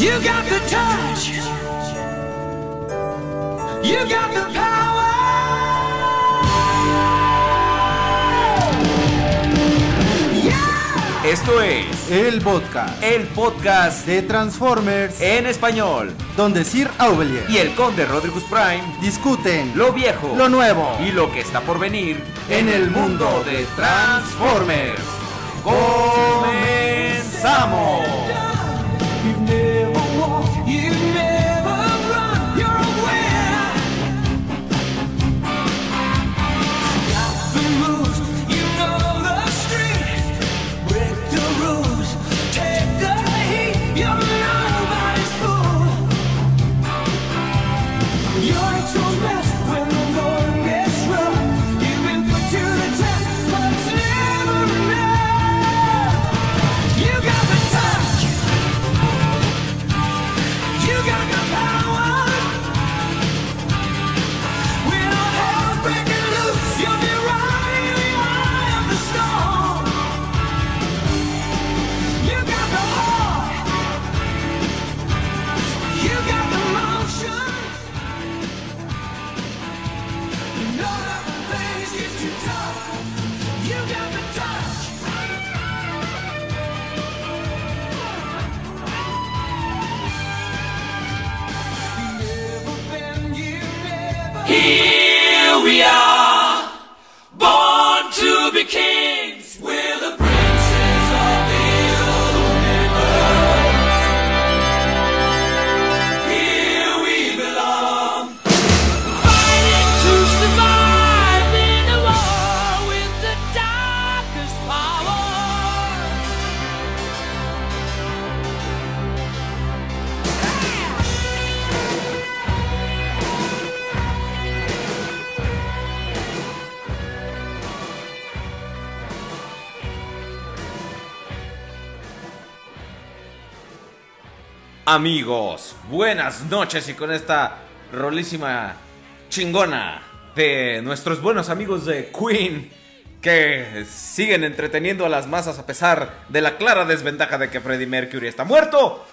You got the touch. You got the power. Yeah. Esto es El podcast el podcast de Transformers, en español. donde Sir Aubelier Y el conde Rodrigus Prime, discuten lo viejo, lo nuevo y lo que está por venir en el mundo de Transformers. ¡Comenzamos! Amigos, buenas noches y con esta rolísima chingona de nuestros buenos amigos de Queen que siguen entreteniendo a las masas a pesar de la clara desventaja de que Freddie Mercury está muerto.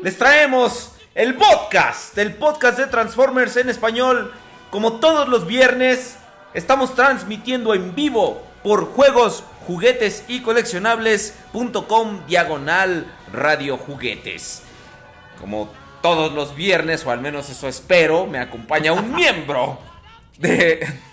Les traemos el podcast, el podcast de Transformers en español. Como todos los viernes, estamos transmitiendo en vivo por juegos, juguetes y coleccionables.com diagonal radio juguetes. Como todos los viernes, o al menos eso espero, me acompaña un miembro de...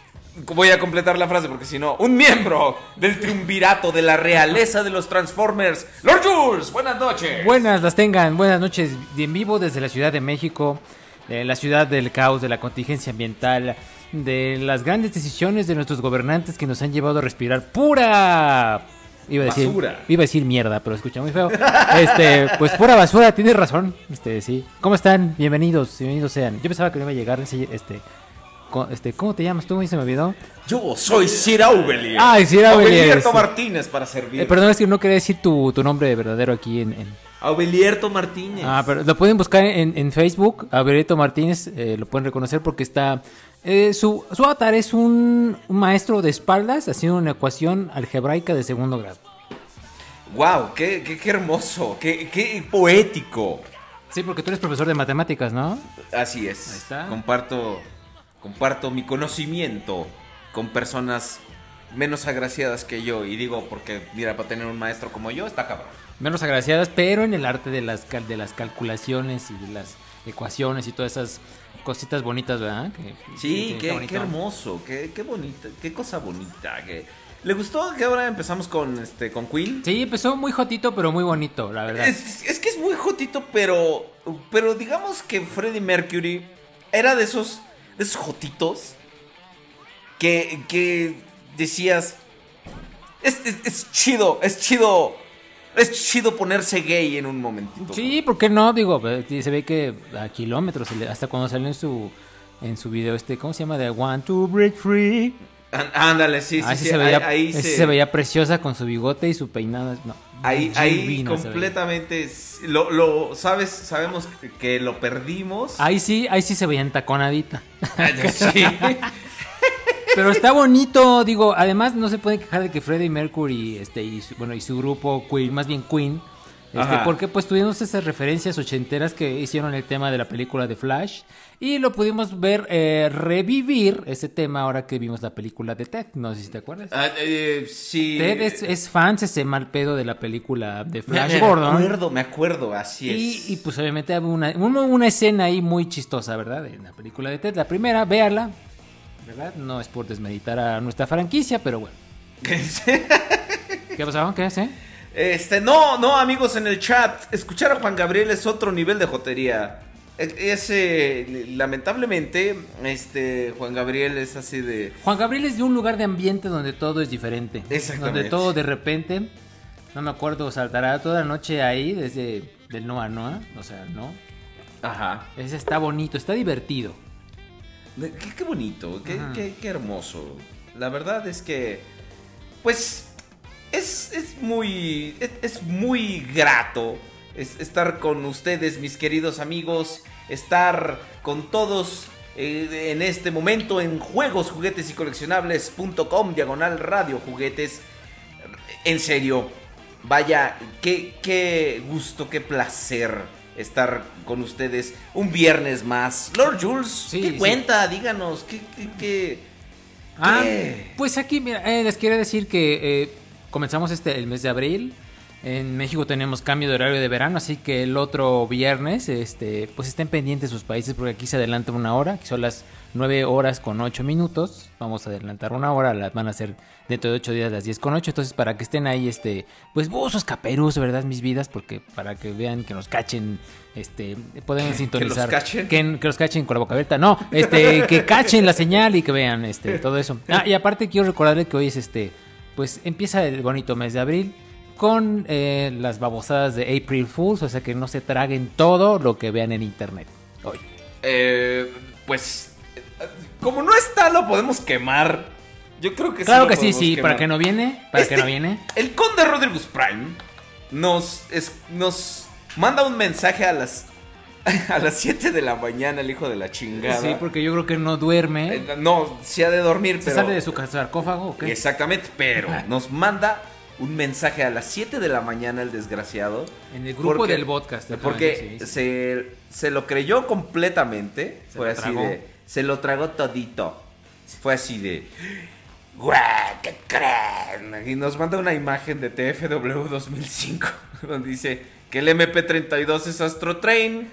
Voy a completar la frase porque si no, un miembro del triunvirato de la realeza de los Transformers, Lord Jules. Buenas noches. Buenas las tengan, buenas noches, en vivo desde la Ciudad de México, eh, la ciudad del caos, de la contingencia ambiental, de las grandes decisiones de nuestros gobernantes que nos han llevado a respirar pura... Iba a decir, Basura. iba a decir mierda, pero escucha muy feo. Este, pues pura basura, tienes razón. Este, sí. ¿Cómo están? Bienvenidos, bienvenidos sean. Yo pensaba que no iba a llegar ese, este, este, ¿cómo te llamas tú? Y se me olvidó. Yo soy Sir Aubelier. Ay, Sir Aubelier, Aubelierto sí. Martínez para servir. Eh, perdón, es que no quería decir tu, tu nombre verdadero aquí en- en, Aubelierto Martínez. Ah, pero lo pueden buscar en, en Facebook, Averito Martínez, eh, lo pueden reconocer porque está... eh, su, su avatar es un, un maestro de espaldas haciendo una ecuación algebraica de segundo grado. Wow, qué, qué, qué hermoso, qué, qué poético. Sí, porque tú eres profesor de matemáticas, ¿no? Así es. Ahí está. Comparto, comparto mi conocimiento con personas menos agraciadas que yo. Y digo, porque, mira, para tener un maestro como yo, está cabrón. Menos agraciadas, pero en el arte de las, cal- de las calculaciones y de las ecuaciones y todas esas cositas bonitas, ¿verdad? Que- Sí, que- qué, qué hermoso, qué, qué bonita, qué cosa bonita. Que... ¿Le gustó que ahora empezamos con, este, con Queen? Sí, empezó muy jotito, pero muy bonito, la verdad. Es, es que es muy jotito, pero. Pero digamos que Freddie Mercury era de esos. De esos jotitos. Que. que decías. Es, es- es chido, es chido. Es chido ponerse gay en un momentito. Sí, ¿por qué no? Digo, se ve que a kilómetros, hasta cuando salió en su en su video este, ¿cómo se llama? De Want to Break Free. Án- Ándale, sí, sí, ahí sí. se, veía, ahí, ahí se, se veía preciosa con su bigote y su peinada. No, Ahí, ahí completamente. Lo, lo, sabes, sabemos que- lo perdimos. Ahí sí, ahí sí se veía entaconadita. Sí. Pero está bonito, digo, además no se puede quejar de que Freddie Mercury este, y su, bueno, y su grupo Queen, más bien Queen, Este, porque pues tuvimos esas referencias ochenteras que hicieron el tema de la película de Flash y lo pudimos ver eh, revivir ese tema ahora que vimos la película de Ted, no sé si te acuerdas. Ah, eh, sí. Ted es, es fan, ese mal pedo de la película de Me- Flash me Gordon. acuerdo, me acuerdo, así es. Y, y, pues obviamente una, una, una escena ahí muy chistosa, ¿verdad? En la película de Ted. La primera, véala, ¿verdad? No es por desmeditar a nuestra franquicia, pero bueno. ¿Qué pasó? ¿Qué hace? Este, no, no, amigos en el chat. Escuchar a Juan Gabriel es otro nivel de jotería. E- Ese, lamentablemente, este, Juan Gabriel es así de. Juan Gabriel es de un lugar de ambiente donde todo es diferente. Exactamente. Donde todo de repente, no me acuerdo, saltará toda la noche ahí desde del no a no, o sea, ¿no? Ajá. Ese está bonito, está divertido. Qué, qué bonito, qué, qué- qué hermoso. La verdad es que, pues, es, es muy, es, es muy grato es- estar con ustedes, mis queridos amigos, estar con todos eh, en este momento en juegos, juguetes y coleccionables.com, diagonal radio juguetes. En serio, vaya, qué, qué gusto, qué placer estar con ustedes un viernes más. Lord Jules, Sí, ¿qué sí. cuenta? Díganos, ¿qué, qué, qué- Ah, qué? pues aquí, mira, eh, les quiero decir que eh, comenzamos este el mes de abril. En México tenemos cambio de horario de verano, así que el otro viernes, este, pues estén pendientes sus países porque aquí se adelanta una hora, que son las 9 horas con 8 minutos. Vamos a adelantar una hora, las van a hacer dentro de 8 días las 10 con 8. Entonces, para que estén ahí, este, pues buzos, caperus, ¿verdad? Mis vidas, porque para que vean que nos cachen, este, pueden sintonizar. cachen? Que, que los cachen con la boca abierta. No, este, que cachen la señal y que vean, este, todo eso. Ah, y aparte quiero recordarles que hoy es este, pues empieza el bonito mes de abril con eh, las babosadas de April Fools, o sea que no se traguen todo lo que vean en internet. Hoy. Eh, pues, como no está, lo podemos quemar. Yo creo que Claro que sí, sí, quemar. para que no viene, para Este, que no viene. El conde Rodrigus Prime nos, es- nos manda un mensaje a las a las 7 de la mañana, el hijo de la chingada. Sí, porque yo creo que no duerme. Eh, no, sí ha de dormir, ¿Se pero sale de su sarcófago o qué? Exactamente, pero nos manda un mensaje a las 7 de la mañana el desgraciado. En el grupo Porque- del podcast. Porque sí, sí. Se, se lo creyó completamente. Se lo así de. Se lo tragó todito. Fue así de. ¡Güey! ¿Qué creen? Y nos manda una imagen de TFW 2005 donde dice que el MP32 es Astro Train.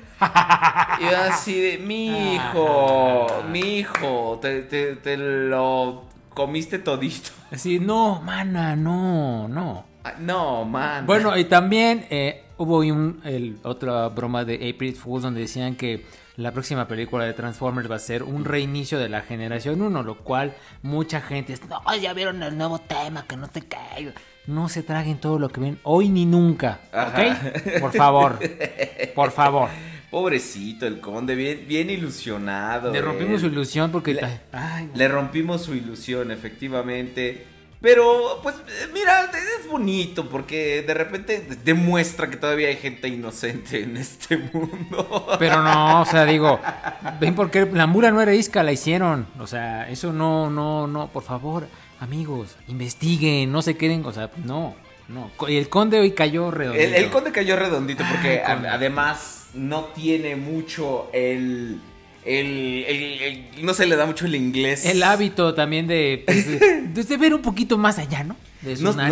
Y así de. Mi hijo, mi hijo, te, te- te lo comiste todito. Así, no, mana, no, no. Ah, No, man. Bueno, y también eh, hubo un, el, otra broma de April Fools donde decían que la próxima película de Transformers va a ser un reinicio de la generación 1, lo cual mucha gente es, no, ya vieron el nuevo tema, que no te caiga. No se traguen todo lo que ven hoy ni nunca. ¿ok? Por favor, por favor. Pobrecito, el conde, bien, bien ilusionado. Le rompimos su él. ilusión porque... Le- Ay, Le rompimos su ilusión, efectivamente. Pero, pues, mira, es bonito porque de repente demuestra que todavía hay gente inocente en este mundo. Pero no, o sea, digo, ven porque la mula no era isca, la hicieron. O sea, eso no, no, no, por favor, amigos, investiguen, no se queden, o sea, no, no. Y el conde hoy cayó redondo. El, el conde cayó redondito porque Ay, a- conde. además no tiene mucho el, el, el- el- No se le da mucho el inglés. El hábito también de, pues, de, pues, de ver un poquito más allá, ¿no? De sus No-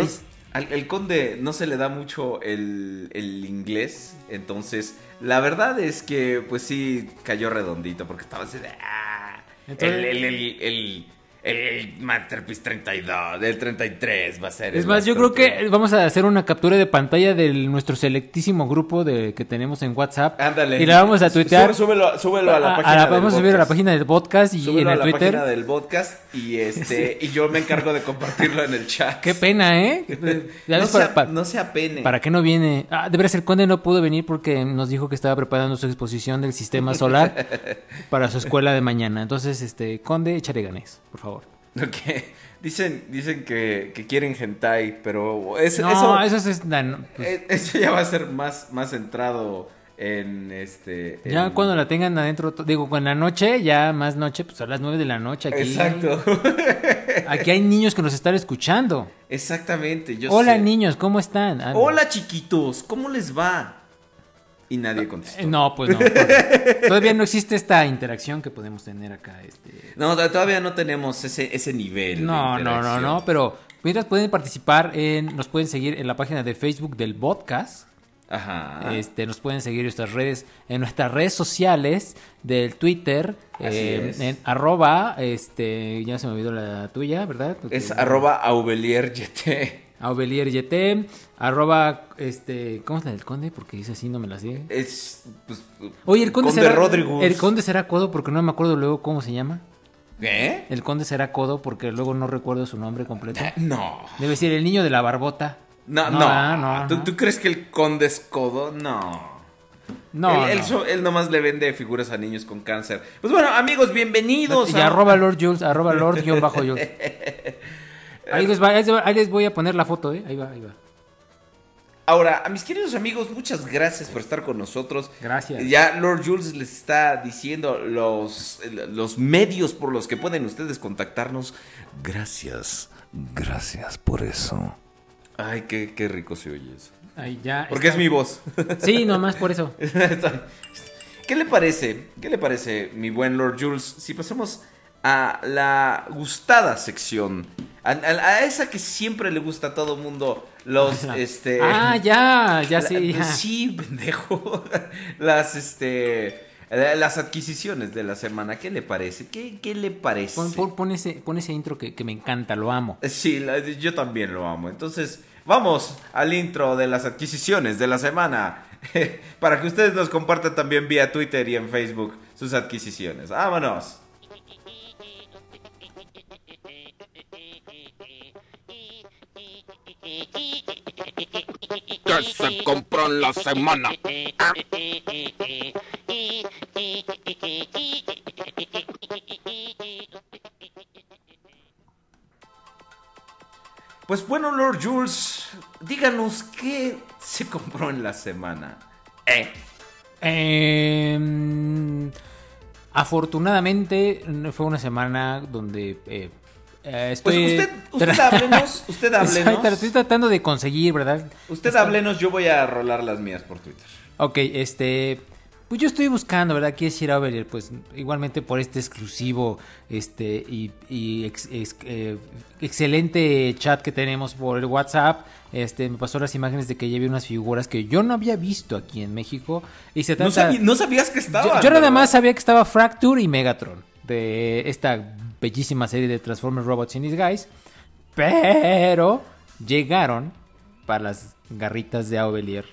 al el conde no se le da mucho el, el inglés, entonces la verdad es que pues sí cayó redondito porque estaba así de... "Ah, Entonces- el, el, el, el, el Masterpiece 32, del 33 va a ser... Es el más, yo creo Masterpiece". que vamos a hacer una captura de pantalla de nuestro selectísimo grupo de, que tenemos en WhatsApp. Ándale. Y la vamos a tuitear. Sú- súbelo, súbelo a la a- página del vamos a subir a la página del podcast y Súbelo en a el la Twitter. página del podcast y este y yo me encargo de compartirlo en el chat. Qué pena, ¿eh? Ya no, ves, se, para- no apene. ¿Para qué no viene? Ah, de veras, el conde no pudo venir porque nos dijo que estaba preparando su exposición del sistema solar para su escuela de mañana. Entonces, este, conde, échale ganes, por favor. Ok. Dicen, dicen que, que quieren hentai, pero es- no, eso, eso, es... no, pues, eso ya va a ser más, más centrado en este... Ya cuando la tengan adentro, digo, con la noche, ya más noche, pues a las 9 de la noche aquí. Exacto. Aquí hay niños que nos están escuchando. Exactamente, yo Hola sé. niños, ¿cómo están? Hola chiquitos, ¿cómo les va? Y nadie contestó. No, pues no. Todavía no existe esta interacción que podemos tener acá. Este... No, to- todavía no tenemos ese, ese nivel. de No, no, no, no, pero mientras pueden participar en, nos pueden seguir en la página de Facebook del podcast. Ajá. Este, nos pueden seguir en nuestras redes, en nuestras redes sociales del Twitter, eh, es. en arroba, este, ya se me olvidó la tuya, ¿verdad? Es arroba aubelieryt. Aubelier arroba, este, ¿cómo es la del conde? Porque dice así, no me la sigue. Es, pues, Oye, el conde, Conde será, Rodrigus. el conde será codo porque no me acuerdo luego cómo se llama. ¿Eh? El conde será codo porque luego no recuerdo su nombre completo. No. Debe decir el niño de la barbota. No, no. ah, no, ¿Tú, no. tú crees que el conde es codo? No. No, él, no. él nomás le vende figuras a niños con cáncer. Pues bueno, amigos, bienvenidos. Y a- arroba Lord Jules, arroba Lord guion bajo Jules. Ahí les, va, ahí voy a poner la foto, ¿eh? Ahí va, ahí va. Ahora, a mis queridos amigos, muchas gracias por estar con nosotros. Gracias. Ya Lord Jules les está diciendo los, los medios por los que pueden ustedes contactarnos. Gracias. Gracias por eso. Ay, qué, qué rico se oye eso. Ahí ya. Porque está. es mi voz. Sí, nomás por eso. ¿Qué le parece? ¿Qué le parece, mi buen Lord Jules? Si pasamos a la gustada sección. A, a- a esa que siempre le gusta a todo mundo. Los, este... Ah, ya, ya la- sí. ya. Sí, pendejo. Las, este... eh, Las adquisiciones de la semana. ¿Qué le parece? ¿Qué, qué le parece? Pon, pon- pon ese, pon ese intro que, que me encanta, lo amo. Sí, la- yo también lo amo. Entonces, vamos al intro de las adquisiciones de la semana. Para que ustedes nos compartan también vía Twitter y en Facebook sus adquisiciones. ¡Vámonos! Que se compró en la semana. Pues bueno, Lord Jules, díganos qué se compró en la semana. Eh, Em, afortunadamente fue una semana donde eh, eh, pues estoy... usted, usted háblenos, usted Estoy, háblenos. estoy tratando de conseguir, ¿verdad? Usted háblenos, yo voy a rolar las mías por Twitter. Ok, este. Pues yo estoy buscando, ¿verdad? Quiero decir a Ovelier, pues igualmente por este exclusivo este y, y ex- ex- eh, excelente chat que tenemos por el WhatsApp. Este, me pasó las imágenes de que ya vi unas figuras que yo no había visto aquí en México. Y se No, trata. sabí- no sabías que yo, estaba. yo nada más sabía que estaba Fracture y Megatron de esta bellísima serie de Transformers Robots in Disguise. Pero llegaron para las garritas de Aubelier.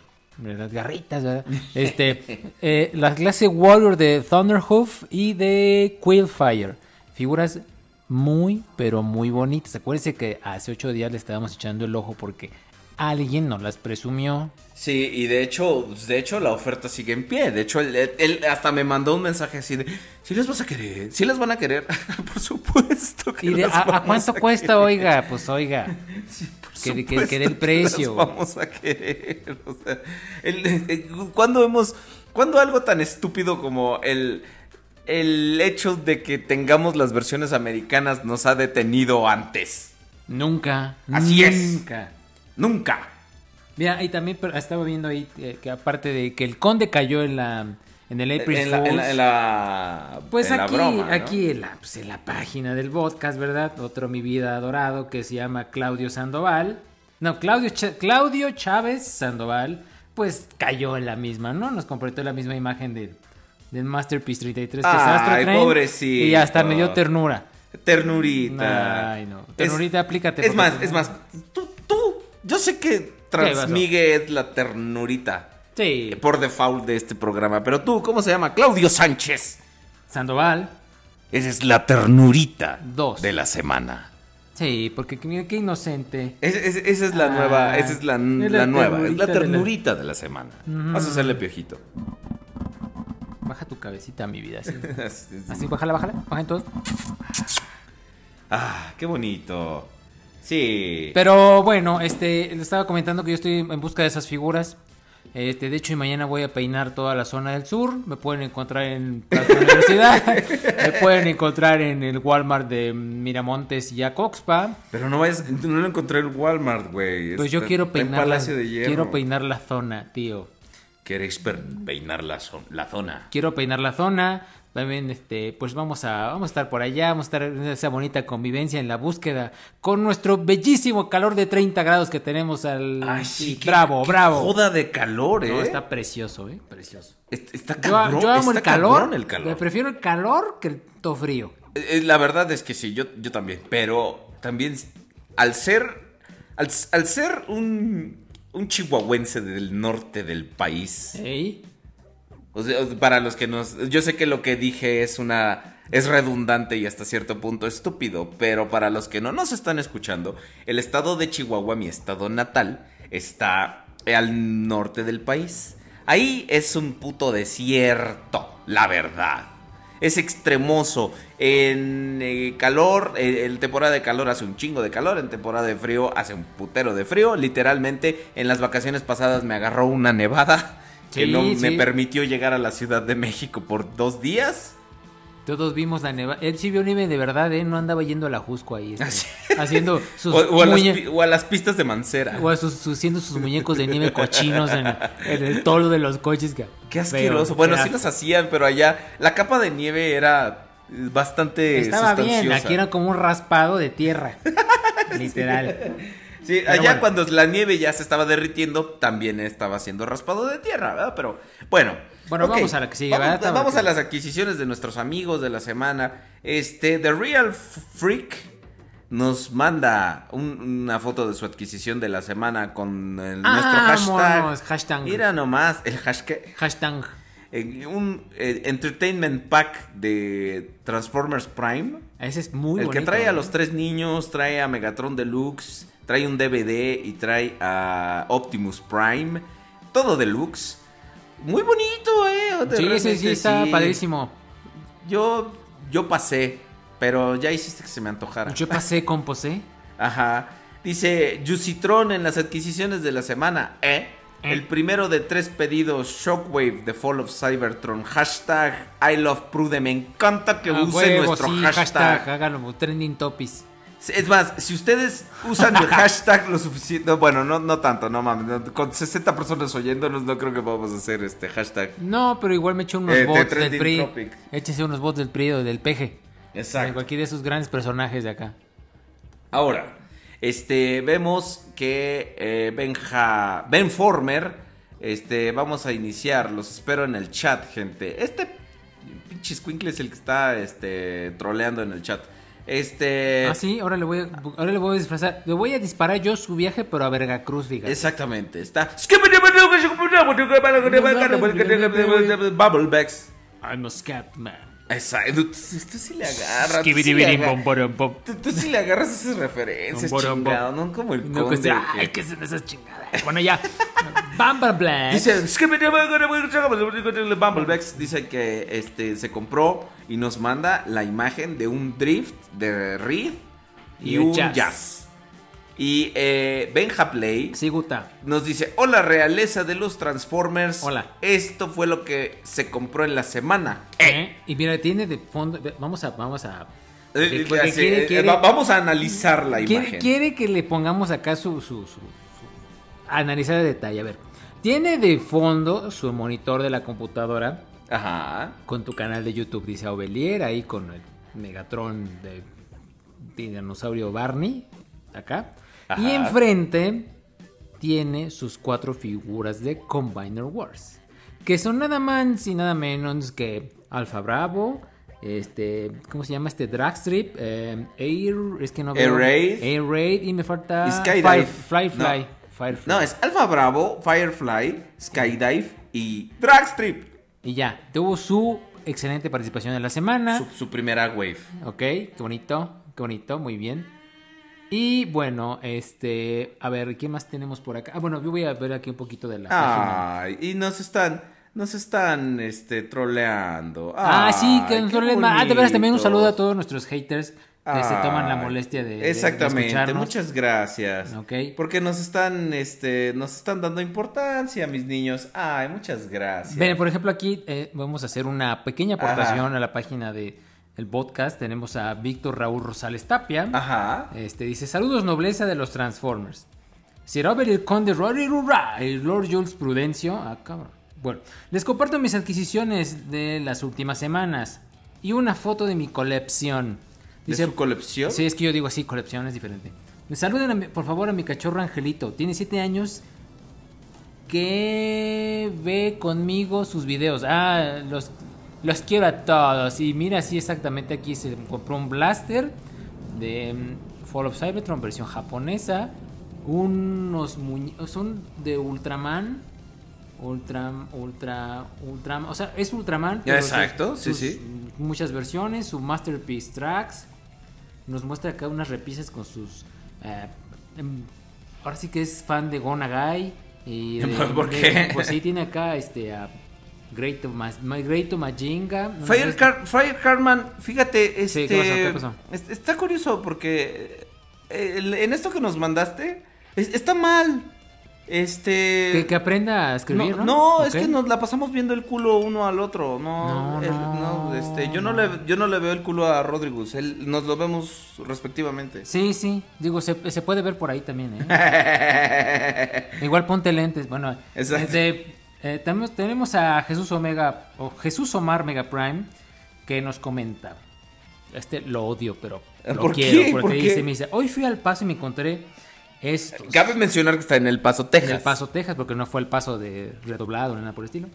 Las garritas, ¿verdad? Este, eh, la clase Warrior de Thunderhoof y de Quillfire. Figuras muy, pero muy bonitas. Acuérdense que hace ocho días le estábamos echando el ojo porque alguien nos las presumió. Sí, y de hecho, de hecho la oferta sigue en pie. De hecho, él, él hasta me mandó un mensaje así de, ¿sí les vas a querer? ¿Sí las van a querer? Por supuesto que ¿Y de, las a, a cuánto a cuesta, querer. oiga? Pues oiga. Por que- que- supuesto que dé el las precio. vamos a querer. O sea, el- el- ¿cuándo hemos, cuándo algo tan estúpido como el, el hecho de que tengamos las versiones americanas nos ha detenido antes? Nunca. Así es. Nunca. Nunca. Mira, y también estaba viendo ahí eh, que aparte de que el conde cayó en la en el April En la, en Fools, la- en la- pues en la aquí broma, ¿no? aquí en la, pues, en la página del podcast, ¿verdad? Otro mi vida adorado que se llama Claudio Sandoval. No, Claudio Claudio Chávez Sandoval, pues cayó en la misma, ¿no? Nos completó la misma imagen del del Masterpiece 33 que es Ay, Train, pobrecito. Y hasta me dio ternura. Ternurita. Ay, no. Ternurita, aplícate, Es más, es más. Tú, tú, yo sé que transmigue es la ternurita Sí, por default de este programa, pero tú, ¿cómo se llama? Claudio Sánchez. Sandoval. Esa es la ternurita Dos. de la semana. Sí, porque mira qué inocente. Es- es- esa es la Ah, nueva, esa es la, es la la nueva, es ternurita la de la- ternurita de la, semana. Vas a hacerle piojito. Baja tu cabecita, mi vida. Así, Así así bájala, bájala. Baja entonces. Ah, qué bonito. Sí. Pero bueno, este, le estaba comentando que yo estoy en busca de esas figuras. Este, de hecho, y mañana voy a peinar toda la zona del sur. Me pueden encontrar en Plaza Universidad. Me pueden encontrar en el Walmart de Miramontes y Acoxpa. Pero no vayas, no lo encontré en Walmart, güey. Pues yo quiero peinar, la, Palacio de Hierro. quiero peinar la zona, tío. Queréis peinar la zona. Quiero peinar la zona. También, este, pues vamos a, vamos a estar por allá, vamos a estar en esa bonita convivencia en la búsqueda con nuestro bellísimo calor de 30 grados que tenemos al... Ay, sí, qué- bravo, qué bravo. Joda de calor, eh. No, está precioso, eh, precioso. Est- Está Yo, cabrón. yo amo está el calor, cabrón el calor. prefiero el calor que el to frío. Eh, eh, La verdad es que sí, yo, yo también. Pero también, al ser. Al, al ser un. Un chihuahuense del norte del país. ¿Ey? Para los que nos. Yo sé que lo que dije es una. Es redundante y hasta cierto punto estúpido. Pero para los que no nos están escuchando, el estado de Chihuahua, mi estado natal, está al norte del país. Ahí es un puto desierto, la verdad. Es extremoso. En eh, calor, eh, en temporada de calor hace un chingo de calor. En temporada de frío hace un putero de frío. Literalmente, en las vacaciones pasadas me agarró una nevada que Sí, no me sí. permitió llegar a la Ciudad de México por dos días. Todos vimos la nevada. Él sí vio nieve de verdad, ¿eh? No andaba yendo a la Jusco ahí. este, Ah. Haciendo sus, O, o a las, muñe- pi- o a las pistas de Mancera. o a sus- sus- haciendo sus muñecos de nieve cochinos en, en el tolo de los coches. que- Qué asqueroso. Bueno, qué sí los hacían, pero allá la capa de nieve era bastante Estaba bien, sustanciosa. aquí era como un raspado de tierra. Literal. Sí, Pero allá bueno. cuando la nieve ya se estaba derritiendo, también estaba siendo raspado de tierra, ¿verdad? Pero bueno. Bueno, vamos a la que sigue, Vamos, ¿verdad? vamos a las adquisiciones de nuestros amigos de la semana. Este, The Real Freak nos manda un- una foto de su adquisición de la semana con el- nuestro hashtag. Vámonos, hashtag. Mira nomás, el hashtag. Hashtag. eh, un eh, entertainment pack de Transformers Prime. Ese es muy el bonito. que trae a ¿eh? los tres niños, trae a Megatron Deluxe, trae un DVD y trae a Optimus Prime. Todo deluxe. Muy bonito, eh. de Sí, sí, repente, sí, está sí. padrísimo. Yo, yo pasé, pero ya hiciste que se me antojara. Yo pasé con Posé. Ajá. Dice Jusitron en las adquisiciones de la semana. ¿Eh? Eh. El primero de tres pedidos, Shockwave, The Fall of Cybertron. Hashtag I love Prude. Me encanta que A use huevo, nuestro sí, hashtag. háganlo, trending topics. Es más, si ustedes usan el hashtag lo suficiente. no, bueno, no, no tanto, no mames. no, con 60 personas oyéndonos, no creo que podamos hacer este hashtag. No, pero igual me echo unos Eh, de bots del PRI. topic. Échese unos bots del PRI o del PG. De Exacto. cualquiera de esos grandes personajes de acá. Ahora, este, vemos que eh, Benja, Ben Former, este, vamos a iniciar, los espero en el chat, gente. Este pinche squinkle es el que está, este, troleando en el chat. Este, Ah, sí, ahora le voy a, ahora le voy a disfrazar. Le voy a disparar yo su viaje, pero a Veracruz, fíjate. exactamente, está. Bubblebacks. I'm a scat man. Exacto, tú, tú sí le agarras. tú sí le agarras. Tú, tú sí le agarras esas referencias, chingado, no como el No, conde. ay, que son esas chingadas. Bueno, ya. Black. Dice, Bumblebex dice que este se compró y nos manda la imagen de un drift de Reed y, Y un jazz. jazz. Y eh, Benja Play Sí, Guta. nos dice, hola realeza de los Transformers. Hola. Esto fue lo que se compró en la semana. ¿Eh? Y mira, tiene de fondo. Vamos a. Vamos a. Eh, porque así, quiere- eh, quiere- vamos a analizar la quiere, imagen. quiere que le pongamos acá su, su, su- su- Analizar de detalle. A ver. Tiene de fondo su monitor de la computadora. Ajá. Con tu canal de YouTube, dice Aubelier. Ahí con el Megatron de dinosaurio Barney. Acá. Ajá. Y enfrente tiene sus cuatro figuras de Combiner Wars. Que son nada más y nada menos que Alpha Bravo. Este, ¿cómo se llama este? Dragstrip, eh, Air, es que no veo. Air Raid. Air Raid y me falta Skydive. Fire- Firefly. No. Firefly. No, es Alpha Bravo, Firefly, Skydive y Dragstrip. Y ya, tuvo su excelente participación en la semana. Su, su primera wave. Ok, qué bonito, qué bonito, muy bien. Y bueno, este, a ver, ¿qué más tenemos por acá? Ah, bueno, yo voy a ver aquí un poquito de la página. Ay, y nos están, nos están, este, troleando. Ah, sí, que nos troleen más. Ah, de veras, también un saludo a todos nuestros haters se toman la Ay, molestia de, de- de Exactamente, escucharnos. muchas gracias. Porque nos están, este, nos están dando importancia, mis niños. Ay, muchas gracias. Ven, por ejemplo, aquí eh, vamos a hacer una pequeña aportación Ajá. a la página de el podcast. Tenemos a Víctor Raúl Rosales Tapia. Ajá. Este dice: Saludos, nobleza de los Transformers. Sir Robert el Conde Rory Rura, el Lord Jules Prudencio. Ah, cabrón. Bueno, les comparto mis adquisiciones de las últimas semanas y una foto de mi colección. ¿De su colección? Sí, es que yo digo así, colección es diferente. Me saluden, a mi- por favor, a mi cachorro Angelito. Tiene 7 años que ve conmigo sus videos. Ah, los, los quiero a todos. Y mira, sí, exactamente aquí se compró un blaster de mm, Fall of Cybertron, versión japonesa. Unos muñecos, son de Ultraman. Ultra, ultra, ultra, o sea, es Ultraman. Exacto, sí, sí. Muchas versiones, su Masterpiece Tracks. Nos muestra acá unas repisas con sus. eh, em, ahora sí que es fan de Gonagai. Y de- ¿Por de- qué? pues sí, tiene acá este. a Great, Great Majinga. no sé- Firecar Firecarman, fíjate, este, Sí, ¿qué pasó? ¿Qué pasó? es- está curioso porque eh, en esto que nos mandaste es- está mal. Este Que, que aprenda a escribir, ¿no? no, es que nos la pasamos viendo el culo uno al otro. No, No, él- no, este, yo no le yo no le veo el culo a Rodrigus, él nos lo vemos respectivamente. Sí, sí. Digo, se, se puede ver por ahí también, ¿eh? Igual ponte lentes. Bueno, Exacto. este, eh, tenemos, tenemos a Jesús Omega, o Jesús Omar Mega Prime, que nos comenta. Este lo odio, pero lo ¿Por quiero. qué? Porque ¿Por qué? dice, me dice, hoy fui al paso y me encontré estos. Cabe mencionar que está en El Paso, Texas. En El Paso, Texas, porque no fue el paso de redoblado ni nada por el estilo.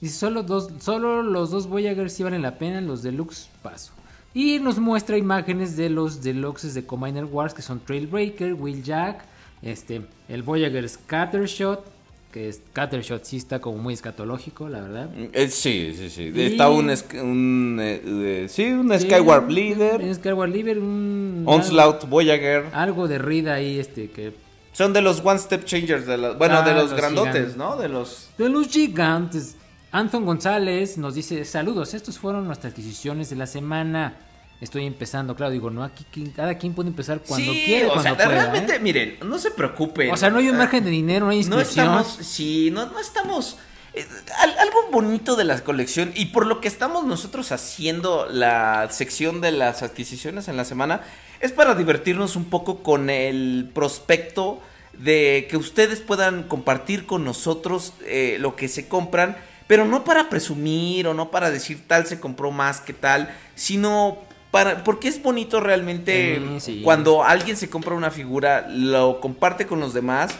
Dice, solo, dos, solo los dos Voyagers sí valen la pena, los Deluxe Paso. Y nos muestra imágenes de los Deluxes de Combiner Wars, que son Trailbreaker, Wheeljack, este, el Voyager Scattershot, que es Scattershot sí está como muy escatológico, la verdad. Eh, sí, sí, sí. Y- Está un, un eh, eh, sí, un Sí, Skyward Un Leader, Skyward Leader, un... Onslaught Voyager. Algo de Rida ahí, este, que Son de los One Step Changers, de la- bueno, Ah, de los, los grandotes, gigantes. ¿no? De los... De los gigantes. Anton González nos dice, saludos, estos fueron nuestras adquisiciones de la semana. Estoy empezando, claro, digo, no, aquí cada quien puede empezar cuando sí, quiere, o cuando sea, pueda, realmente, ¿eh? miren, no se preocupen. O sea, no hay un Ah, margen de dinero, no hay No inscripción. estamos, sí, no, no estamos... eh, al- algo bonito de la colección y por lo que estamos nosotros haciendo la sección de las adquisiciones en la semana es para divertirnos un poco con el prospecto de que ustedes puedan compartir con nosotros eh, lo que se compran, pero no para presumir o no para decir tal se compró más que tal, sino para porque es bonito realmente sí. cuando alguien se compra una figura, lo comparte con los demás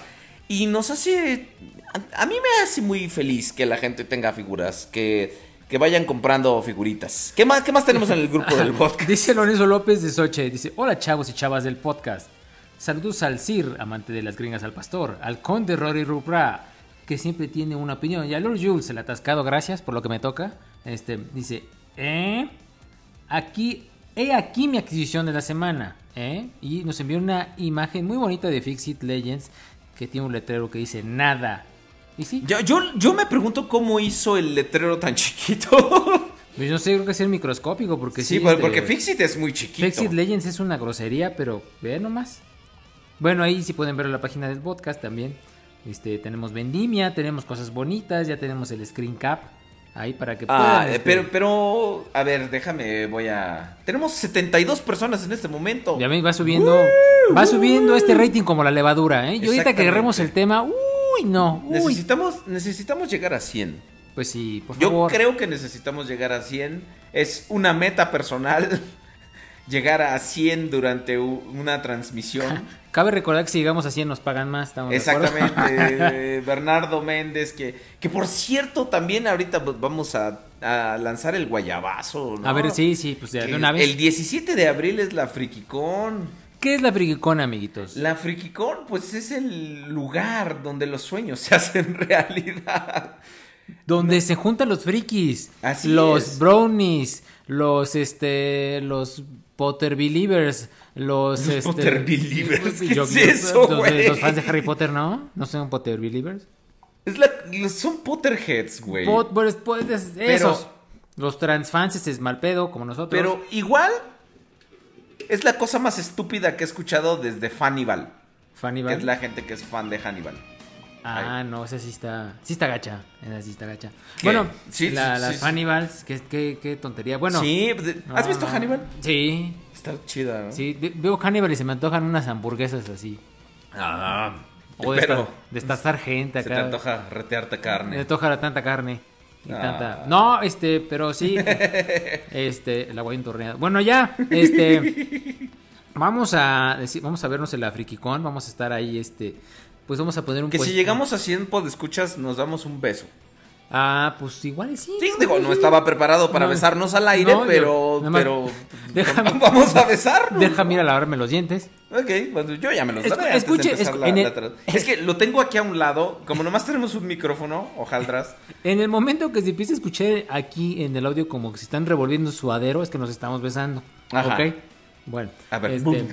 y nos hace a, a mí me hace muy feliz que la gente tenga figuras, que que vayan comprando figuritas. ¿Qué más, qué más tenemos en el grupo del podcast? Dice Lorenzo López de Soche, dice, hola chavos y chavas del podcast. Saludos al Sir, amante de las gringas al pastor, al conde Rory Rupra, que siempre tiene una opinión, y a Lord Jules, el atascado, gracias por lo que me toca. Este, dice, ¿eh? Aquí, he aquí mi adquisición de la semana, ¿eh? Y nos envió una imagen muy bonita de Fixit Legends, que tiene un letrero que dice, nada. Y sí, Yo, yo, yo me pregunto cómo hizo el letrero tan chiquito. pues no sé, creo que es el microscópico, porque sí, este, porque Fixit es muy chiquito. Fixit Legends es una grosería, pero vean nomás. Bueno, ahí sí pueden ver la página del podcast también. Este, tenemos vendimia, tenemos cosas bonitas, ya tenemos el screen cap ahí para que puedan. Ah, este, pero, pero, a ver, déjame, voy a... Tenemos 72 personas en este momento. Ya ven, va subiendo, va subiendo este rating como la levadura, ¿eh? Y ahorita que agarremos el tema, uy, no, uy. Necesitamos, necesitamos llegar a 100. Pues sí, por Yo favor. creo que necesitamos llegar a 100. Es una meta personal llegar a 100 durante una transmisión. Cabe recordar que si llegamos a 100 nos pagan más. Exactamente. eh, Bernardo Méndez, que, que por cierto también ahorita vamos a, a lanzar el guayabazo. ¿no? A ver, sí, sí, pues de una vez. El 17 de abril es la Frikicón. ¿Qué es la frikicona, amiguitos? La Frikicón, pues es el lugar donde los sueños se hacen realidad. Donde se juntan los frikis, Así los es. brownies, los este, los Potter Believers, los, Los este, Potter Believers, ¿qué yo- es eso, los, los fans de Harry Potter, ¿no? No son Potter Believers. Es la, son Potterheads, güey. Pot- pues, pues, es- esos. Los transfans es mal pedo, como nosotros. Pero igual, es la cosa más estúpida que he escuchado desde Hannibal. Fanny Que es la gente que es fan de Hannibal. Ah, no, esa sí está, sí está gacha, esa sí está gacha. ¿Qué? Bueno, Sí, la- sí, las sí. Hannibals, qué, qué, qué tontería. Bueno, sí, pues, ¿has visto. Hannibal? Sí, Está chida, ¿no? sí, veo Hannibal y se me antojan unas hamburguesas así. Ah, O de, pero esta, de esta sargenta se te acá. antoja retearte carne. antoja tanta carne. y Ah. tanta- No, este, pero sí. este, el agua entorneada. Bueno, ya, este. Vamos a decir, vamos a vernos en la FrikiCon, vamos a estar ahí, este. Pues vamos a poner un Que si llegamos a 100 escuchas nos damos un beso. Ah, pues igual y sí. Sí, digo, no estaba preparado para No. besarnos al aire, No, pero, más- pero Déjame- vamos a besarnos. Déjame ir a lavarme los dientes. Ok, bueno, yo ya me los lavé antes escuche, de empezar escu- la- el- la Es que lo tengo aquí a un lado, como nomás tenemos un micrófono, hojaldras. En el momento que se empiece a escuchar aquí en el audio como que se están revolviendo suadero, es que nos estamos besando. Ajá. ¿Ok? Bueno. A ver. Este,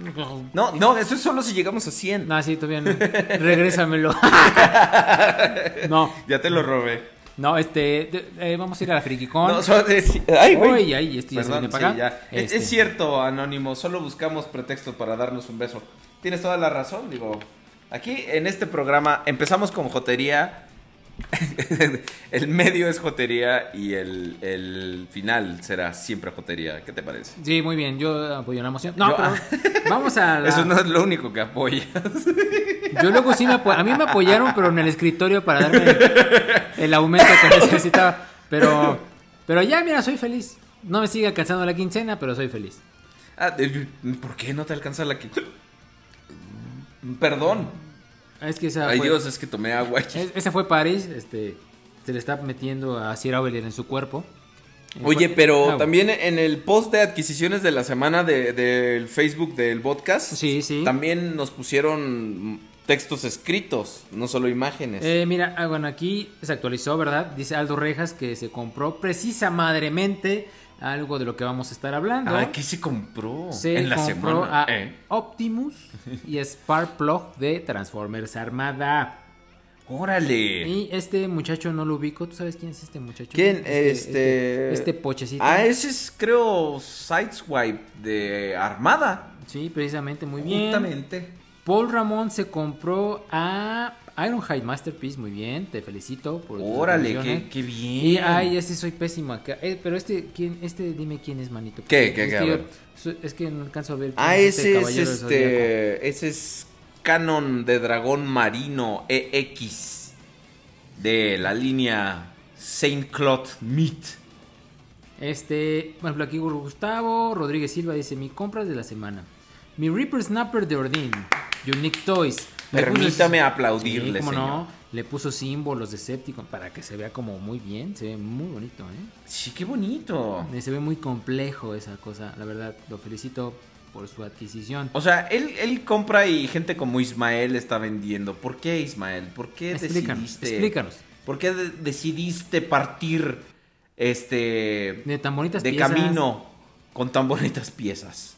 No, no, eso es solo si llegamos a 100. no, sí, todavía no. Regrésamelo. no, Ya te lo robé. no, este. eh, vamos a ir a la FrikiCon. No, solo ay, güey. Ay, Perdón, sí, ya. Es- Este. Es, cierto, Anónimo, solo buscamos pretextos para darnos un beso. Tienes toda la razón, digo. Aquí en este programa empezamos con jotería. el medio es jotería y el, el final será siempre jotería. ¿Qué te parece? Sí, muy bien, yo apoyo la moción. No, Yo- pero vamos a la- Eso no es lo único que apoyas. Yo luego sí me apo- A mí me apoyaron, pero en el escritorio para darme el, el aumento que necesitaba. Pero, pero ya, mira, soy feliz. No me sigue alcanzando la quincena, pero soy feliz. Ah, ¿Por qué no te alcanza la que... Perdón. Es que esa Ay fue, Dios, es que tomé agua. es- esa fue París, este, se le está metiendo a Sir Aubelier en su cuerpo. Oye, Fue- pero Ah, también en el post de adquisiciones de la semana de- del Facebook del podcast, Sí, sí. también nos pusieron textos escritos, no solo imágenes. Eh, mira, ah, bueno, aquí se actualizó, ¿verdad? Dice Aldo Rejas que se compró precisa madremente algo de lo que vamos a estar hablando. Ah, ¿qué se compró se en la compró semana? a Eh. Optimus y Sparkplug de Transformers Armada. Órale. Y este muchacho no lo ubico. ¿Tú sabes quién es este muchacho? ¿Quién? Este, Este, este, este pochecito. Ah, ese es, creo, Sideswipe de Armada. Sí, precisamente, muy bien. Justamente. Paul Ramón se compró a Ironhide Masterpiece, muy bien, te felicito por Órale, qué, qué bien. Y ay, este soy pésimo acá. Eh, pero este, ¿quién? Este, dime quién es, manito. ¿Qué? Es ¿Qué? que ¿Qué? A yo- es que no alcanzo a ver. Ah, ese es caballero del Zodíaco. este. Ese es Canon de Dragón Marino EX de la línea Saint Claude Meat. Este, por ejemplo, aquí Gustavo Rodríguez Silva dice: Mi compras de la semana. Mi Reaper Snapper de Ordin, Unique Toys. Le puso- Permítame aplaudirle, Sí, cómo señor. no. Le puso símbolos de Decepticon para que se vea como muy bien. Se ve muy bonito, ¿eh? Sí, qué bonito. Se ve muy complejo esa cosa. La verdad, lo felicito por su adquisición. O sea, él, él compra y gente como Ismael está vendiendo. ¿Por qué, Ismael? ¿Por qué Explícanos, decidiste? explícanos. ¿Por qué de- decidiste partir este De tan bonitas de piezas. camino con tan bonitas piezas?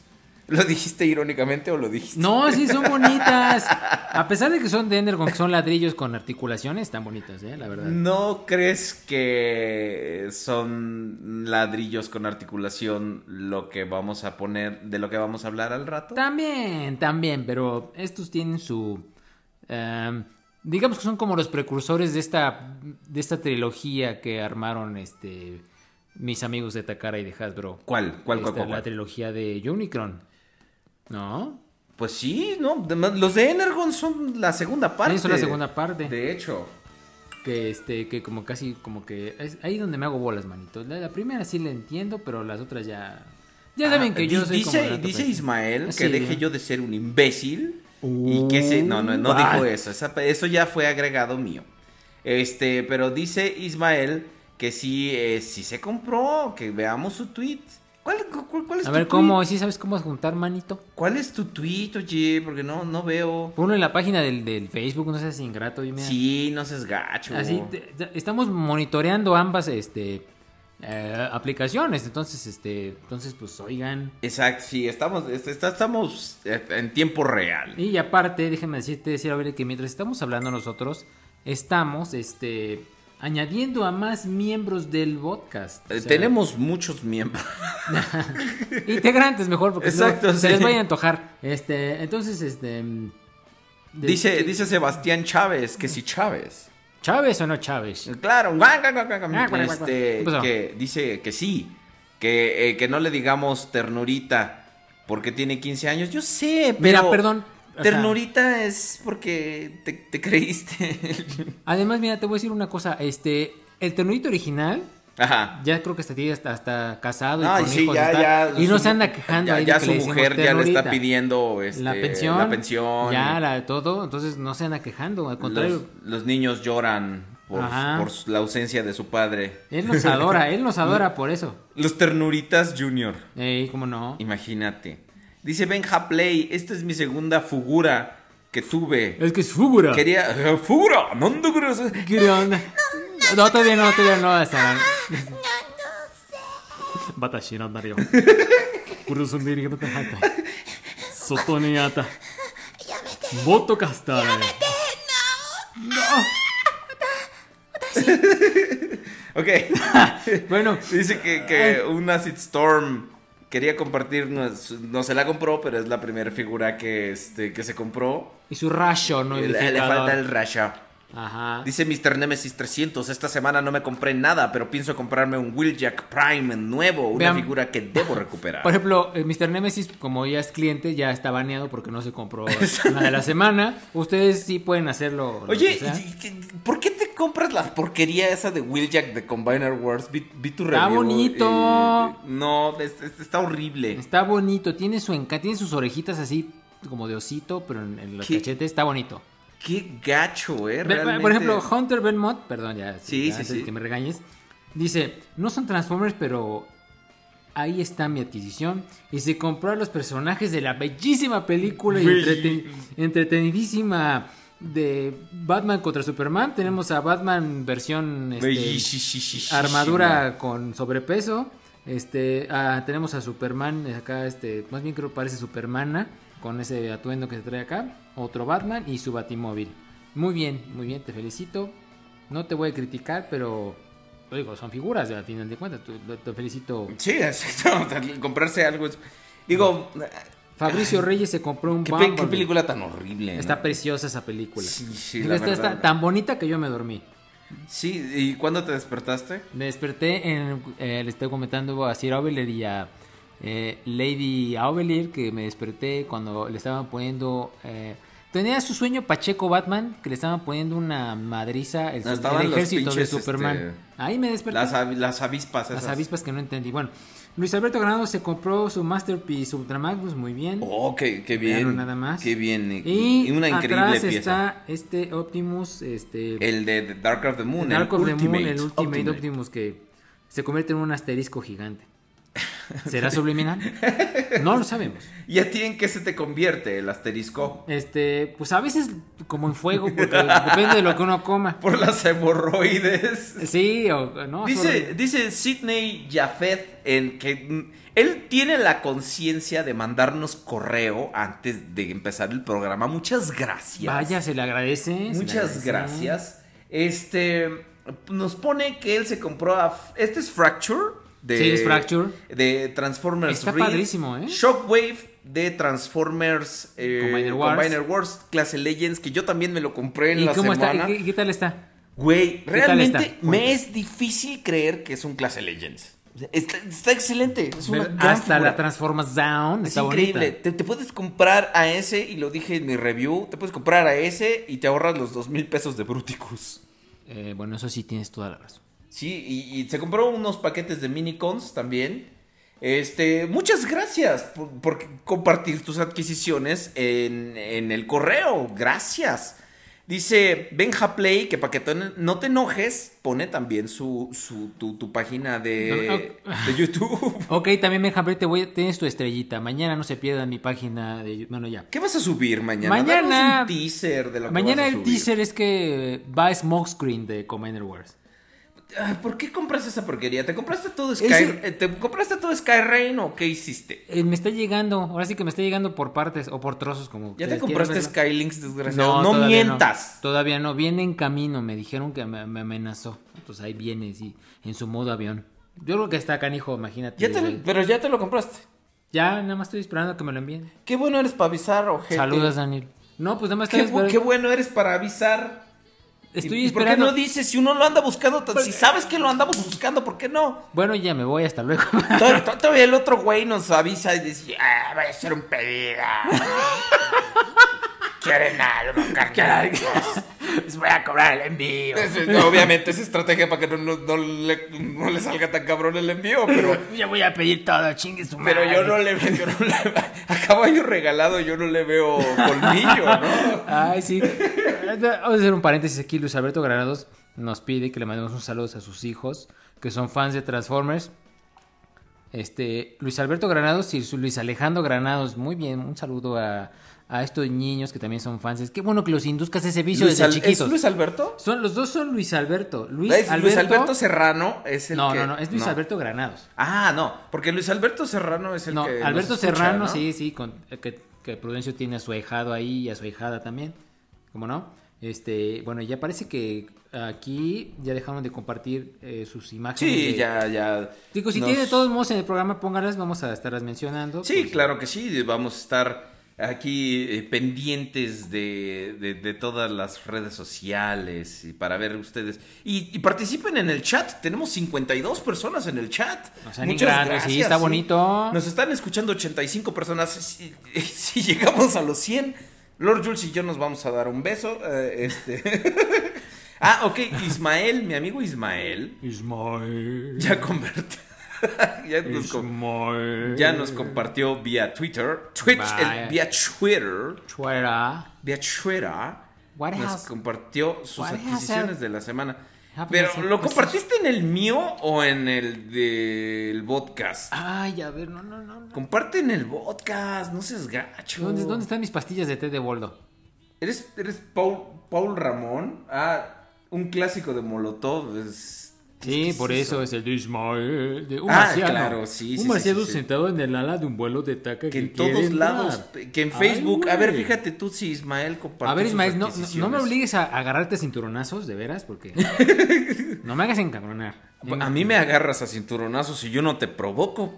¿Lo dijiste irónicamente o lo dijiste? No, sí, son bonitas. A pesar de que son de Endergon, que son ladrillos con articulaciones, están bonitas, ¿eh? La verdad. ¿No crees que son ladrillos con articulación lo que vamos a poner, de lo que vamos a hablar al rato? También, también, pero estos tienen su... em, digamos que son como los precursores de esta, de esta trilogía que armaron este mis amigos de Takara y de Hasbro. ¿Cuál? ¿Cuál, cuál, Esta, cuál, La cuál? trilogía de Unicron. ¿No? Pues sí, ¿no? Los de Energon son la segunda parte. son la segunda parte. De hecho. Que este, que como casi, como que es ahí donde me hago bolas, manitos. La, la primera sí la entiendo, pero las otras ya. Ya saben Ah, que yo soy dice, como dice. Ismael que Sí. deje yo de ser un imbécil y que se no no no Uh, dijo ah. eso, esa- eso ya fue agregado mío. Este, pero dice Ismael que sí eh, sí se compró, que veamos su tweet. ¿Cuál, cuál, cuál es A tu ver, tweet? ¿cómo? ¿Sí sabes cómo juntar, manito? ¿Cuál es tu tweet, oye? Porque no no veo. Ponlo en la página del, del Facebook, no seas ingrato, dime. Sí, no seas gacho. Así, te- te- estamos monitoreando ambas, este, eh, aplicaciones. Entonces, este, entonces, pues, oigan. Exacto, sí, estamos est- est- estamos eh, en tiempo real. Y aparte, déjenme decirte, decir a ver que mientras estamos hablando nosotros, estamos, este, añadiendo a más miembros del podcast. O Eh, sea, Tenemos muchos miembros. integrantes mejor porque no, se les vaya a antojar. Este, entonces, este. mm, Dice, ¿qué- dice Sebastián Chávez que si Chávez. ¿Chávez o no Chávez? Claro, este, que dice que sí, que, eh, que no le digamos ternurita porque tiene 15 años. Yo sé, pero Mira, perdón. Ternurita es porque te, te creíste. además, mira, te voy a decir una cosa. Este, el ternurito original. Ajá. Ya creo que está, hasta, hasta casado y Ay, con sí, hijos. ya, está- ya. y no se anda quejando Ya, ahí su le mujer ya le está pidiendo este, la pensión. La pensión. Ya, la de todo. Entonces no se anda quejando. Al contrario, los, los niños lloran por, la ausencia de su padre. él nos adora. él nos adora por eso. Los Ternuritas Junior. Ey, ¿cómo no? Imagínate. Dice Benja Play, esta es mi segunda figura que tuve. Es que es figura. Quería... ¡Figura! ¡No! ¿Qué onda? No, todavía no, todavía no. Batashi no andaría. Kurusundiri que no te jata. Sotoni ata. Voto castare. Ok. Bueno, Dice que, que un Acid Storm quería compartir, no, no se la compró, pero es la primera figura que, este, que se compró. y su rayo no le, le falta el Rasha. Ajá. Dice Mr. Nemesis 300, esta semana no me compré nada, pero pienso comprarme un Wheeljack Prime nuevo, una Vean. figura que debo recuperar. Por ejemplo, eh, Mr. Nemesis, como ya es cliente, ya está baneado porque no se compró una de la semana. Ustedes sí pueden hacerlo. lo Oye, que sea. ¿y qué- ¿por qué te compras la porquería esa de Wheeljack de Combiner Wars? Vi, vi tu Está review bonito. y- no, es- es- está horrible. Está bonito, tiene su encanto, tiene sus orejitas así como de osito, pero en, en los ¿Qué? cachetes está bonito. Qué gacho, eh. Realmente. Por ejemplo, Hunter Belmont, perdón, ya, Sí, ya sí, antes sí. de que me regañes, dice, no son Transformers, pero ahí está mi adquisición. Y se compró a los personajes de la bellísima película y entreten- entretenidísima de Batman contra Superman. Tenemos a Batman versión este, armadura con sobrepeso. Este, ah, tenemos a Superman acá, este, más bien creo que parece Supermana con ese atuendo que se trae acá. Otro Batman y su Batimóvil. Muy bien, muy bien, te felicito. No te voy a criticar, pero digo, son figuras al final de cuentas. Te, te felicito. Sí, exacto. Comprarse algo es. Digo, Fabricio Reyes se compró un ¿qué, qué película tan horrible. ¿no? Está preciosa esa película. Sí, sí, la verdad. está tan bonita que yo me dormí. Sí, ¿y cuándo te despertaste? Me desperté en. eh, le estoy comentando a Sir Aubelier y a eh, Lady Aubelier que me desperté cuando le estaban poniendo. eh, tenía su sueño Pacheco Batman que le estaban poniendo una madriza el, No, el ejército de pinches, Superman. este, Ahí me desperté. Las, avi- las avispas Las avispas que no entendí. Bueno, Luis Alberto Granado se compró su Masterpiece Ultramagnus, muy bien. Oh, qué, bien. nada más. Qué bien. y, Y, una increíble atrás pieza. está este Optimus, este El de Dark of the Moon. Dark el of the Moon, Ultimate, el Ultimate, Optimus que se convierte en un asterisco gigante. ¿Será subliminal? No lo sabemos. ¿Y a ti en qué se te convierte el asterisco? Este, pues a veces como en fuego, porque depende de lo que uno coma. Por las hemorroides. Sí, o no. Dice, sobre- dice Sidney Jafet en que mm, él tiene la conciencia de mandarnos correo antes de empezar el programa. Muchas gracias. Vaya, se le agradece. le Muchas agradece. gracias. Este nos pone que él se compró a este es Fracture de Fracture. de Transformers Está Reed, padrísimo, ¿eh? Shockwave de Transformers eh, Combiner Wars. Combiner Wars clase Legends que yo también me lo compré en ¿Y la cómo está? semana. ¿Y qué, tal está? Güey, realmente está? me es difícil creer que es un clase Legends. Está, está excelente. Es una Hasta figura. la Transformers Down. Es increíble. te puedes comprar a ese, y lo dije en mi review, te puedes comprar a ese y te ahorras los dos mil pesos de Bruticus. Eh, bueno, eso sí tienes toda la razón. Sí, y, y se compró unos paquetes de minicons también. Este, muchas gracias por, por compartir tus adquisiciones en, en el correo. Gracias. Dice Benja Play que para que no te enojes, pone también su, su tu, tu página de, de YouTube. Ok, también Benjamín, te voy, tienes tu estrellita. Mañana no se pierdan mi página de... Bueno, ya. ¿Qué vas a subir mañana? Mañana- un teaser de lo que Mañana vas a el teaser es que va Smokescreen de Commander Wars. ¿Por qué compraste esa porquería? ¿Te compraste todo Sky, Ese- eh, ¿te compraste todo Skyrain o qué hiciste? Eh, me está llegando, ahora sí que me está llegando por partes o por trozos como ¿Ya te compraste. Skylinks, desgraciado? No, todavía mientas. todavía no, viene en camino, me dijeron que me, me amenazó. Entonces ahí viene, sí, en su modo avión. Yo creo que está canijo, imagínate. Ya te lo- güey. pero ya te lo compraste. Ya, nada más estoy esperando a que me lo envíen. Qué bueno eres para avisar, ojete. Saludos, Daniel. No, pues nada más Qué, estoy bu- esperando. qué bueno eres para avisar. Estoy ¿Y- ¿Por qué no dices si uno lo anda buscando? tan- Si sabes que lo andamos buscando, ¿por qué no? Bueno, ya me voy, hasta luego. Tod- tod- Todavía el otro güey nos avisa y dice, ah, voy a hacer un pedido. ¿Quieren algo, carnal? Les voy a cobrar el envío. Obviamente es estrategia para que no, no- no le, no le salga tan cabrón el envío, pero, Ya voy a pedir todo, chingue su madre. pero yo no le veo, yo a caballo regalado yo no le veo colmillo, ¿no? Ay, sí. Vamos a hacer un paréntesis aquí. Luis Alberto Granados nos pide que le mandemos un saludo a sus hijos, que son fans de Transformers. Este, Luis Alberto Granados y Luis Alejandro Granados. Muy bien, un saludo a, a estos niños que también son fans. Es que bueno que los induzcas a ese vicio Luis desde Al- chiquitos. ¿Es Luis Alberto? Son, los dos son Luis Alberto. Luis, Alberto, Luis Alberto Serrano es el No, que... no, no, es Luis no. Alberto Granados. Ah, no, porque Luis Alberto Serrano es el No, que Alberto escucha, Serrano, ¿no? sí, sí, con, eh, que, que Prudencio tiene a su ahijado ahí y a su ahijada también. ¿Cómo no? Este, bueno, ya parece que aquí ya dejaron de compartir eh, sus imágenes. Sí, de- ya, ya. Digo, si nos- tiene de todos modos en el programa, póngalas, vamos a estarlas mencionando. Sí, pues, claro que sí, vamos a estar aquí eh, pendientes de, de- de todas las redes sociales y para ver ustedes. Y, y participen en el chat, tenemos 52 personas en el chat. No sean ingratos, sí, está bonito. Nos están escuchando 85 personas. Si, si llegamos a los 100, Lord Jules y yo nos vamos a dar un beso. eh, este. ah, ok, Ismael, mi amigo Ismael, Ismael. ya convirtió. ya nos ya nos compartió vía Twitter. Twitch, el- vía Twitter. Chuera. Vía Twitter. What Nos has- compartió sus has adquisiciones de la semana. Pero, ¿lo compartiste en el mío o en el del podcast? Ay, a ver, no, no, no. no. Comparte en el podcast, no seas gacho. ¿Dónde, ¿Dónde están mis pastillas de té de boldo? ¿Eres, eres Paul, Paul Ramón? Ah, un clásico de Molotov. Es, Sí, ¿qué es por eso es el de Ismael. De un Ah, marciano. claro, sí, sí, Un marciano sí, sentado en el ala de un vuelo de taca Que en quiere todos entrar. lados, que en Ay, Facebook. a ver, fíjate tú si Ismael compartió A ver, Ismael, no, me obligues a agarrarte cinturonazos, de veras, porque no me hagas encabronar. A mí me agarras a cinturonazos y yo no te provoco.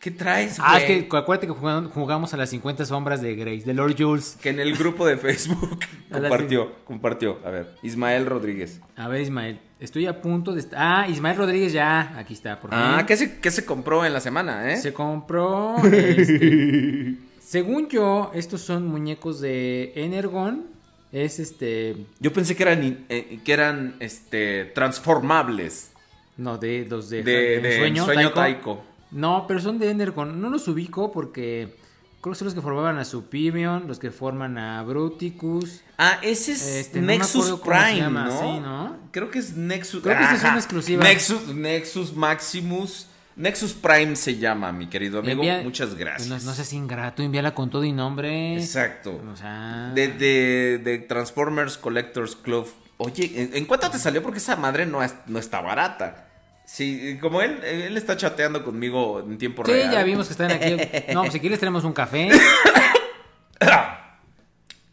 ¿Qué traes, Ah, es que acuérdate que jugamos, a las 50 sombras de Grace, de Lord Jules. Que en el grupo de Facebook compartió, compartió. A ver, Ismael Rodríguez. A ver, Ismael, estoy a punto de... Ah, Ismael Rodríguez ya, aquí está, por. Ah, ¿qué se, qué se compró en la semana, eh? Se compró... este, según yo, estos son muñecos de Energon. Es este... Yo pensé que eran, eh, que eran este, transformables. No, de los de, De, de Sueño, Sueño, Taiko. Taiko. No, pero son de Energon. No los ubico porque creo que son los que formaban a Superion, los que forman a Bruticus. Ah, ese es Este, Nexus Prime, ¿no? sí, ¿no? Creo que es Nexus. Creo que esa es una exclusiva. Nexus, Nexus Maximus. Nexus Prime se llama, mi querido amigo. Envía- Muchas gracias. No, no seas ingrato, envíala con todo y nombre. Exacto. O sea... De, de, de Transformers Collectors Club. Oye, ¿en, en cuánto te salió? Porque esa madre no, es- no está barata. Sí, como él, él está chateando conmigo en tiempo Sí, real. ya vimos que están aquí. No, pues si quieres tenemos un café.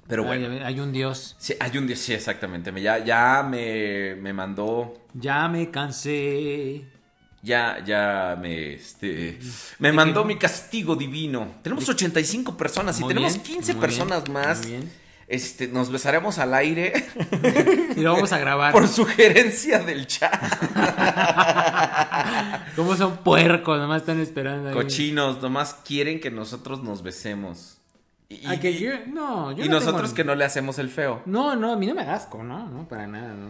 Pero bueno. Ay, hay un dios. Sí, hay un día, sí, exactamente. Me- Ya, ya me, me mandó. Ya me cansé. Ya, ya me, este, me mandó mi castigo divino. Tenemos 85 personas y Muy tenemos bien, 15 muy personas bien, más. muy bien. Este, nos besaremos al aire Y lo vamos a grabar. por sugerencia del chat. ¿Cómo son puercos? Nomás están esperando. ahí. Cochinos, nomás quieren que nosotros nos besemos. Y, Ah, que yo- no, yo y no nosotros tengo- que no le hacemos el feo. No, no, a mí no me asco, no, no, para nada, no.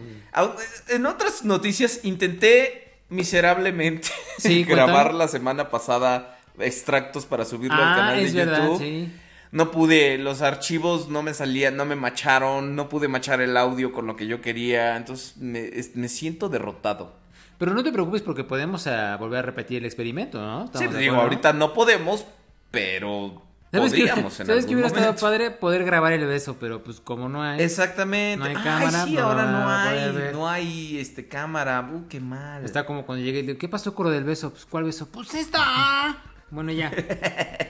En otras noticias, intenté miserablemente Sí, grabar cuéntame. la semana pasada extractos para subirlo al Ah, canal es de verdad, YouTube. sí. No pude, los archivos no me salían, no me macharon, no pude machar el audio con lo que yo quería, entonces me, me siento derrotado. Pero no te preocupes porque podemos ah, volver a repetir el experimento, ¿no? Sí, ¿Estamos te digo, ahorita no podemos, pero ¿Sabes podríamos en ¿sabes algún hubiera estado momento. padre? Poder grabar el beso, pero pues como no hay... Exactamente. No hay Ay, cámara, sí, no ahora no a hay, no hay este cámara. Uh, qué mal. Está como cuando llegué y le digo, ¿qué pasó con lo del beso? Pues, ¿cuál beso? Pues esta. Bueno, ya.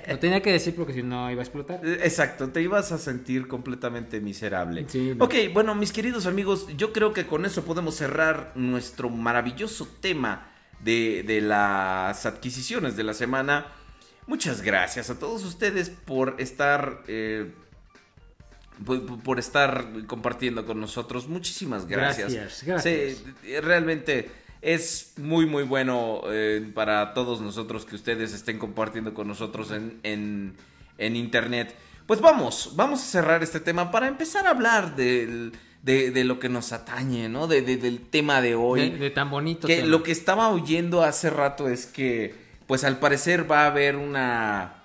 Lo tenía que decir porque si no iba a explotar. Eh, Exacto, te ibas a sentir completamente miserable. Sí, no. Ok, bueno, mis queridos amigos, yo creo que con eso podemos cerrar nuestro maravilloso tema de, de las adquisiciones de la semana. Muchas gracias a todos ustedes por estar... eh, por, por estar compartiendo con nosotros. Muchísimas gracias. Gracias, gracias. Sí, realmente es muy, muy bueno eh, para todos nosotros que ustedes estén compartiendo con nosotros en, en, en internet. Pues vamos, vamos a cerrar este tema para empezar a hablar del- de, de lo que nos atañe, ¿no? De- de- del tema de hoy. De, de tan bonito Que tema. lo que estaba oyendo hace rato es que, pues al parecer va a haber una.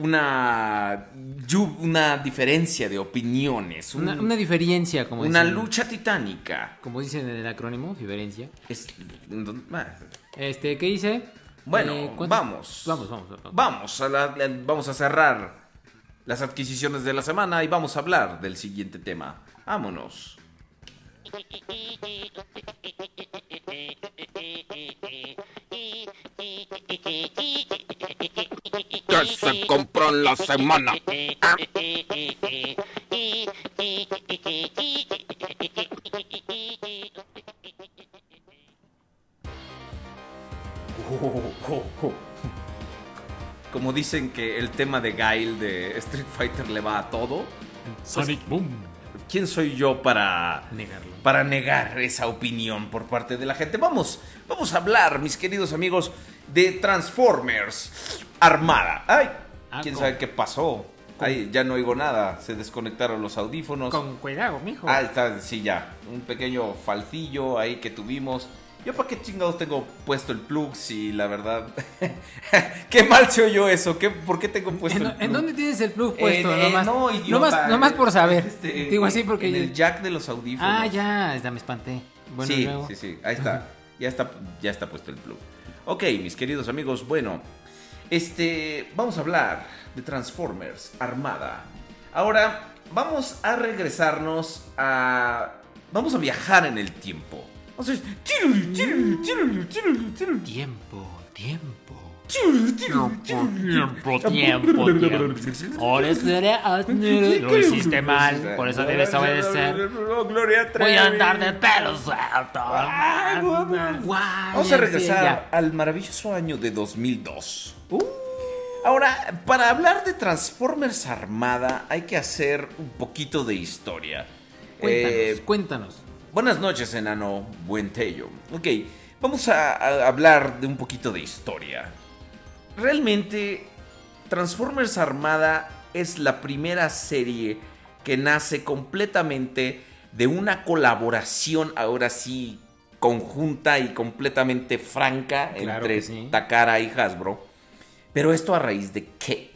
Una. Una diferencia de opiniones. un- Una, una diferencia, como una dicen, lucha titánica. Como dicen en el acrónimo, diferencia. Es- ah, Este, ¿qué dice? Bueno, Eh, ¿cuántos- vamos. Vamos, vamos. vamos. Vamos a, la- la- vamos a cerrar las adquisiciones de la semana y vamos a hablar del siguiente tema. Vámonos. que se compró en la semana. Como dicen que el tema de Guile de Street Fighter le va a todo, Sonic Boom. ¿quién soy yo para Negarlo. para negar esa opinión por parte de la gente? Vamos, vamos a hablar, mis queridos amigos, de Transformers Armada. Ay, Ah, quién con- sabe qué pasó. Ay, ya no oigo nada, se desconectaron los audífonos. Con cuidado, mijo. Ah, está, sí, ya. Un pequeño falcillo ahí que tuvimos. Yo para qué chingados tengo puesto el plug si la verdad... qué mal se oyó eso. ¿Qué, ¿Por qué tengo puesto ¿En, el en plug? dónde tienes el plug puesto? En- en- nomás, no, idiota, nomás, nomás por saber. Este, Digo así porque... En el jack de los audífonos. ah, ya, ya me espanté. Bueno, sí, luego. sí, sí. Ahí está. Ya está, ya está puesto el plug. Ok, mis queridos amigos, bueno. Este, vamos a hablar de Transformers Armada. Ahora, vamos a regresarnos a... Vamos a viajar en el tiempo. Vamos. Tiempo, tiempo. Tiempo, Tiempo, tiempo. Lo hiciste mal, por eso debes obedecer. Oh, Gloria Voy a andar de pelo suelto. Vamos a regresar al maravilloso año de 2002. Ahora, para hablar de Transformers Armada hay que hacer un poquito de historia. Cuéntanos, Eh, cuéntanos. buenas noches, enano Buentello. Ok, vamos a, a hablar de un poquito de historia. Realmente, Transformers Armada es la primera serie que nace completamente de una colaboración, ahora sí, conjunta y completamente franca Claro entre sí. Takara y Hasbro. Pero esto a raíz de qué?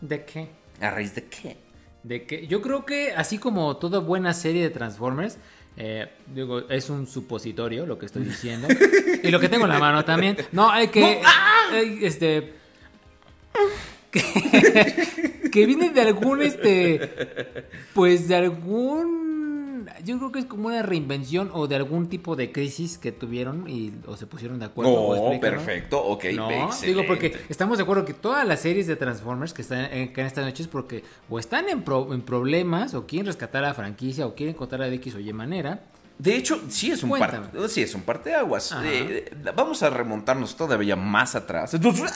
¿De qué? ¿A raíz de qué? De que yo creo que así como toda buena serie de Transformers, eh, digo, es un supositorio lo que estoy diciendo. y lo que tengo en la mano también. No, hay que. eh, este. Que, que viene de algún este. Pues de algún. Yo creo que es como una reinvención o de algún tipo de crisis que tuvieron y o se pusieron de acuerdo. o No, perfecto, ok, No, excelente. digo porque estamos de acuerdo que todas las series de Transformers que están en, que en estas noches porque o están en, pro- en problemas o quieren rescatar a la franquicia o quieren contar de X o Y manera. De hecho, sí es un parte, sí es un parteaguas. Ajá. Eh, vamos a remontarnos todavía más atrás. Eres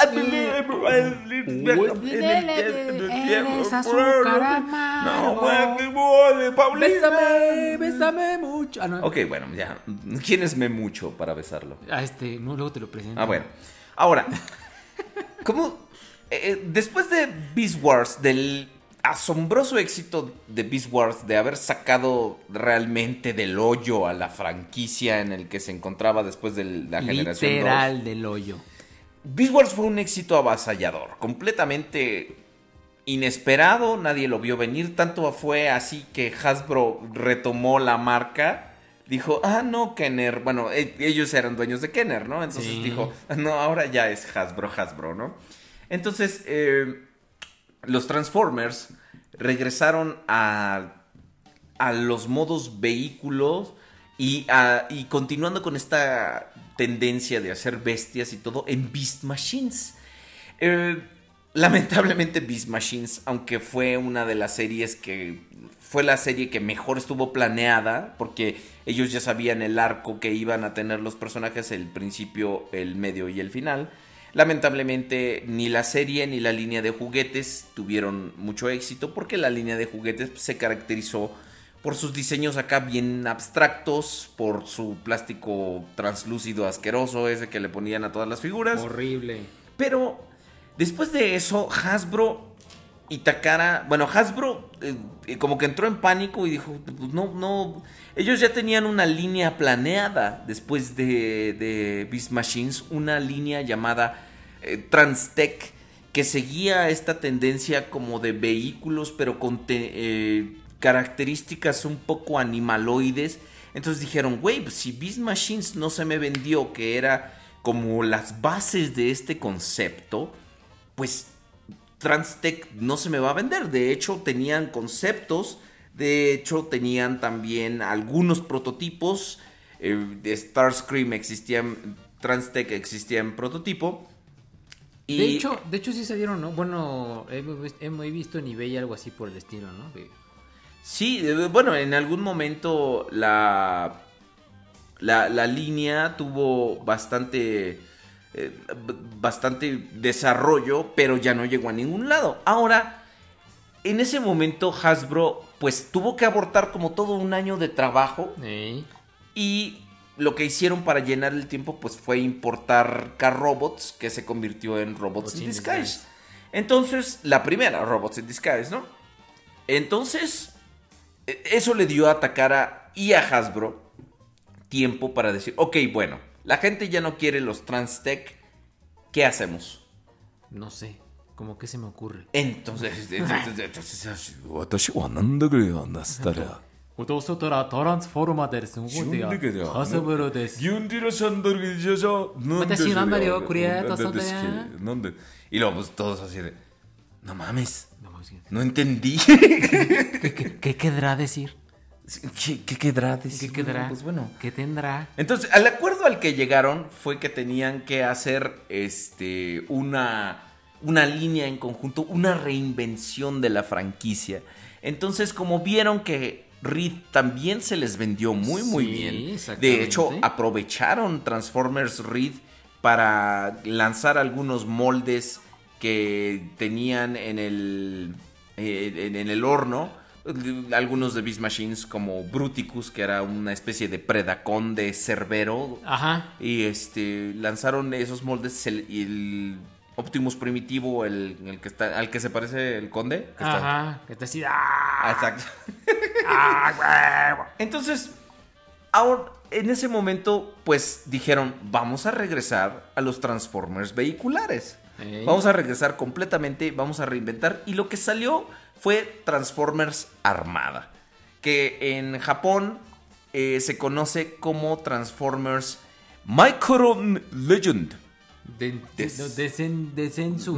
azúcar amargo. No, Paulina. Bésame, bésame mucho. Ah, no. Ok, bueno, ya. ¿Quién es me mucho para besarlo? Ah, este, no, luego te lo presento. Ah, bueno. Ahora, ¿cómo? eh, después de Beast Wars, del asombroso éxito de Beast Wars, de haber sacado realmente del hoyo a la franquicia en el que se encontraba después de la generación 2. Literal del hoyo. Beast Wars fue un éxito avasallador, completamente inesperado, nadie lo vio venir, tanto fue así que Hasbro retomó la marca. Dijo, ah, no, Kenner. Bueno, e- ellos eran dueños de Kenner, ¿no? Entonces Sí. dijo, no, ahora ya es Hasbro, Hasbro, ¿no? Entonces, eh, los Transformers regresaron a, a los modos vehículos y, y continuando con esta tendencia de hacer bestias y todo en Beast Machines. Eh, lamentablemente Beast Machines, aunque fue una de las series que fue la serie que mejor estuvo planeada, porque ellos ya sabían el arco que iban a tener los personajes, el principio, el medio y el final. Lamentablemente ni la serie ni la línea de juguetes tuvieron mucho éxito porque la línea de juguetes se caracterizó por sus diseños acá bien abstractos, por su plástico translúcido asqueroso ese que le ponían a todas las figuras. Horrible. Pero después de eso, Hasbro y Takara, bueno, Hasbro eh, eh, como que entró en pánico y dijo, pues no, no, ellos ya tenían una línea planeada después de, de Beast Machines, una línea llamada eh, Transtech que seguía esta tendencia como de vehículos, pero con eh, características un poco animaloides. Entonces dijeron, güey, pues si Beast Machines no se me vendió, que era como las bases de este concepto, pues Transtech no se me va a vender. De hecho, tenían conceptos, de hecho, tenían también algunos prototipos. eh, de Starscream existían, Transtech existía en prototipo. Y De hecho, de hecho sí salieron, ¿no? Bueno, hemos hemos visto en eBay algo así por el estilo, ¿no? Sí, eh, bueno, en algún momento la, la, la línea tuvo bastante, eh, bastante desarrollo, pero ya no llegó a ningún lado. Ahora, en ese momento Hasbro pues tuvo que abortar como todo un año de trabajo y lo que hicieron para llenar el tiempo pues fue importar Car-Robots que se convirtió en Robots Robots in in Disguise. Disguise. Entonces, la primera Robots in Disguise, ¿no? Entonces, e- eso le dio a Takara y a Hasbro tiempo para decir, ok, bueno, la gente ya no quiere los trans tech. ¿Qué hacemos? No sé. ¿Cómo que se me ocurre. Entonces, no, entendí. ¿Qué, qué, qué querrá decir ¿Qué, qué quedará? ¿Qué quedará? Pues bueno. ¿Qué tendrá? Entonces, al acuerdo al que llegaron fue que tenían que hacer este una, una línea en conjunto, una reinvención de la franquicia. Entonces, como vieron que Reed también se les vendió muy, muy Sí, bien. De hecho, aprovecharon Transformers Reed para lanzar algunos moldes que tenían en el, eh, en el horno. Algunos de Beast Machines como Bruticus, que era una especie de predacón de Cerbero. Ajá. Y este lanzaron esos moldes el, Optimus Primitivo, el, el que está, al que se parece el conde. que está- Ajá. Que está así. ¡ah! Ah, exacto. Entonces, ahora, en ese momento, pues dijeron, vamos a regresar a los Transformers vehiculares. Vamos a regresar completamente, vamos a reinventar. Y lo que salió fue Transformers Armada, que en Japón eh, se conoce como Transformers Micron Legend. De, desensu.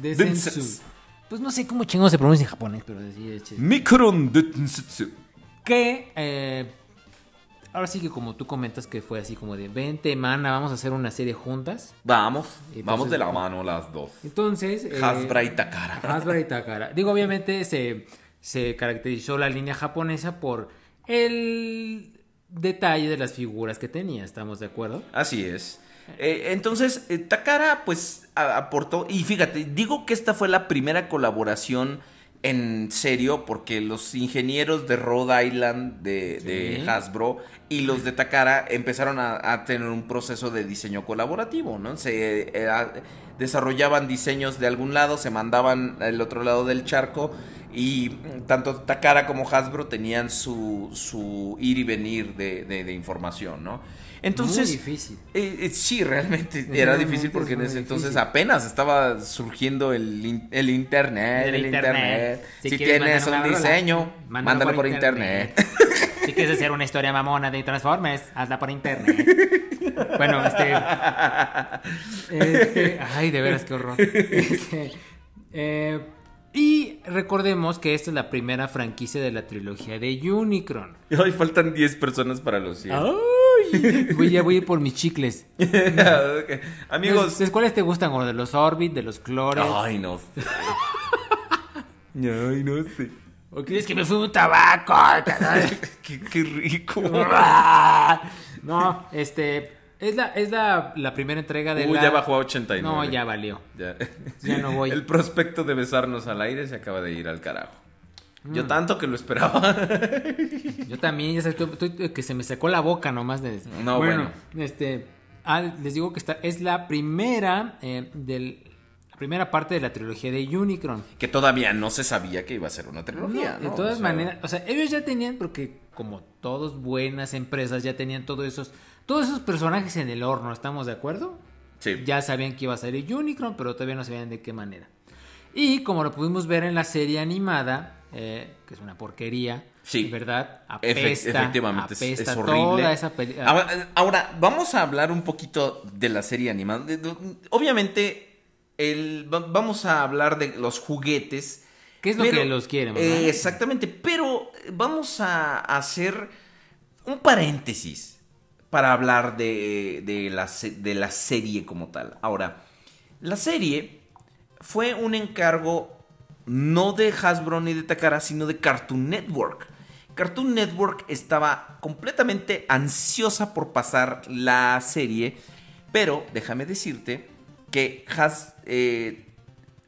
Densetsu. Pues no sé cómo chingón se pronuncia en japonés, pero así es. Micron Densetsu. Que, eh, ahora sí que como tú comentas que fue así como de, vente, mana, vamos a hacer una serie juntas. Vamos, vamos de la mano las dos. Entonces... eh, Hasbra y Takara. Hasbra y Takara. Digo, obviamente se, se caracterizó la línea japonesa por el detalle de las figuras que tenía, ¿estamos de acuerdo? Así es. Eh, entonces, eh, Takara pues aportó, y fíjate, digo que esta fue la primera colaboración en serio porque los ingenieros de Rhode Island de, de. Hasbro y los de Takara empezaron a, a tener un proceso de diseño colaborativo, ¿no? Se eh, desarrollaban diseños de algún lado, se mandaban al otro lado del charco y tanto Takara como Hasbro tenían su, su ir y venir de, de- de información, ¿no? Entonces, Muy difícil. eh, eh, sí, realmente era difícil porque es en ese entonces difícil. apenas estaba surgiendo el, in- el internet, el, El internet. internet. Si, Si quieres tienes un rola, diseño, mándalo mándalo por por internet. Si quieres hacer una historia mamona de Transformers, hazla por internet. bueno, este, este- Ay, de veras, qué horror. Este, Eh, y recordemos que esta es la primera franquicia de la trilogía de Unicron. Y hoy faltan 10 personas para los 100. ¡Ay! Voy, ya voy a ir por mis chicles. Amigos. ¿De cuáles te gustan? ¿O de los Orbit, de los Clores? Ay, no sé. Ay, no sé. ¿O quieres que me fume un tabaco? qué, qué rico. no, este... Es la, es la, la primera entrega de Uy, la... ya bajó a 89. No, ya valió. Ya. Ya no voy. El prospecto de besarnos al aire se acaba de ir al carajo. Mm. Yo tanto que lo esperaba. Yo también, ya sabes, estoy- que se me secó la boca nomás de... No, bueno. Este, ah, les digo que esta es la primera eh, del... La primera parte de la trilogía de Unicron. que todavía no se sabía que iba a ser una trilogía. de ¿no? todas O sea, maneras, o sea, ellos ya tenían, porque como todos buenas empresas, ya tenían todos esos, todos esos personajes en el horno, ¿estamos de acuerdo? Sí. Ya sabían que iba a salir Unicron, pero todavía no sabían de qué manera. Y como lo pudimos ver en la serie animada, eh, que es una porquería, Sí. ¿verdad? Efe- Apesta, efectivamente, es- apesta es, horrible. toda esa peli- ahora, ahora, vamos a hablar un poquito de la serie animada. Obviamente, el, va- vamos a hablar de los juguetes. ¿Qué es lo que los quieren, eh, exactamente, pero vamos a hacer un paréntesis para hablar de, de la, de la serie como tal. Ahora, la serie fue un encargo no de Hasbro ni de Takara, sino de Cartoon Network. Cartoon Network estaba completamente ansiosa por pasar la serie, pero déjame decirte que Has- eh,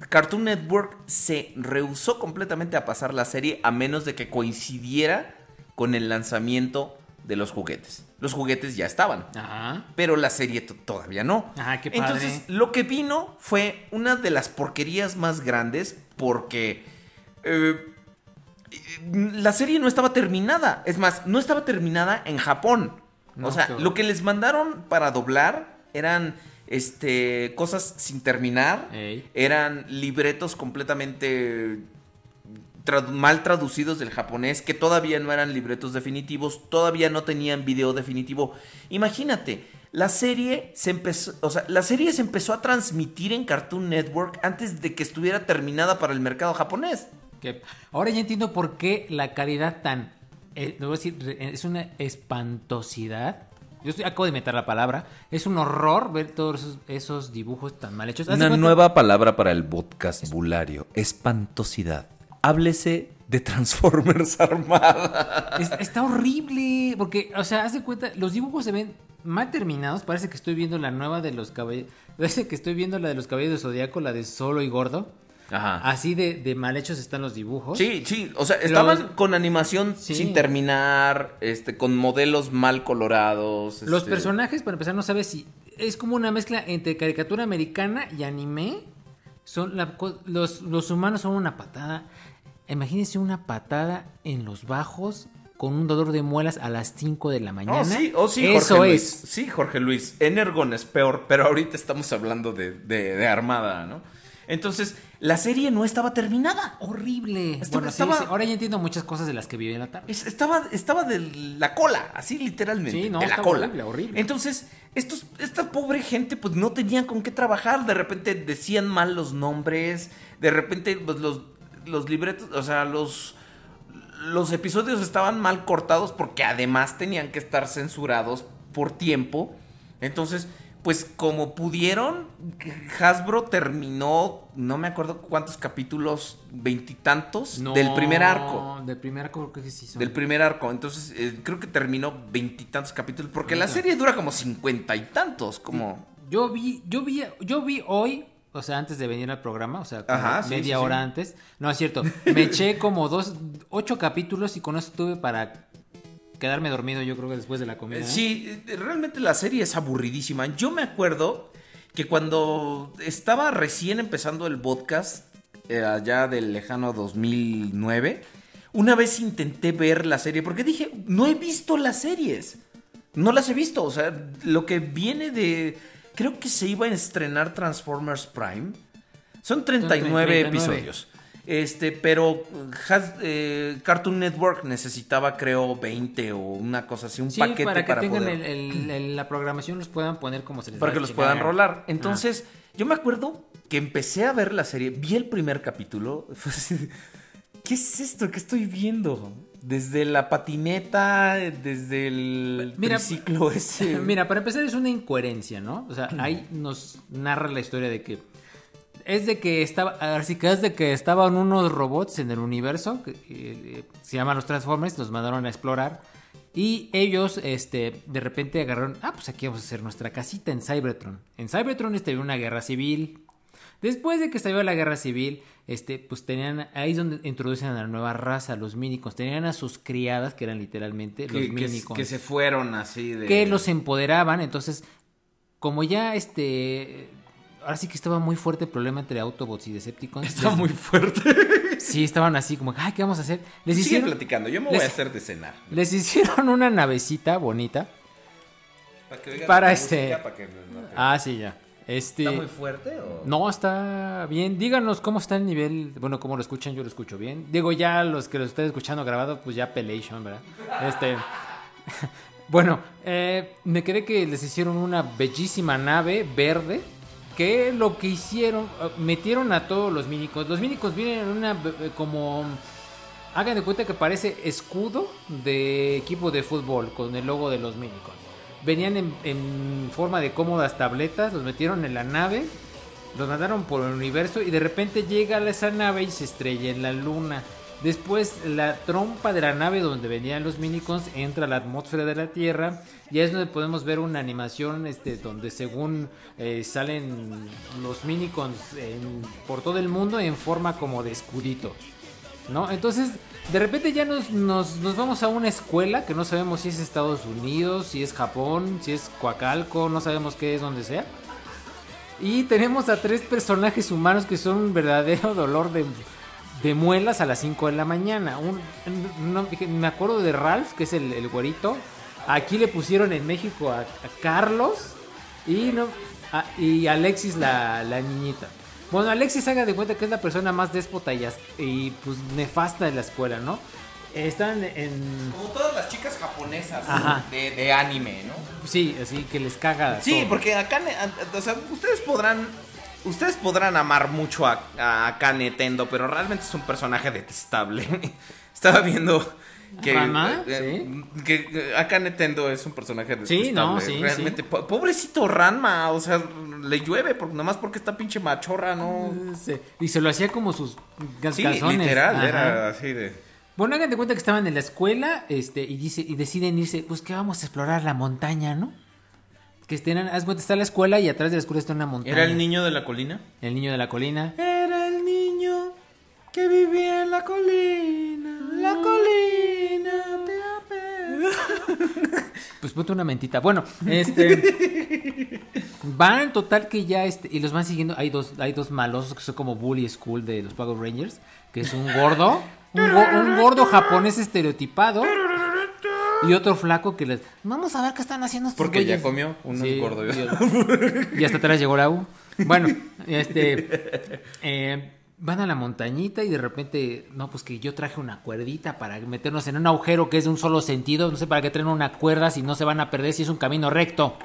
Cartoon Network se rehusó completamente a pasar la serie a menos de que coincidiera con el lanzamiento de los juguetes. Los juguetes ya estaban Ajá. pero la serie todavía no. Ajá, qué padre. Entonces, lo que vino fue una de las porquerías más grandes porque eh, la serie no estaba terminada. Es más, no estaba terminada en Japón. No, o sea, qué lo que les mandaron para doblar eran este cosas sin terminar, Ey. eran libretos completamente mal traducidos del japonés, que todavía no eran libretos definitivos, todavía no tenían video definitivo. Imagínate, la serie se empezó, o sea, la serie se empezó a transmitir en Cartoon Network antes de que estuviera terminada para el mercado japonés. Que- Ahora ya entiendo por qué la calidad tan... eh, no voy a decir, es una espantosidad. Yo estoy- acabo de inventar la palabra. Es un horror ver todos esos, esos dibujos tan mal hechos. Una cuenta- nueva palabra para el podcastbulario. Espantosidad. Háblese de Transformers Armada. Es- está horrible. Porque, o sea, haz de cuenta, los dibujos se ven mal terminados. Parece que estoy viendo la nueva de los caballeros. Parece que estoy viendo la de los caballeros de Zodíaco, la de Solo y Gordo. Ajá. Así de, de mal hechos están los dibujos. Sí, sí, o sea, estaban Los- con animación Sí. sin terminar, este, con modelos mal colorados. Los este- personajes, para empezar, no sabes si es como una mezcla entre caricatura americana y anime. Son la los, los humanos son una patada. Imagínense una patada en los bajos con un dolor de muelas a las 5 de la mañana. Oh, sí, oh, sí, Eso Jorge Luis. es. Sí, Jorge Luis. Energon es peor, pero ahorita estamos hablando de, de- de Armada, ¿no? Entonces, la serie no estaba terminada. Horrible. Estaba- Bueno, sí, estaba- sí, Ahora ya entiendo muchas cosas de las que viví en la tarde. Es- Estaba, estaba de la cola, así literalmente. Sí, no, de la cola. horrible, horrible. Entonces, estos, esta pobre gente, pues no tenían con qué trabajar. De repente decían mal los nombres. De repente, pues, los, los libretos, o sea, los. Los episodios estaban mal cortados porque además tenían que estar censurados por tiempo. Entonces, pues como pudieron, Hasbro terminó, no me acuerdo cuántos capítulos, veintitantos, No, del primer arco Del primer arco creo que sí son. del primer arco. Entonces, eh, creo que terminó veintitantos capítulos. Porque la serie dura como cincuenta y tantos. Como. Yo vi, yo vi, yo vi hoy, o sea, antes de venir al programa, o sea, como Ajá, sí, media sí, hora sí. antes. No, es cierto. Me eché como dos, ocho capítulos y con eso tuve para quedarme dormido, yo creo que después de la comida. Eh. Sí, realmente la serie es aburridísima. Yo me acuerdo que cuando estaba recién empezando el podcast, eh, allá del lejano 2009, una vez intenté ver la serie porque dije, no he visto las series. No las he visto. O sea, lo que viene de. Creo que se iba a estrenar Transformers Prime. Son 39, 39. episodios. Este, pero Has- eh, Cartoon Network necesitaba, creo, 20 o una cosa así, un Sí, paquete para para, que tengan poder. el- el- el- la programación los puedan poner como se les para que los puedan rolar. Entonces, yo me acuerdo que empecé a ver la serie, vi el primer capítulo. ¿Qué es esto que estoy viendo? Desde la patineta, desde el Mira, triciclo ese. Mira, para empezar es una incoherencia, ¿no? O sea, ahí nos narra la historia de que es de que estaba, así que es de que estaban unos robots en el universo que eh, se llaman los Transformers, los mandaron a explorar y ellos, este, de repente agarraron, ah, pues aquí vamos a hacer nuestra casita en Cybertron. En Cybertron estalló una guerra civil. Después de que estalló la guerra civil, este, pues tenían, ahí es donde introducen a la nueva raza, los minicons. Tenían a sus criadas, que eran literalmente los que, que- minicons que se fueron así de. que los empoderaban. Entonces, como ya este. Ahora sí que estaba muy fuerte el problema entre Autobots y Decepticons. Les- muy fuerte. Sí, estaban así como, ay, ¿qué vamos a hacer? Les Sigue hicieron, platicando, yo me les- voy a hacer de cenar. les hicieron una navecita bonita. Para, que oigan Para la este- música, para que no- no- Ah, sí, ya. Este. ¿Está muy fuerte o.? No, está bien. Díganos cómo está el nivel. Bueno, cómo lo escuchan, yo lo escucho bien. Digo, ya los que lo estén escuchando grabado, pues ya Pelation, ¿verdad? Este. bueno, eh, me quedé que les hicieron una bellísima nave verde. Que lo que hicieron, eh, metieron a todos los minicos. Los minicos vienen en una eh, como. Hagan de cuenta que parece escudo de equipo de fútbol con el logo de los minicos. Venían en, forma de cómodas tabletas, los metieron en la nave, los mandaron por el universo y de repente llega esa nave y se estrella en la luna. Después la trompa de la nave donde venían los minicons entra a la atmósfera de la Tierra y es donde podemos ver una animación este, donde según eh, salen los minicons por todo el mundo en forma como de escudito. ¿no? Entonces, de repente ya nos, nos vamos a una escuela que no sabemos si es Estados Unidos, si es Japón, si es Coacalco, no sabemos qué es donde sea. Y tenemos a tres personajes humanos que son un verdadero dolor de, de muelas a las 5 de la mañana. Un, no, me acuerdo de Ralph, que es el, el güerito. Aquí le pusieron en México a, a Carlos y, no, a- y Alexis la, la niñita. Bueno, Alexis haga de cuenta que es la persona más déspota y, y pues nefasta de la escuela, ¿no? Están en... Como todas las chicas japonesas de, de anime, ¿no? Sí, así que les caga. Sí, todo. porque acá, o sea, ustedes podrán, ustedes podrán amar mucho a, a Akane Tendo, pero realmente es un personaje detestable. Estaba viendo que, ¿Ranma? eh, que, que Akane Tendo es un personaje detestable. Sí, no, sí, realmente. Po- Pobrecito Ranma, o sea, le llueve porque nomás porque está pinche machorra, no. Sí, Y se lo hacía como sus Sí, literal, Ajá. era así de. Bueno, hagan de cuenta que estaban en la escuela este, y, dice, y deciden irse, pues que vamos a explorar la montaña, ¿no? Que estén, haz cuenta, está la escuela y atrás de la escuela está una montaña. ¿Era el niño de la colina? El niño de la colina. Era el niño que vivía en la colina. La colina te Pues ponte una mentita. Bueno, este. van total que ya este. Y los van siguiendo. Hay dos, hay dos malosos que son como Bully School de los Power Rangers. Que es un gordo. Un, go- un gordo japonés estereotipado. Y otro flaco que les. Vamos a ver qué están haciendo estos Porque ya güeyes". comió unos Sí, gordos. Y, y hasta atrás llegó la U. Bueno, este. eh, van a la montañita y de repente. No, pues que yo traje una cuerdita para meternos en un agujero que es de un solo sentido. No sé para qué traen una cuerda si no se van a perder si es un camino recto.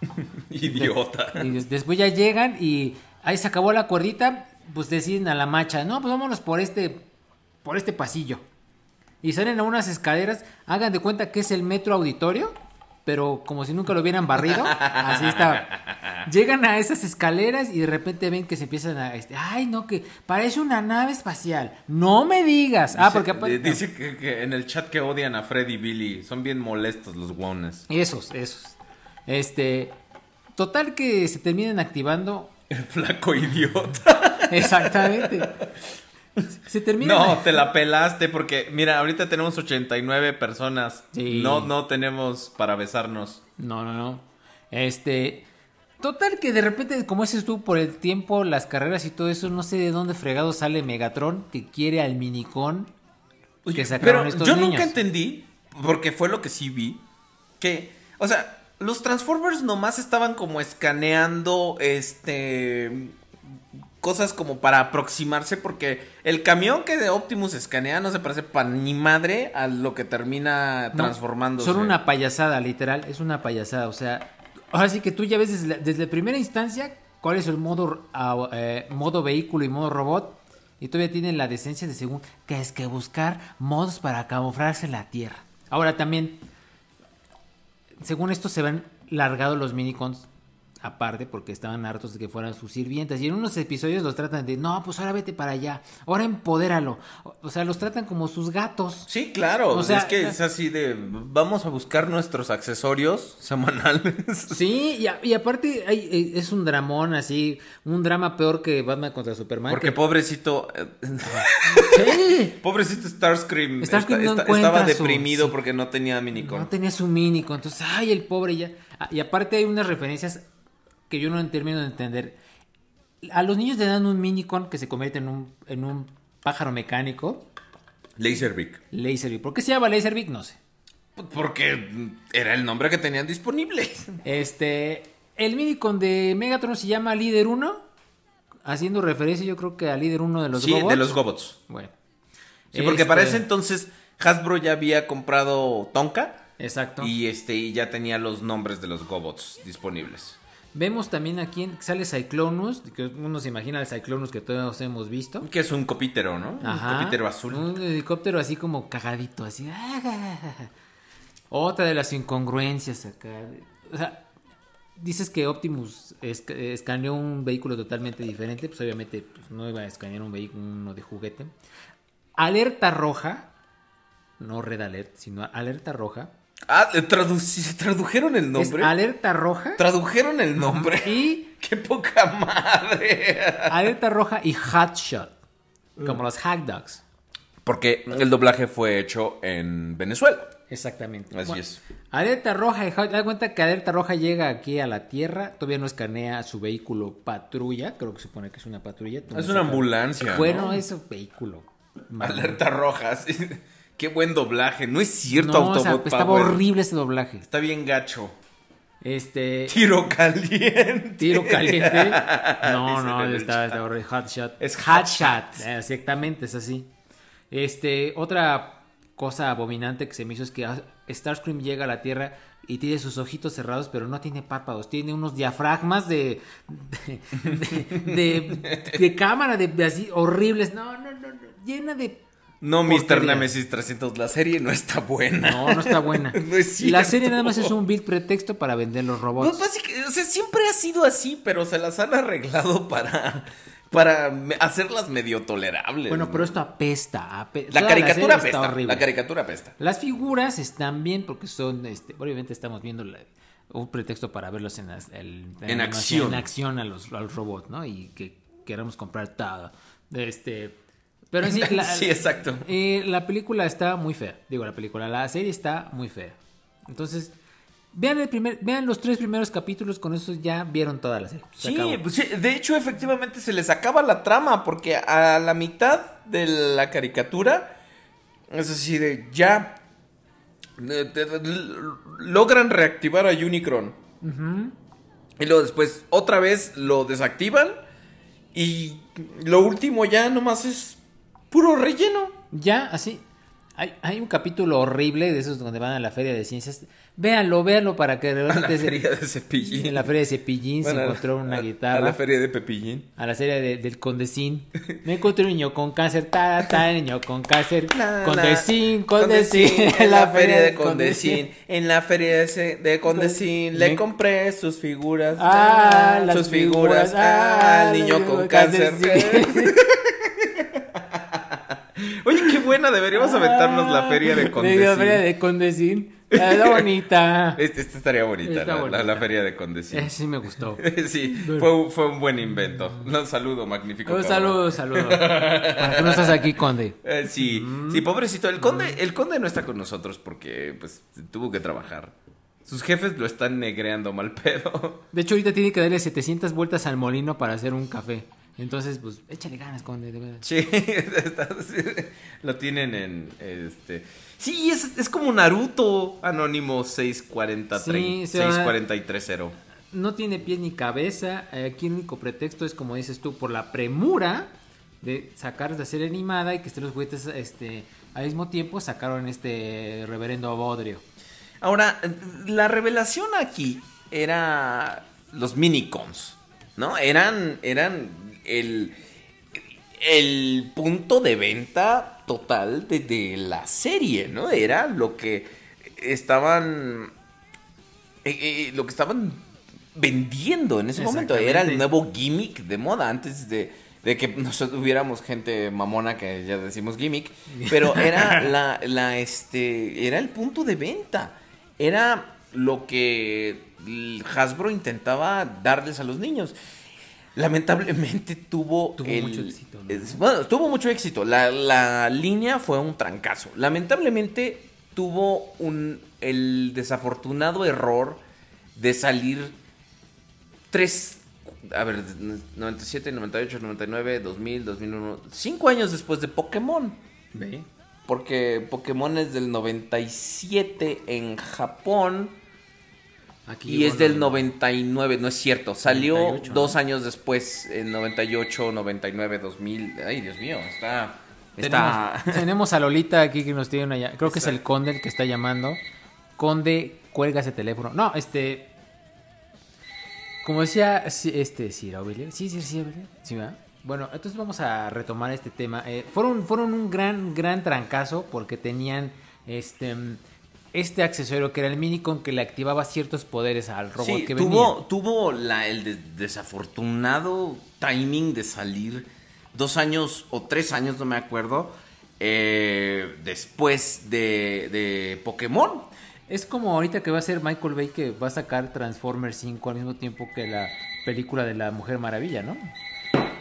Idiota. Y des- después ya llegan y ahí se acabó la cuerdita. Pues deciden a la macha. No, pues vámonos por este. Por este pasillo. Y salen a unas escaleras. Hagan de cuenta que es el metro auditorio. Pero como si nunca lo hubieran barrido. Así está. Llegan a esas escaleras y de repente ven que se empiezan a. Este, Ay, no, que parece una nave espacial. No me digas. Ah, porque apa- Dice, dice que, que en el chat que odian a Freddy y Billy. Son bien molestos los guones. Esos, esos. Este. Total que se terminan activando. El flaco idiota. Exactamente. Se terminan. No, te la pelaste porque, mira, ahorita tenemos 89 personas. Sí. No, no tenemos para besarnos. No, no, no. Este. Total que de repente, como dices tú, por el tiempo, las carreras y todo eso, no sé de dónde fregado sale Megatron que quiere al minicón que sacaron Pero estos yo niños. nunca entendí, porque fue lo que sí vi, que, o sea, los Transformers nomás estaban como escaneando, este, cosas como para aproximarse porque el camión que de Optimus escanea no se parece para ni madre a lo que termina No, transformándose. Son una payasada, literal, es una payasada. O sea, ahora sí que tú ya ves desde, la- desde primera instancia cuál es el modo, ah, eh, modo vehículo y modo robot. Y todavía tienen la decencia de según que es que buscar modos para camuflarse en la Tierra. Ahora también, según esto se van largado los minicons aparte porque estaban hartos de que fueran sus sirvientas y en unos episodios los tratan de no pues ahora vete para allá ahora empodéralo o, sea los tratan como sus gatos Sí, claro. O sea, es que es así de vamos a buscar nuestros accesorios semanales. Sí, y, a- y aparte hay- eh, es un dramón así, un drama peor que Batman contra Superman. Porque que- pobrecito, eh, Sí, pobrecito Starscream, esta- estaba su- deprimido sí. porque no tenía minicon. no tenía su mínico, entonces, ay, el pobre ya. Ah, Y aparte hay unas referencias que yo no termino de entender. A los niños le dan un minicon que se convierte en un, en un pájaro mecánico, Laserbeak. Laserbeak. ¿Por qué se llama Laserbeak? No sé. Porque era el nombre que tenían disponible. Este, el minicon de Megatron se llama Líder 1, haciendo referencia yo creo que a Líder 1 de los sí, Gobots. de los Gobots. Bueno. Sí, porque Este, para ese entonces Hasbro ya había comprado Tonka Exacto. y este y ya tenía los nombres de los Gobots disponibles. Vemos también aquí en- sale Cyclonus, que uno se imagina el Cyclonus que todos hemos visto. Que es un copítero, ¿no? Ajá. Un copítero azul. Un helicóptero así como cagadito, así. Otra de las incongruencias acá. O sea, dices que Optimus esc- escaneó un vehículo totalmente diferente, pues obviamente pues, no iba a escanear un vehículo uno de juguete. Alerta roja, no red alert, sino alerta roja. Ah, ¿le tradu- ¿se tradujeron el Es nombre? alerta roja Tradujeron el nombre. y ¡Qué poca madre! alerta roja y hotshot, como los hack dogs. Porque el doblaje fue hecho en Venezuela. Exactamente. Así es. Alerta roja, y Hot- da cuenta que Alerta roja llega aquí a la Tierra, todavía no escanea su vehículo patrulla, creo que se supone que es una patrulla. no Es una ambulancia. ¿no? Bueno, es un vehículo. Alerta roja. sí. Qué buen doblaje. No es cierto, No, o sea, Autobot estaba horrible ese doblaje. Está bien gacho. Este Tiro caliente. tiro caliente. No, no, está, está horrible. Hot shot. Es hot hot shot. Eh, Exactamente, es así. Este, otra cosa abominante que se me hizo es que Starscream llega a la Tierra y tiene sus ojitos cerrados, pero no tiene párpados, tiene unos diafragmas de de, de, de cámara de, de así horribles. No, no, no, no, llena de No, Mr. Nemesis 300. La serie no está buena. no, no está buena. No es la serie nada más es un vil pretexto para vender los robots. Pues básicamente, o sea, siempre ha sido así, pero se las han arreglado para, para hacerlas medio tolerables. Bueno, ¿no? pero esto apesta. ape- la caricatura apesta. horrible. La caricatura apesta. Las figuras están bien porque son, este, obviamente estamos viendo la- un pretexto para verlos en, el- En acción. en acción a los, a los robots, ¿no? Y que queramos comprar todo. Este, pero en sí, la, Sí, exacto. eh, la película está muy fea. Digo, la película, la serie está muy fea. Entonces, vean el primer, vean los tres primeros capítulos, con eso ya vieron toda la serie. Se Sí, pues sí, de hecho, efectivamente se les acaba la trama, porque a la mitad de la caricatura es así de ya logran reactivar a Unicron. Y luego después otra vez lo desactivan. Y lo último ya nomás es puro relleno. Ya, así. Hay, hay un capítulo horrible de esos donde van a la feria de ciencias. Véanlo, véanlo para que A la feria de Cepillín. En la feria de Cepillín Bueno, se la- encontró una a- guitarra. A la feria de Pepillín. A la serie de- del Condecín. Me encontré un niño con cáncer, ta, ta, niño con cáncer. Condecín, Condecín. en la feria de Condecín. En la feria de, de Condecín le compré sus figuras. Ah, las sus figuras. figuras, Ah, ah, el niño la con niño cáncer. buena, deberíamos aventarnos la feria de La Condecín. feria de Condecín. Ah, Está bonita. Este, este estaría bonita, Está la, la- bonita. la feria de Condecín. Eh, sí me gustó. Sí, fue, un- fue un buen invento. Un saludo, magnífico. Un cabrón. saludo, saludo. ¿Para qué no estás aquí, Conde? Eh, sí, Mm. sí, pobrecito. El conde, el conde no está con nosotros porque pues tuvo que trabajar. Sus jefes lo están negreando mal pedo. De hecho, ahorita tiene que darle 700 vueltas al molino para hacer un café. Entonces, pues, échale ganas, Conde, de verdad. Sí, lo tienen en este. Sí, es, es como Naruto Anónimo 640 Sí, se va- 6430. no tiene pies ni cabeza. Eh, Aquí el único pretexto es, como dices tú, por la premura de sacar de serie animada y que estén los juguetes este, al mismo tiempo, sacaron este reverendo bodrio. Ahora, la revelación aquí era los minicons, ¿no? Eran, eran el, el punto de venta total de, de la serie, ¿no? Era lo que estaban, eh, eh, lo que estaban vendiendo en ese momento. Era el nuevo gimmick de moda antes de, de que nosotros tuviéramos gente mamona que ya decimos gimmick, pero era la, la este era el punto de venta. Era lo que Hasbro intentaba darles a los niños. Lamentablemente tuvo, Tuvo el- mucho éxito, ¿no? es- bueno, tuvo mucho éxito. La, la línea fue un trancazo. Lamentablemente tuvo un el desafortunado error de salir tres, a ver, 97, 98, 99, 2000, 2001, cinco años después de Pokémon. ¿Ve? Porque Pokémon es del 97 en Japón Aquí y es del 99, no es cierto. Salió 98, dos ¿no? años después, en 98, 99, 2000. Ay, Dios mío, está... Tenemos, Está... tenemos a Lolita aquí que nos tiene una Creo que es el conde el que está llamando. Conde, cuelga ese teléfono. No, este. Como decía este, Aurelio. Sí, sí, sí, Aurelio. Sí, ¿verdad? Bueno, entonces vamos a retomar este tema. Eh, fueron, fueron un gran, gran trancazo porque tenían este, este accesorio que era el Minicon que le activaba ciertos poderes al robot Sí, que tuvo, venía. tuvo la, el de- desafortunado timing de salir dos años o tres años, no me acuerdo, eh, después de, de Pokémon. Es como ahorita que va a ser Michael Bay que va a sacar Transformers 5 al mismo tiempo que la película de la Mujer Maravilla, ¿no?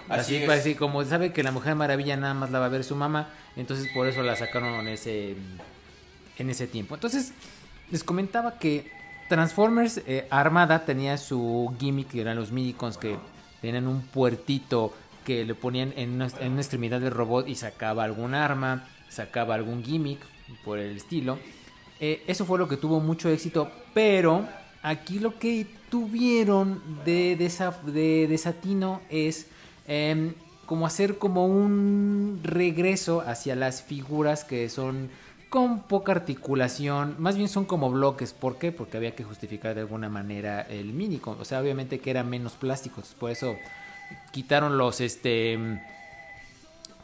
Así Así, es. así como sabe que la Mujer Maravilla nada más la va a ver su mamá, entonces por eso la sacaron ese, en ese tiempo. Entonces, les comentaba que Transformers eh, Armada tenía su gimmick, que eran los minicons que tenían un puertito que le ponían en una, en una extremidad del robot y sacaba algún arma, sacaba algún gimmick por el estilo. Eh, eso fue lo que tuvo mucho éxito, pero aquí lo que tuvieron de, de desatino es em, como hacer como un regreso hacia las figuras que son con poca articulación, más bien son como bloques, ¿por qué? Porque había que justificar de alguna manera el mínico, o sea, obviamente que eran menos plásticos, por eso quitaron los, este,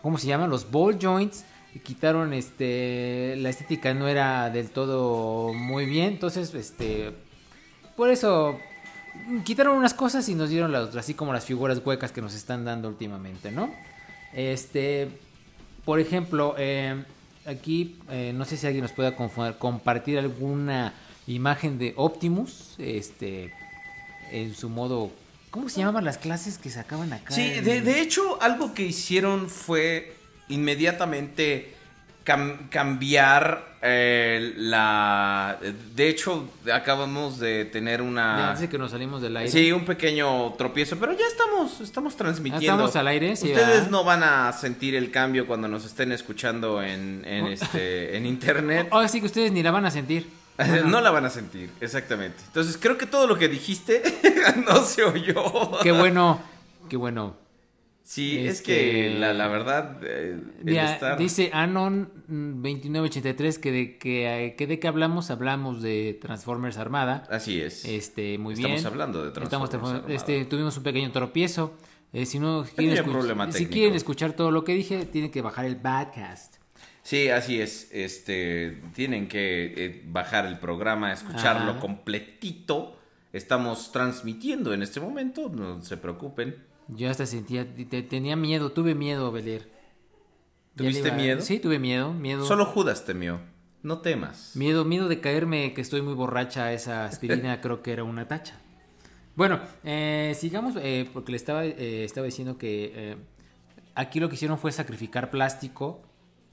¿cómo se llaman? Los ball joints, y quitaron, este, la estética no era del todo muy bien, entonces, este, por eso quitaron unas cosas y nos dieron las otras, así como las figuras huecas que nos están dando últimamente, ¿no? Este, por ejemplo, eh, aquí eh, no sé si alguien nos pueda compartir alguna imagen de Optimus, este, en su modo, ¿cómo se llamaban las clases que sacaban acá? Sí, de hecho, algo que hicieron fue inmediatamente cam- cambiar eh, la... De hecho, acabamos de tener una... antes de que nos salimos del aire. Sí, un pequeño tropiezo, pero ya estamos, estamos transmitiendo. Estamos al aire, sí, Ustedes no van a sentir el cambio cuando nos estén escuchando en, en, este, en internet. Ahora sí que ustedes ni la van a sentir. No la van a sentir, exactamente. Entonces creo que todo lo que dijiste no se oyó. Qué bueno, qué bueno. Sí, es Este- que la, la verdad, eh, Mira, estar- dice Anon mm, 2983 que de que, eh, que de qué hablamos, hablamos de Transformers Armada. Así es. Este, muy Estamos bien. hablando de Estamos Transformers transform- este, Armada. tuvimos un pequeño tropiezo. Eh, si no quieren, escu- problema si quieren escuchar todo lo que dije, tienen que bajar el Badcast. Sí, así es. Este, tienen que eh, bajar el programa, escucharlo Ajá. completito. Estamos transmitiendo en este momento, no se preocupen. Yo hasta sentía, te- tenía miedo, tuve miedo. Ya le ¿Tuviste miedo? Sí, tuve miedo, miedo. Solo Judas temió. No temas. Miedo, miedo de caerme, que estoy muy borracha, esa aspirina creo que era una tacha. Bueno, eh, sigamos, eh, porque le estaba, eh, estaba diciendo que eh, aquí lo que hicieron fue sacrificar plástico,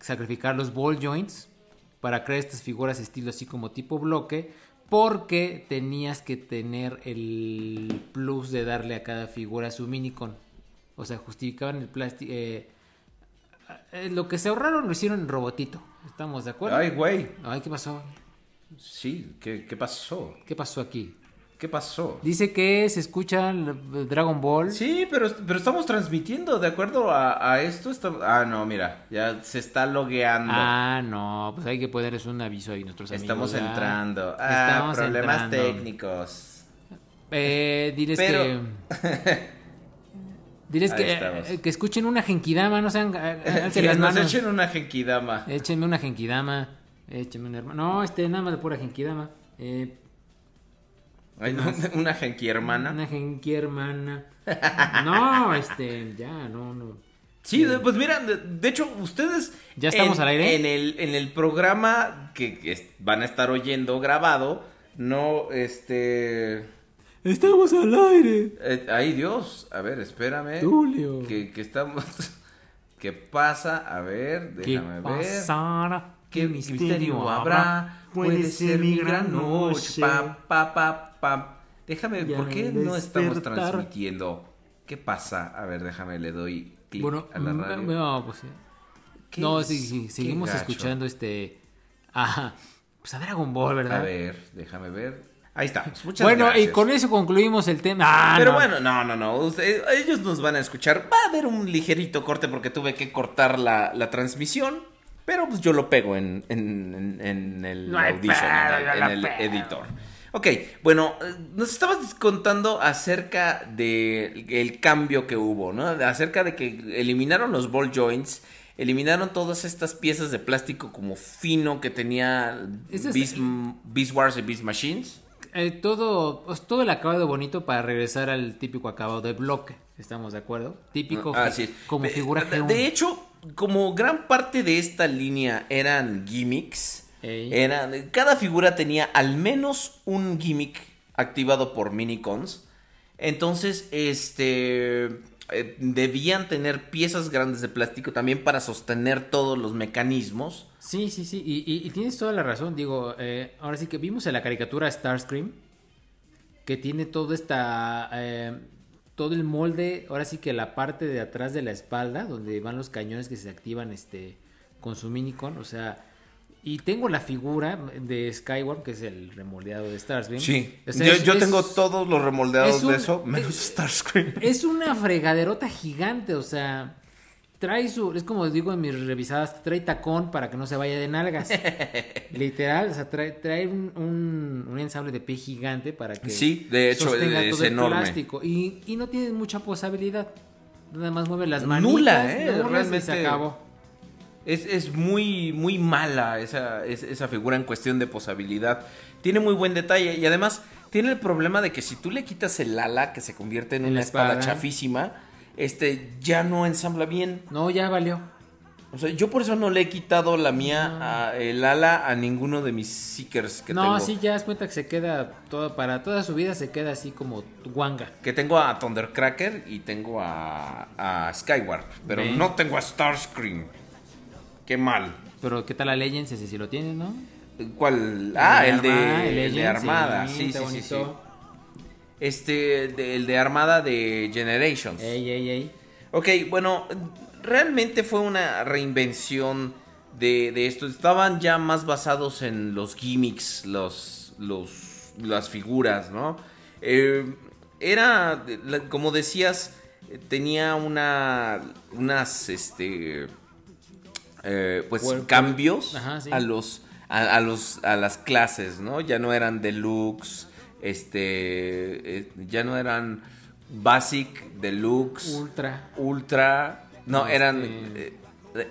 sacrificar los ball joints para crear estas figuras estilo así como tipo bloque, porque tenías que tener el plus de darle a cada figura su minicon. O sea, justificaban el plástico. lo que se ahorraron lo hicieron en robotito. ¿Estamos de acuerdo? Ay, güey. Ay, ¿qué pasó? Sí, ¿qué, qué pasó? ¿Qué pasó aquí? ¿Qué pasó? Dice que se escucha el Dragon Ball. Sí, pero, pero estamos transmitiendo, de acuerdo a, a esto. está- Ah, no, mira, ya se está logueando. Ah, no, pues hay que ponerles un aviso ahí nuestros amigos. Estamos ¿verdad? entrando. Ah, Estamos problemas entrando. técnicos. Eh, diles Pero- que. Diles que, eh, que escuchen una genkidama, no sean. eh, Que las nos manos. echen una genkidama. Échenme una genkidama. Échenme una hermana. No, este, nada más de pura genkidama. Eh, Ay, no, una genki hermana. Una genki hermana. No, este, ya, no, no. Sí, pues mira, de, de hecho, ustedes... ¿Ya estamos en- al aire? En el, en el programa que, van a estar oyendo grabado, no, este... Estamos al aire. eh, ay, Dios, a ver, espérame. Tulio. Que, que estamos... ¿Qué pasa? A ver, ¿Qué déjame ver. pasará? ¿Qué misterio habrá? Puede ser mi gran noche. Pa, pa, pa, pa. Déjame, Y ¿por qué no estamos transmitiendo? ¿Qué pasa? A ver, déjame, le doy clic Bueno, a la mm, radio. no, pues sí. Sí, seguimos escuchando este. Ajá. Pues a Dragon Ball, A ¿verdad? ver, déjame ver. Ahí está. Muchas bueno, gracias. y con eso concluimos el tema. Ah, Pero no. bueno, no, no, no. ellos nos van a escuchar. Va a haber un ligerito corte porque tuve que cortar la, la transmisión. Pero pues yo lo pego en, en, en- en el No Audition, pedo, en el, editor. Ok, bueno, nos estabas contando acerca de el cambio que hubo, ¿no? Acerca de que eliminaron los ball joints, eliminaron todas estas piezas de plástico como fino que tenía Beast, Beast Wars y Beast Machines. Eh, todo, pues, todo el acabado bonito para regresar al típico acabado de bloque. ¿Estamos de acuerdo? Típico Ah, fi- sí. como De- figura de, G1. de hecho, como gran parte de esta línea eran gimmicks, Ey. eran, cada figura tenía al menos un gimmick activado por minicons. Entonces, este eh, debían tener piezas grandes de plástico también para sostener todos los mecanismos. Sí, sí, sí. Y, y- y tienes toda la razón. Digo, eh, ahora sí que vimos en la caricatura Starscream que tiene todo esta. eh, todo el molde. Ahora sí que la parte de atrás de la espalda, donde van los cañones que se activan este con su minicon. O sea. Y tengo la figura de Skyward, que es el remoldeado de Starscream. O sea, yo, es- yo es- tengo todos los remoldeados es un- de eso, menos Starscream. Es una fregaderota gigante, o sea, trae su, es como digo en mis revisadas, trae tacón para que no se vaya de nalgas. Literal, o sea, trae, trae un, un, un ensamble de pie gigante para que Sí, de hecho, sostenga es todo el enorme. plástico. Y, y no tiene mucha posabilidad. Nada más mueve las Nula, manitas, ¿eh? y Realmente- se acabó. Es, es muy, muy mala esa, es- esa figura en cuestión de posabilidad. Tiene muy buen detalle y además tiene el problema de que si tú le quitas el ala, que se convierte en En una espada. chafísima, este ya no ensambla bien. No, ya valió. O sea, yo por eso no le he quitado la mía, a- el ala, a ninguno de mis seekers que no, tengo. sí, ya das cuenta que se queda todo, para toda su vida se queda así como guanga. Que tengo a Thundercracker y tengo a, a Skyward, pero no tengo a Starscream. Qué mal. Pero ¿qué tal la Legends? Ese sí lo tienes, ¿no? ¿Cuál? Ah, el de, Armada, el de Legends, Armada. Sí, sí, sí. Este, de- el de Armada de Generations. Ey, ey, ey. Ok, bueno, realmente fue una reinvención de, de esto. Estaban ya más basados en los gimmicks, los, los, las figuras, ¿no? Eh, era, como decías, tenía una, unas, este, eh, pues cambios Ajá, sí. a los, a, a los, a las clases, ¿no? Ya no eran deluxe, este, eh, ya no eran basic, deluxe Ultra. ultra, no, Este- eran eh,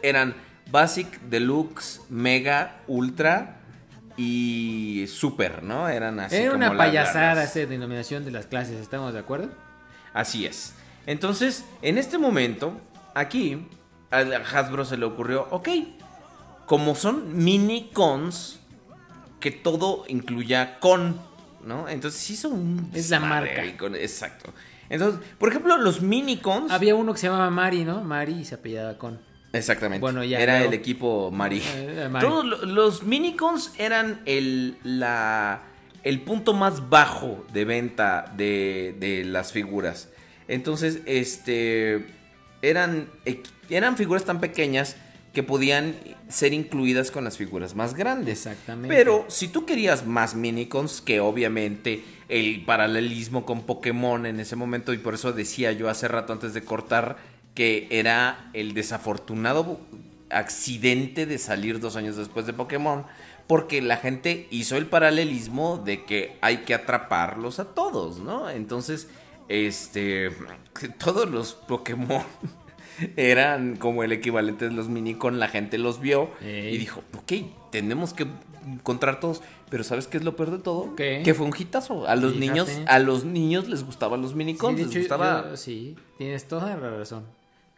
eran basic, deluxe, mega, ultra y super, ¿no? Eran así Era como una payasada las- esa denominación de las clases, ¿estamos de acuerdo? Así es. Entonces, en este momento, aquí a Hasbro se le ocurrió, ok, como son mini cons, que todo incluya con, ¿no? Entonces sí son un Es la marca. con- exacto. Entonces, por ejemplo, los mini cons. Había uno que se llamaba Mari, ¿no? Mari y se apellidaba con. Exactamente. Bueno, ya, Era el equipo Mari. Eh, Mari. Todos lo- los minicons eran el, la, el punto más bajo de venta de, de las figuras. Entonces, este. Eran, eran figuras tan pequeñas que podían ser incluidas con las figuras más grandes. Exactamente. Pero si tú querías más minicons, que obviamente el paralelismo con Pokémon en ese momento, y por eso decía yo hace rato antes de cortar, que era el desafortunado accidente de salir dos años después de Pokémon, porque la gente hizo el paralelismo de que hay que atraparlos a todos, ¿no? Entonces, este, todos los Pokémon eran como el equivalente de los minicon, la gente los vio Ey. y dijo, ok, tenemos que encontrar todos, pero ¿sabes qué es lo peor de todo? ¿Qué? Que fue un hitazo. A los Fíjate. niños, a los niños les gustaban los Sí, minicons, de les hecho, gustaba... yo- sí, tienes toda la razón.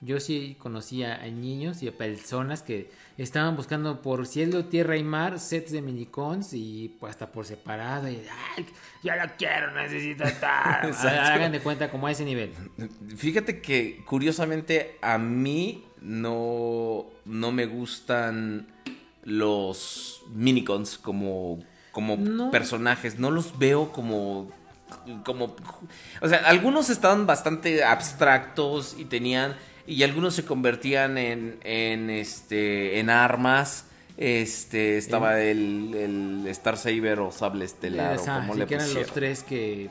Yo sí conocía a niños y a personas que estaban buscando por cielo, tierra y mar sets de minicons y pues hasta por separado. Y, Ay, yo lo quiero, necesito. Exacto. Hagan de cuenta como a ese nivel. Fíjate que curiosamente a mí no, no me gustan los minicons como, como No. personajes. No los veo como, como... O sea, algunos estaban bastante abstractos y tenían... Y algunos se convertían en, en, este, en armas. Este, estaba el, el Star Saber o Sable Estelar o como le que eran los tres que...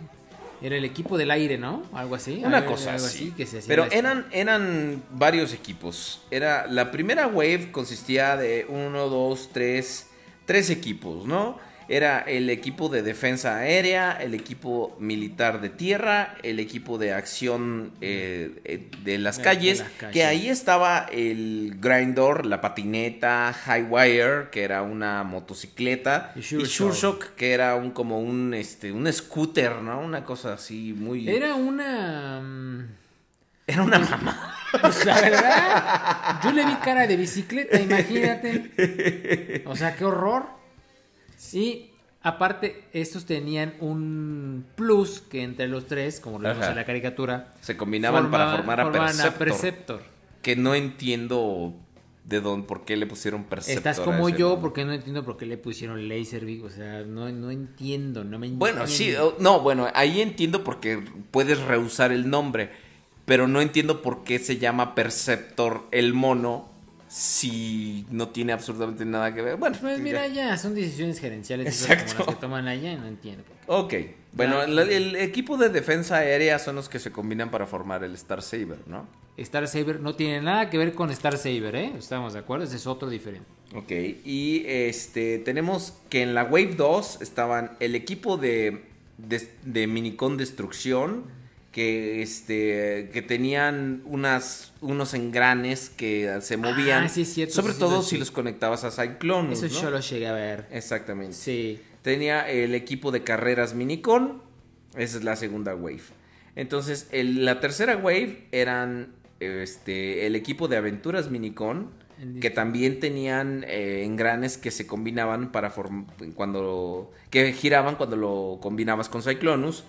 Era el equipo del aire, ¿no? Algo así. Una algo- cosa algo así. que se hacía Pero eran, eran varios equipos. Era, la primera wave consistía de uno, dos, tres, tres equipos, ¿no? Era el equipo de defensa aérea, el equipo militar de tierra, el equipo de acción eh, eh, de las de calles, las calles. que ahí estaba el Grindor, la patineta, Highwire, que era una motocicleta, Y y Sure Sure Shock. Shock, que era un como un este un scooter, ¿no? Una cosa así muy Era una... mm, era una mamá. Pues la verdad, yo le vi cara de bicicleta, imagínate. O sea, qué horror. Y aparte, estos tenían un plus que entre los tres, como lo vemos Ajá. en la caricatura, Se combinaban para formar a Perceptor, Perceptor. Que no entiendo de dónde, por qué le pusieron Perceptor. Estás como yo, nombre. porque no entiendo por qué le pusieron Laserbeak. O sea, no, no entiendo, no me Bueno, sí, entiendo. o- no, bueno, ahí entiendo porque puedes rehusar el nombre, pero no entiendo por qué se llama Perceptor el mono si no tiene absolutamente nada que ver. Bueno, Pues mira, ya, son decisiones gerenciales Exacto. como las que toman allá, no entiendo. Ok, bueno, Ah. el, el equipo de defensa aérea son los que se combinan para formar el Star Saber, ¿no? Star Saber no tiene nada que ver con Star Saber, ¿eh? Estamos de acuerdo, ese es otro diferente. Ok, y este tenemos que en la Wave 2 estaban el equipo de, de, de Minicon Destrucción, que este que tenían unas unos engranes que se movían, Ah, sí, cierto, sobre sí, todo sí. si los conectabas a Cyclonus, Eso ¿no? yo lo llegué a ver. Exactamente. Sí. Tenía el equipo de carreras Minicon. Esa es la segunda wave. Entonces, el- la tercera wave eran este, el equipo de aventuras Minicon. Que también tenían eh, engranes que se combinaban para form- cuando que giraban cuando lo combinabas con Cyclonus.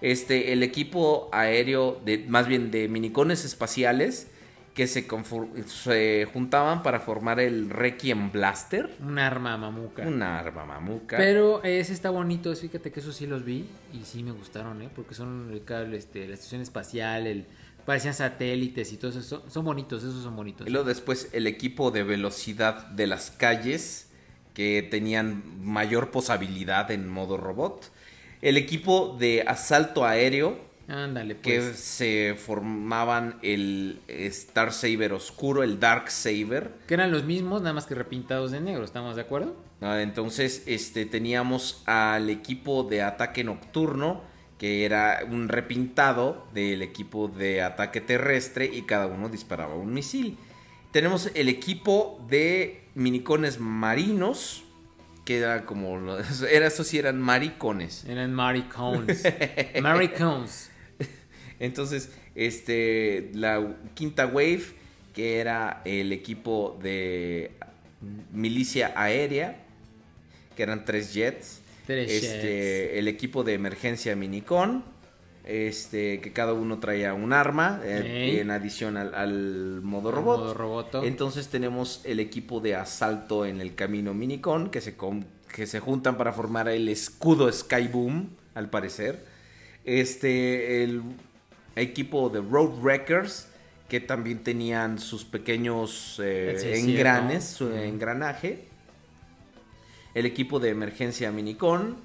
Este, el equipo aéreo de más bien de minicones espaciales que se, juntaban para formar el Requiem Blaster, Un arma mamuca. un arma mamuca. Pero ese está bonito, fíjate que esos sí los vi y sí me gustaron, ¿eh? Porque son el cable, este, la estación espacial, el parecían satélites y todo eso. Son, son bonitos, esos son bonitos. Y luego después el equipo de velocidad de las calles, que tenían mayor posabilidad en modo robot. El equipo de asalto aéreo, Ándale, que pues. se formaban el Star Saber oscuro, el Dark Saber. Que eran los mismos, nada más que repintados de negro, ¿estamos de acuerdo? Ah, Entonces, este, teníamos al equipo de ataque nocturno, que era un repintado del equipo de ataque terrestre y cada uno disparaba un misil. Tenemos el equipo de minicones marinos, que era como, lo- era, eso sí eran maricones. Eran maricones. maricones. Entonces, este, la quinta wave, que era el equipo de milicia aérea, que eran tres jets. Tres este, el equipo de emergencia Minicon, este, que cada uno traía un arma, eh, en adición al, al modo robot. modo roboto. Entonces tenemos el equipo de asalto en el camino Minicon, que se, que se juntan para formar el escudo Skyboom, al parecer. Este, el equipo de Road Wreckers, que también tenían sus pequeños eh, Sí, engranes, su engranaje. El equipo de emergencia Minicon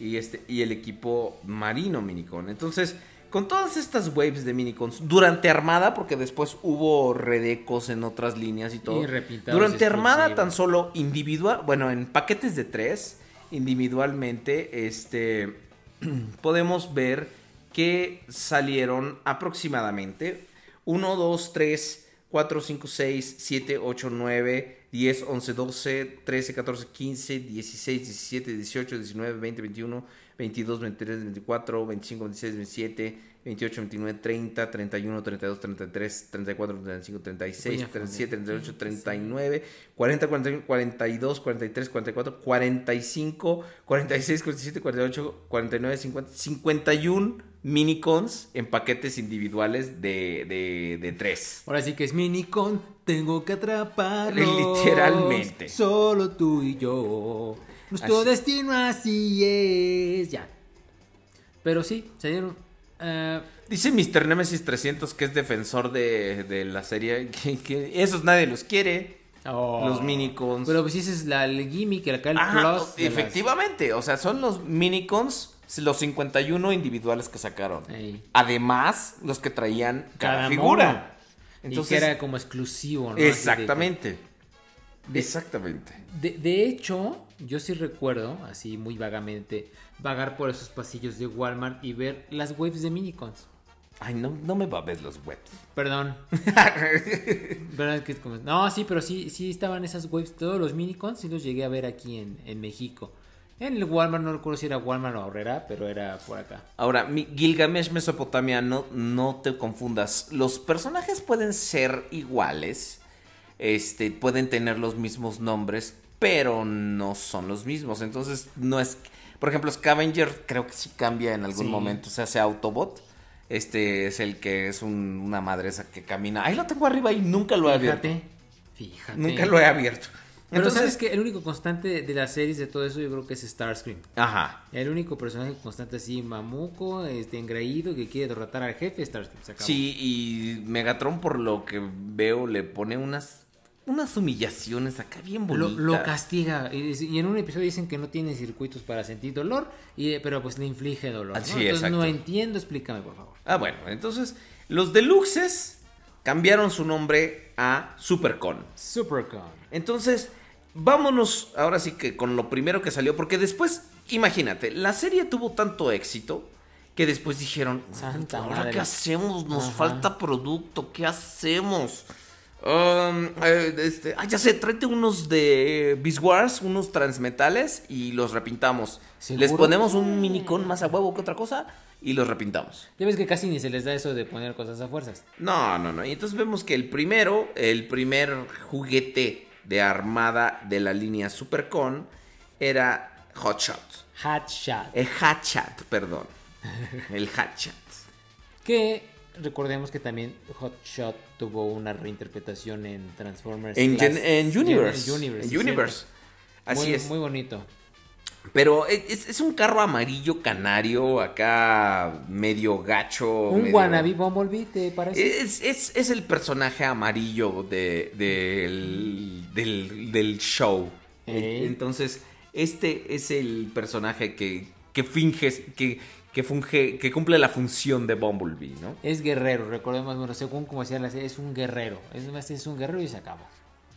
y, este, y el equipo marino Minicon. Entonces, con todas estas waves de Minicons, durante Armada, porque después hubo redecos en otras líneas y todo. Y durante Armada tan solo individual, bueno, en paquetes de tres, individualmente, este, podemos ver que salieron aproximadamente 1, 2, 3, 4, 5, 6, 7, 8, 9, 10, 11, 12, 13, 14, 15, 16, 17, 18, 19, 20, 21, 22, 23, 24, 25, 26, 27, 28, 29, 30, 31, 32, 33, 34, 35, 36, Voy a 37, poner 38, 39, 40, 41, 42, 43, 44, 45, 46, 47, 48, 49, 50, 51 minicons en paquetes individuales de, de, de 3. Ahora sí que es Minicon, tengo que atraparlo. Literalmente. Solo tú y yo. Nuestro Así. destino así es. Ya. Pero sí, salieron. eh, Dice Mr. Nemesis 300 que es defensor de, de la serie, que, que esos nadie los quiere. oh. Los minicons. Pero pues ese es la, el gimmick, el Ajá, plus. de las- efectivamente, o sea, son los minicons, los 51 individuales que sacaron. Ey. Además, los que traían cada, Cada figura. Entonces, y que era como exclusivo, ¿no? Exactamente. de- Exactamente. De, de hecho, yo sí recuerdo, así muy vagamente, vagar por esos pasillos de Walmart y ver las waves de Minicons. Ay, no, no me va a ver los webs. Perdón. No, sí, pero sí, sí estaban esas waves, todos los Minicons, sí los llegué a ver aquí en, en México. En el Walmart, no recuerdo si era Walmart o Herrera, pero era por acá. Ahora, mi- Gilgamesh Mesopotamia, no, no te confundas. Los personajes pueden ser iguales, este, pueden tener los mismos nombres, pero no son los mismos. Entonces, no es. Por ejemplo, Scavenger creo que sí cambia en algún Sí. momento, se hace Autobot. Este es el que es un- una madresa que camina. Ahí lo tengo arriba y nunca lo he abierto. Fíjate, fíjate. Nunca lo he abierto. Pero Entonces, sabes que el único constante de las series de todo eso yo creo que es Starscream. Ajá. El único personaje constante así, mamuco, este, engreído, que quiere derrotar al jefe, Starscream. Se acabó. Sí, y Megatron, por lo que veo, le pone unas, unas humillaciones acá bien bonitas. lo castiga. Y, y en un episodio dicen que no tiene circuitos para sentir dolor, y, pero pues le inflige dolor. ¿no? Ah, sí, Entonces no entiendo, explícame por favor. Ah, bueno, entonces los deluxes cambiaron su nombre a Supercon. Supercon. Entonces, vámonos ahora sí que con lo primero que salió, porque después, imagínate, la serie tuvo tanto éxito que después dijeron, Santa ¿ahora madre. qué hacemos? Nos Ajá. falta producto, ¿qué hacemos? Um, eh, este, ah, ya sé, tráete unos de Beast Wars, unos transmetales y los repintamos. ¿Seguro? Les ponemos un minicon más a huevo que otra cosa y los repintamos. Ya ves que casi ni se les da eso de poner cosas a fuerzas. No, no, no. Y entonces vemos que el primero, el primer juguete de armada de la línea Supercon era Hotshot. Hat Shot. El Hatchat, perdón. El Hatchat. Que recordemos que también Hot Shot tuvo una reinterpretación en Transformers. En, Class- en Universe. En Universe. En. Así Muy- es. Muy bonito. Pero es, es un carro amarillo canario, acá medio gacho. Un medio- wannabe Bumblebee, ¿te parece? Es, es- es el personaje amarillo de, del, del, del show. Eh. Entonces, este es el personaje que, que finge, que, que funge, que cumple la función de Bumblebee, ¿no? Es guerrero, recordemos, bueno, según como decía la serie, es un guerrero. Es, más, es un guerrero y se acabó.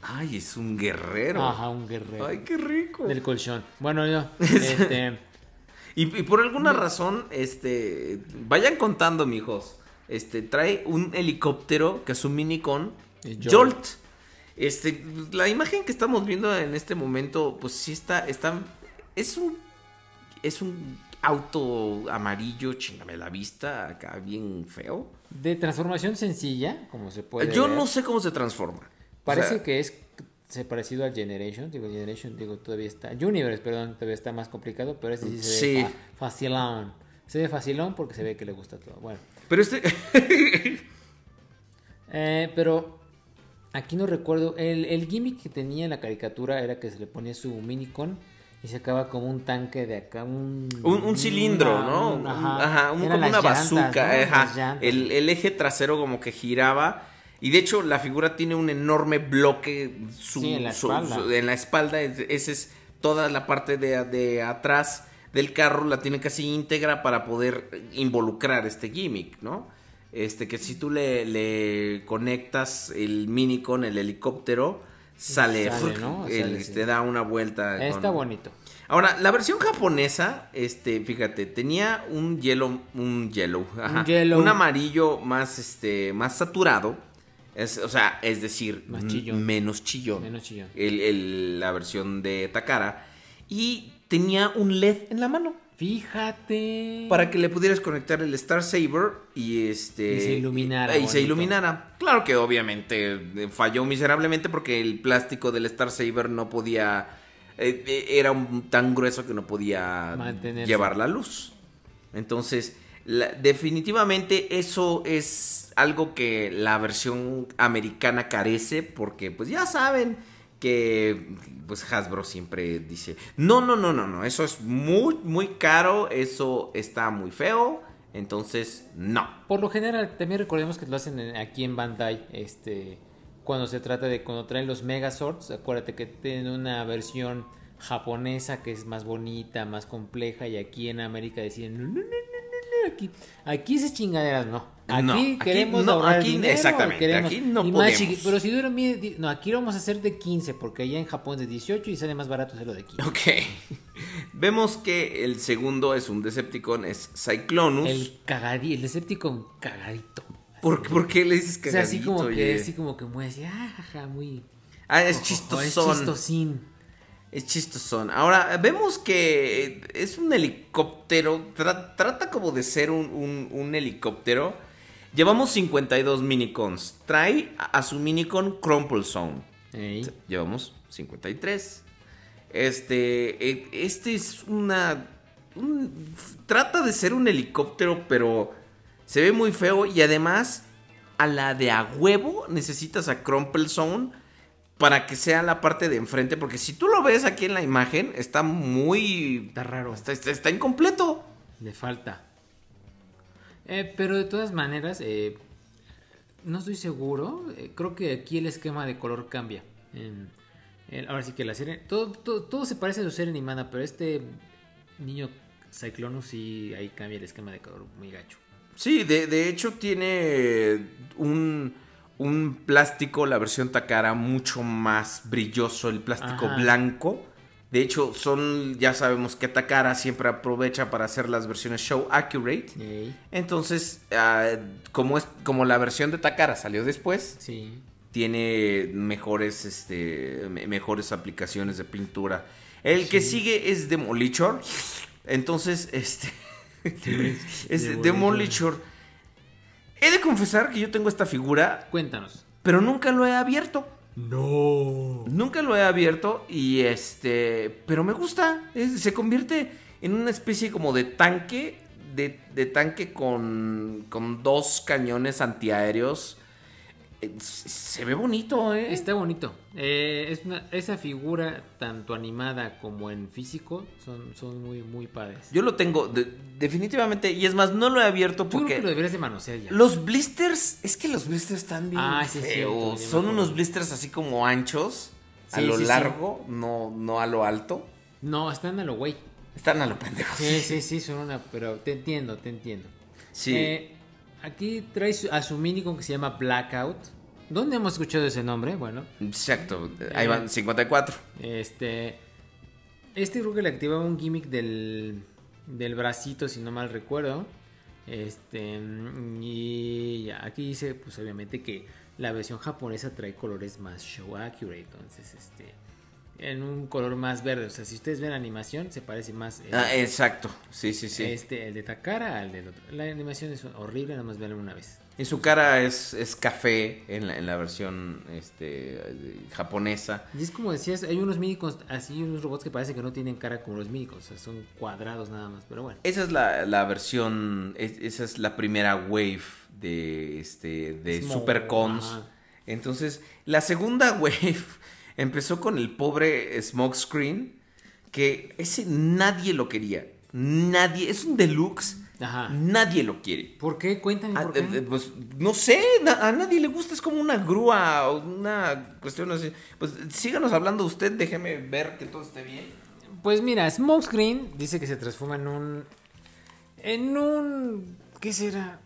Ay, es un guerrero. Ajá, un guerrero. Ay, qué rico. Del colchón. Bueno, yo, este, Y, y por alguna razón, este, vayan contando, mijos. Este, trae un helicóptero que es un minicon Jolt. Jolt. Este, la imagen que estamos viendo en este momento, pues sí está, está, es un, es un auto amarillo, chingame la vista, acá bien feo. de transformación sencilla, como se puede Yo ver. no sé cómo se transforma. O Parece sea, que es se parecido al Generation, digo Generation, digo todavía está, Universe, perdón, todavía está más complicado, pero este sí se Sí. ve fa- facilón. Se ve facilón porque se ve que le gusta todo. Bueno, Pero este, eh, pero aquí no recuerdo, el, el gimmick que tenía en la caricatura era que se le ponía su minicon y se acaba como un tanque de acá, un... un, un cilindro, una- ¿no? un- Ajá, un- Eran como una llantas, bazooka. ¿no? ajá. El, el eje trasero como que giraba Y de hecho, la figura tiene un enorme bloque su- Sí, en la su- espalda. su- en la espalda. es- Esa es toda la parte de, de atrás del carro, la tiene casi íntegra para poder involucrar este gimmick, ¿no? Este, que si tú le, le conectas el mini con el helicóptero, sale, Sale, ¿no? el- Sale, sí. te da una vuelta. Está con- bonito. Ahora, la versión japonesa, este, fíjate, tenía un yellow, un ajá, yellow. un amarillo más, este, más saturado, es, o sea, es decir, Más m- chillón. menos chillón, Menos chillón. el- el- la versión de Takara, y tenía un LED en la mano Fíjate. para que le pudieras conectar el Star Saber y este Y se iluminara y, se iluminara. Claro que obviamente eh, falló miserablemente porque el plástico del Star Saber no podía eh, eh, era un- tan grueso que no podía Mantenerse. llevar la luz. Entonces, la- definitivamente eso es algo que la versión americana carece porque pues ya saben que pues Hasbro siempre dice, "No, no, no, no, no, eso es muy muy caro, eso está muy feo." Entonces, no. Por lo general, también recordemos que lo hacen en- aquí en Bandai, este, cuando se trata de cuando traen los Megazords, acuérdate que tienen una versión japonesa que es más bonita, más compleja, y aquí en América deciden, no, no, no, no, no, aquí, aquí esas chingaderas no. Aquí No, aquí queremos no, ahorrar aquí dinero, exactamente, queremos- aquí no podemos. chiqui- pero si dura, mide no, aquí lo vamos a hacer de 15, porque allá en Japón es de 18 y sale más barato hacerlo de 15. Ok. Vemos que el segundo es un Decepticon, es Cyclonus. El cagadito, el Decepticon cagadito. ¿Por, por qué le dices O que sea, así como que, así como que muy así, ah, jaja, muy... Ah, es chistosón. Es chistosín. Es chistosón. Ahora, vemos que es un helicóptero. tra- trata como de ser un, un- un helicóptero. Llevamos 52 minicons. Trae a, su minicon Crumple Zone. Ey. Llevamos 53. Este, eh, este es una... un- trata de ser un helicóptero, pero se ve muy feo y además a la de a huevo necesitas a Crumple Zone para que sea la parte de enfrente, porque si tú lo ves aquí en la imagen, está muy... Está raro. Está, está- está incompleto. Le falta. Eh, pero de todas maneras, eh, no estoy seguro. eh, creo que aquí el esquema de color cambia. Ahora sí que la serie. Todo, todo, todo se parece a su serie animada, pero este niño Cyclonus sí ahí cambia el esquema de color muy gacho. Sí, de, de hecho tiene un, un plástico, la versión Takara, mucho más brilloso, el plástico Ajá. blanco. De hecho, son, ya sabemos que Takara siempre aprovecha para hacer las versiones show accurate. Entonces, ah, como, es, como la versión de Takara salió después, sí. tiene mejores, este, me- mejores aplicaciones de pintura. El que sigue es Demolition. Entonces, este, es Demolition. He de confesar que yo tengo esta figura, Cuéntanos. pero nunca lo he abierto. No. Nunca lo he abierto y este, pero me gusta. Se convierte en una especie como de tanque, de, de tanque con, con dos cañones antiaéreos. Eh, Se ve bonito, ¿eh? Está bonito. Eh, es una- esa figura, tanto animada como en físico, son, son muy, muy padres. Yo lo tengo de- definitivamente y es más, no lo he abierto Yo creo que lo deberías de manosear ya. los blisters, es que los blisters están bien Ah, sí, feos. me Son unos blisters así como anchos, a Sí, lo sí, sí. largo, no, no a lo alto. No, están a lo güey. Están a lo pendejo. Sí, sí, sí, son una. Pero te entiendo, te entiendo. Sí. Eh, aquí traes a su minicon que se llama Blackout. ¿Dónde hemos escuchado ese nombre? Bueno, Exacto, ahí van 54. este. Este creo que le activaba un gimmick del, del bracito, si no mal recuerdo. Este. Y ya, aquí dice, pues obviamente que la versión japonesa trae colores más show accurate. Entonces, este. En un color más verde. O sea, si ustedes ven la animación, se parece más. eh, Ah, exacto, sí, sí, sí. Este, el de Takara al del otro. La animación es horrible, nada más verla una vez. En su cara es, es café en la, en la versión este, japonesa. Y es como decías, hay unos minicons, así unos robots que parece que no tienen cara como los minicons, o sea, son cuadrados nada más, pero bueno. Esa es la, la versión, es- esa es la primera wave de, este, de Supercons. Entonces, la segunda wave empezó con el pobre Smokescreen, que ese nadie lo quería. Nadie, es un deluxe Ajá. Nadie lo quiere. ¿Por qué? Cuéntame Ah, qué. eh, eh, pues no sé, a nadie le gusta, es como una grúa o una cuestión así. Pues síganos hablando usted, déjeme ver que todo esté bien. Pues mira, Smokescreen dice que se transforma en un. En un. ¿Qué será?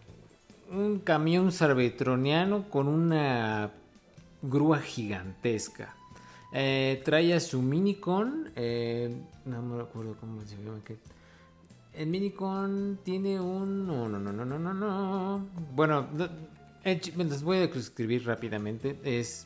Un camión sarbetroniano con una grúa gigantesca. Eh, trae a su Minicon. eh, no me acuerdo cómo se llama. que- El Minicon tiene un. No, no, no, no, no, no. no. Bueno, no, eh, les voy a escribir rápidamente. Es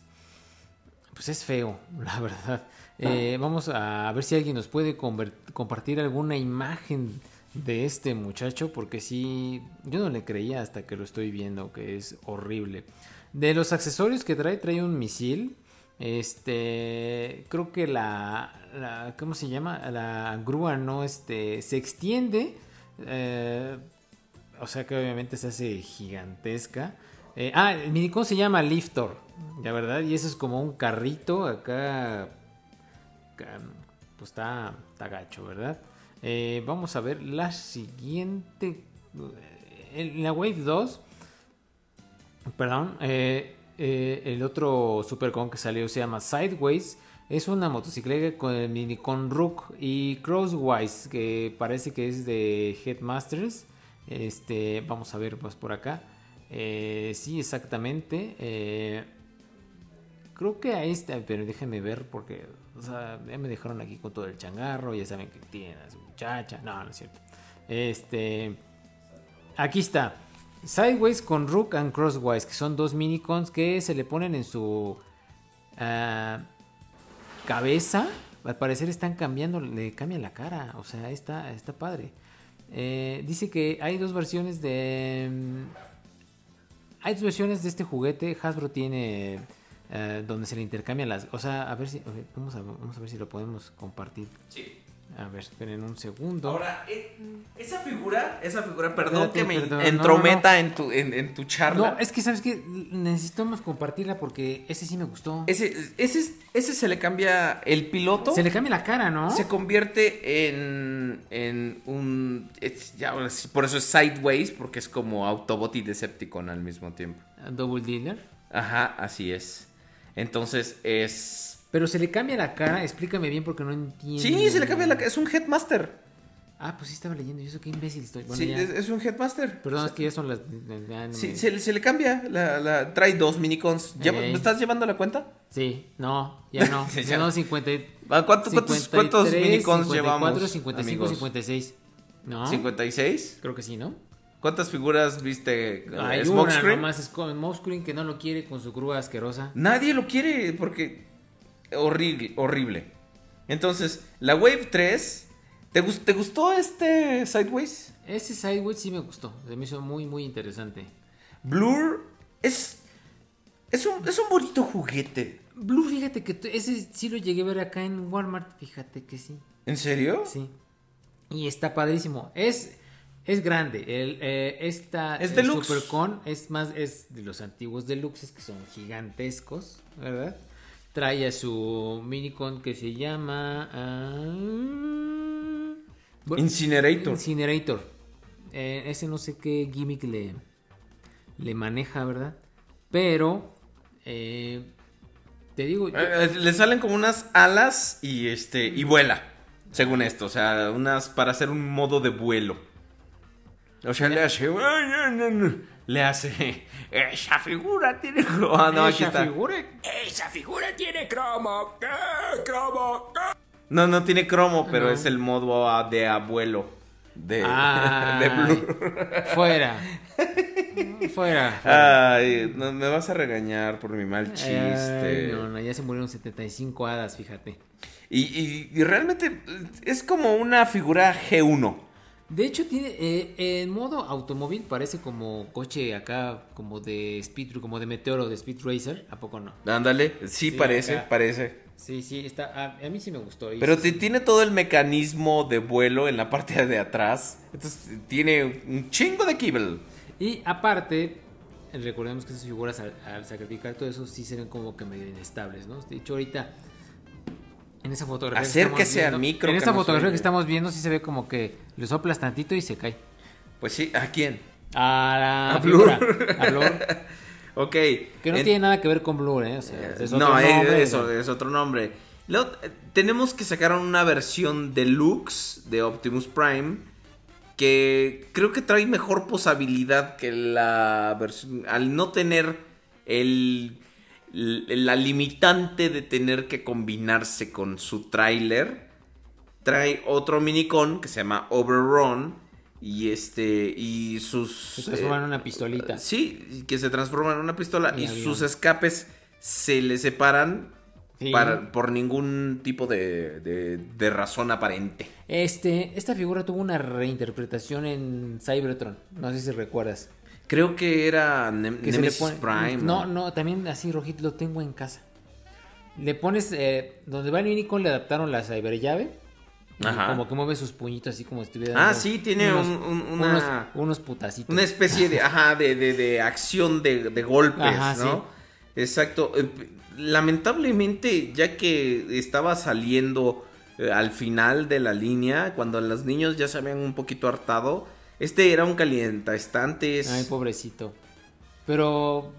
pues es feo, la verdad. Eh, vamos a ver si alguien nos puede compartir alguna imagen de este muchacho, porque sí, yo no le creía hasta que lo estoy viendo, que es horrible. De los accesorios que trae, trae un misil. Este, creo que la, la- ¿cómo se llama? La grúa no, este, se extiende. eh, o sea que obviamente se hace gigantesca. Eh, ah, minicón se llama Liftor, ya verdad, y eso es como un carrito acá. Pues está, está gacho, ¿verdad? Eh, vamos a ver la siguiente. En la Wave 2, perdón, eh, eh, el otro Supercon que salió se llama Sideways. Es una motocicleta con el minicon Rook y Crosswise, que parece que es de Headmasters. Este, vamos a ver pues por acá. Eh, sí, exactamente. Eh, creo que ahí está, pero déjenme ver porque ya me dejaron aquí con todo el changarro. Ya saben que tienen a su muchacha. No, no es cierto. Este, aquí está. Sideways con Rook and Crosswise, que son dos minicons que se le ponen en su ah, cabeza. Al parecer están cambiando, le cambian la cara. O sea, está, está padre. Eh, dice que hay dos versiones de. mm, Hay dos versiones de este juguete. Hasbro tiene eh, donde se le intercambian las. O sea, a ver si. vamos, a, vamos a ver si lo podemos compartir. Sí. A ver, esperen un segundo. Ahora, eh, esa figura, esa figura, perdón Espérate, que me perdón, no, entrometa En, tu, en, en tu charla. No, es que sabes que necesitamos compartirla porque ese sí me gustó. ese, ese, ese se le cambia el piloto. Se le cambia la cara, ¿no? Se convierte en, en un... es- ya, por eso es Sideways, porque es como Autobot y Decepticon al mismo tiempo. Double dealer. Ajá, así es. Entonces es... Pero se le cambia la cara, explícame bien porque no entiendo. Sí, se le cambia la... Es un Headmaster. Ah, pues sí estaba leyendo, yo sé qué imbécil estoy. Bueno, sí, ya. es, es un Headmaster. Perdón, es que ya son las... ya no Sí, me- se, le- se le cambia. La, la- trae dos minicons. ¿Lleva- Ey. ¿Me estás llevando la cuenta? Sí, no, ya no. Sí, ya no, 50... Ah, ¿cuántos- cuántos- cuántos minicons 54, llevamos, 55, amigos? 56. ¿No? ¿56? Creo que sí, ¿no? ¿Cuántas figuras viste? eh, Hay una Smokescreen? nomás, es con Smokescreen que no lo quiere con su grúa asquerosa. Nadie lo quiere porque horrible, horrible. Entonces, la Wave 3, ¿te, gus- te gustó este Sideways? Ese Sideways sí me gustó, se me hizo muy, muy interesante. Blur es es un, es un bonito juguete. Blue, fíjate que ese sí lo llegué a ver acá en Walmart, fíjate que sí. ¿En serio? Sí. Y está padrísimo. Es, es grande. El, eh, esta, Es el. Supercon es más, es de los antiguos deluxes que son gigantescos, ¿verdad? Trae a su minicon que se llama... ah, bueno, Incinerator. Incinerator. Eh, ese no sé qué gimmick le, le maneja, ¿verdad? Pero, eh, te digo, yo- eh, le salen como unas alas y este y vuela, según esto, o sea, unas para hacer un modo de vuelo. O sea, le hace le hace esa figura tiene ah, no, aquí esa está. figura Esa figura tiene cromo. ¿Qué? ¿Cromo? ¿Qué? No, no tiene cromo, pero No. es el modo ah, de abuelo de, Ay, de Blur. Fuera. Fuera. fuera. Ay, no, me vas a regañar por mi mal chiste. Ay, no, no, ya se murieron 75 hadas, fíjate. Y, y- y realmente es como una figura G1. De hecho, tiene eh, en modo automóvil parece como coche acá, como de Speed, como de Meteoro, de Speed Racer. ¿A poco no? Ándale, sí, Sí, parece, acá. parece. Sí, sí, está. A, a mí sí me gustó. Pero sí, te- sí. tiene todo el mecanismo de vuelo en la parte de atrás. Entonces tiene un chingo de kibble. Y aparte, recordemos que esas figuras al, al sacrificar todo eso sí se ven como que medio inestables, ¿no? De hecho, ahorita. En esa fotografía. que Acérquese al micro, En esa fotografía oye. que estamos viendo, sí se ve como que le soplas tantito y se cae. Pues sí, ¿a quién? A la A figura, Blur. a Blur, Ok. que no en- tiene nada que ver con Blur, ¿eh? O sea, es otro no, es- nombre, eso ¿no? es otro nombre. Luego, eh, tenemos que sacar una versión deluxe de Optimus Prime que creo que trae mejor posabilidad que la versión al no tener el la limitante de tener que combinarse con su tráiler trae otro minicon que se llama Overrun y este y sus Se transforma en una pistolita. Sí, que se transforma en una pistola y sus escapes se le separan Sí. para- por ningún tipo de, de- de razón aparente. Este, esta figura tuvo una reinterpretación en Cybertron. No sé si recuerdas. Creo que era Nem- Que Nemesis pone- Prime. No, no, también así rojito lo tengo en casa. Le pones eh, donde va el Unicorn le adaptaron la cyber llave. y Ajá. Como que mueve sus puñitos así como si estuviera. Ah, sí, tiene un- un- una- unos, unos putacitos. Una especie de, ajá, de, de- de acción de, de golpes, Ajá, ¿no? Exacto. Eh, Lamentablemente, ya que estaba saliendo eh, al final de la línea, cuando los niños ya se habían un poquito hartado, este era un calientaestantes. Ay, pobrecito. Pero.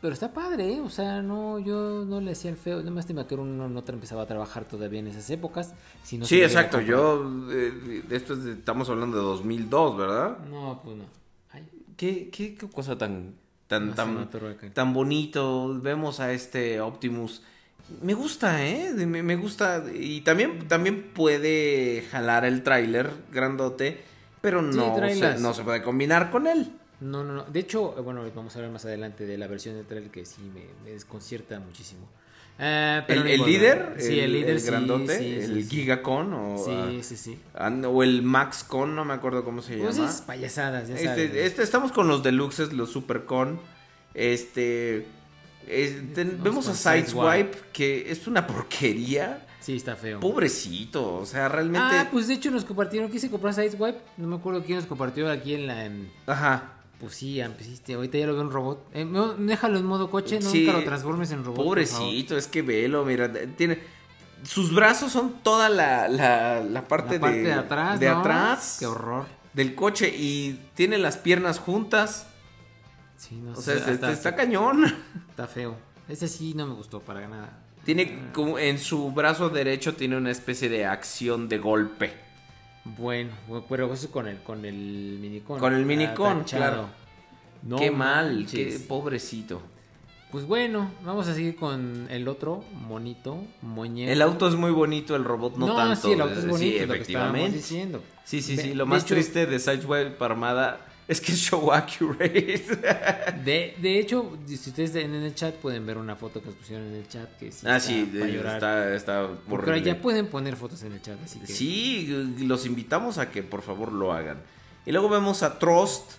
Pero está padre, ¿eh? O sea, no, yo no le hacía el feo. Nada más te que uno no empezaba a trabajar todavía en esas épocas. Si no sí, exacto. Yo, eh, esto es de- estamos hablando de 2002, ¿verdad? No, pues no. Ay, ¿Qué, qué, qué cosa tan, tan, No tan, me tan bonito? Vemos a este Optimus. Me gusta, ¿eh? Me, me gusta. Y también, también puede jalar el tráiler grandote, pero no, se, no se puede combinar con él. No, no, no. De hecho, eh, bueno, vamos a hablar más adelante de la versión de trailer que sí me, me desconcierta muchísimo. Pero ¿El, el líder? Sí, el, líder, sí, grandote, sí, sí, el. Gigacon o, Sí, sí, sí. ah, o el Maxcon, no me acuerdo cómo se Pues llama. es payasadas, ya sabes. Este, este, estamos con los deluxes, los supercon. Este. vemos a. Sideswipe, que es una porquería. Sí, está feo. Pobrecito, o sea, realmente. Ah, pues de hecho nos compartieron. Quise comprar Sideswipe. No me acuerdo quién nos compartió aquí en la. en- Ajá. Pues sí, empeciste. Ahorita ya lo veo en robot. Eh, no, déjalo en modo coche, Sí, nunca lo transformes en robot. Pobrecito, es que velo, mira, tiene. Sus brazos son toda la, la, la parte, La parte de, de, atrás. de ¿no? atrás Qué horror. del coche y tiene las piernas juntas. Sí, no O sé, sea, está, está cañón. está feo. Ese sí no me gustó para nada. Tiene como en su brazo derecho tiene una especie de acción de golpe. Bueno, pero eso con el, con el minicon. Con el Ah, tachado. claro. No qué mal, qué pobrecito. Pues bueno, vamos a seguir con el otro monito, moñero. El auto es muy bonito, el robot no, No, tanto. sí, el auto es Sí, bonito, es lo que estábamos efectivamente. diciendo. Sí, sí, De- sí. Lo de más hecho- triste de Sideswipe Armada es que es show accurate. De, de hecho, si ustedes en el chat pueden ver una foto que nos pusieron en el chat que sí ah, está sí, está, está horrible. ya pueden poner fotos en el chat, así que... Sí, los invitamos a que por favor lo hagan. Y luego vemos a Trost,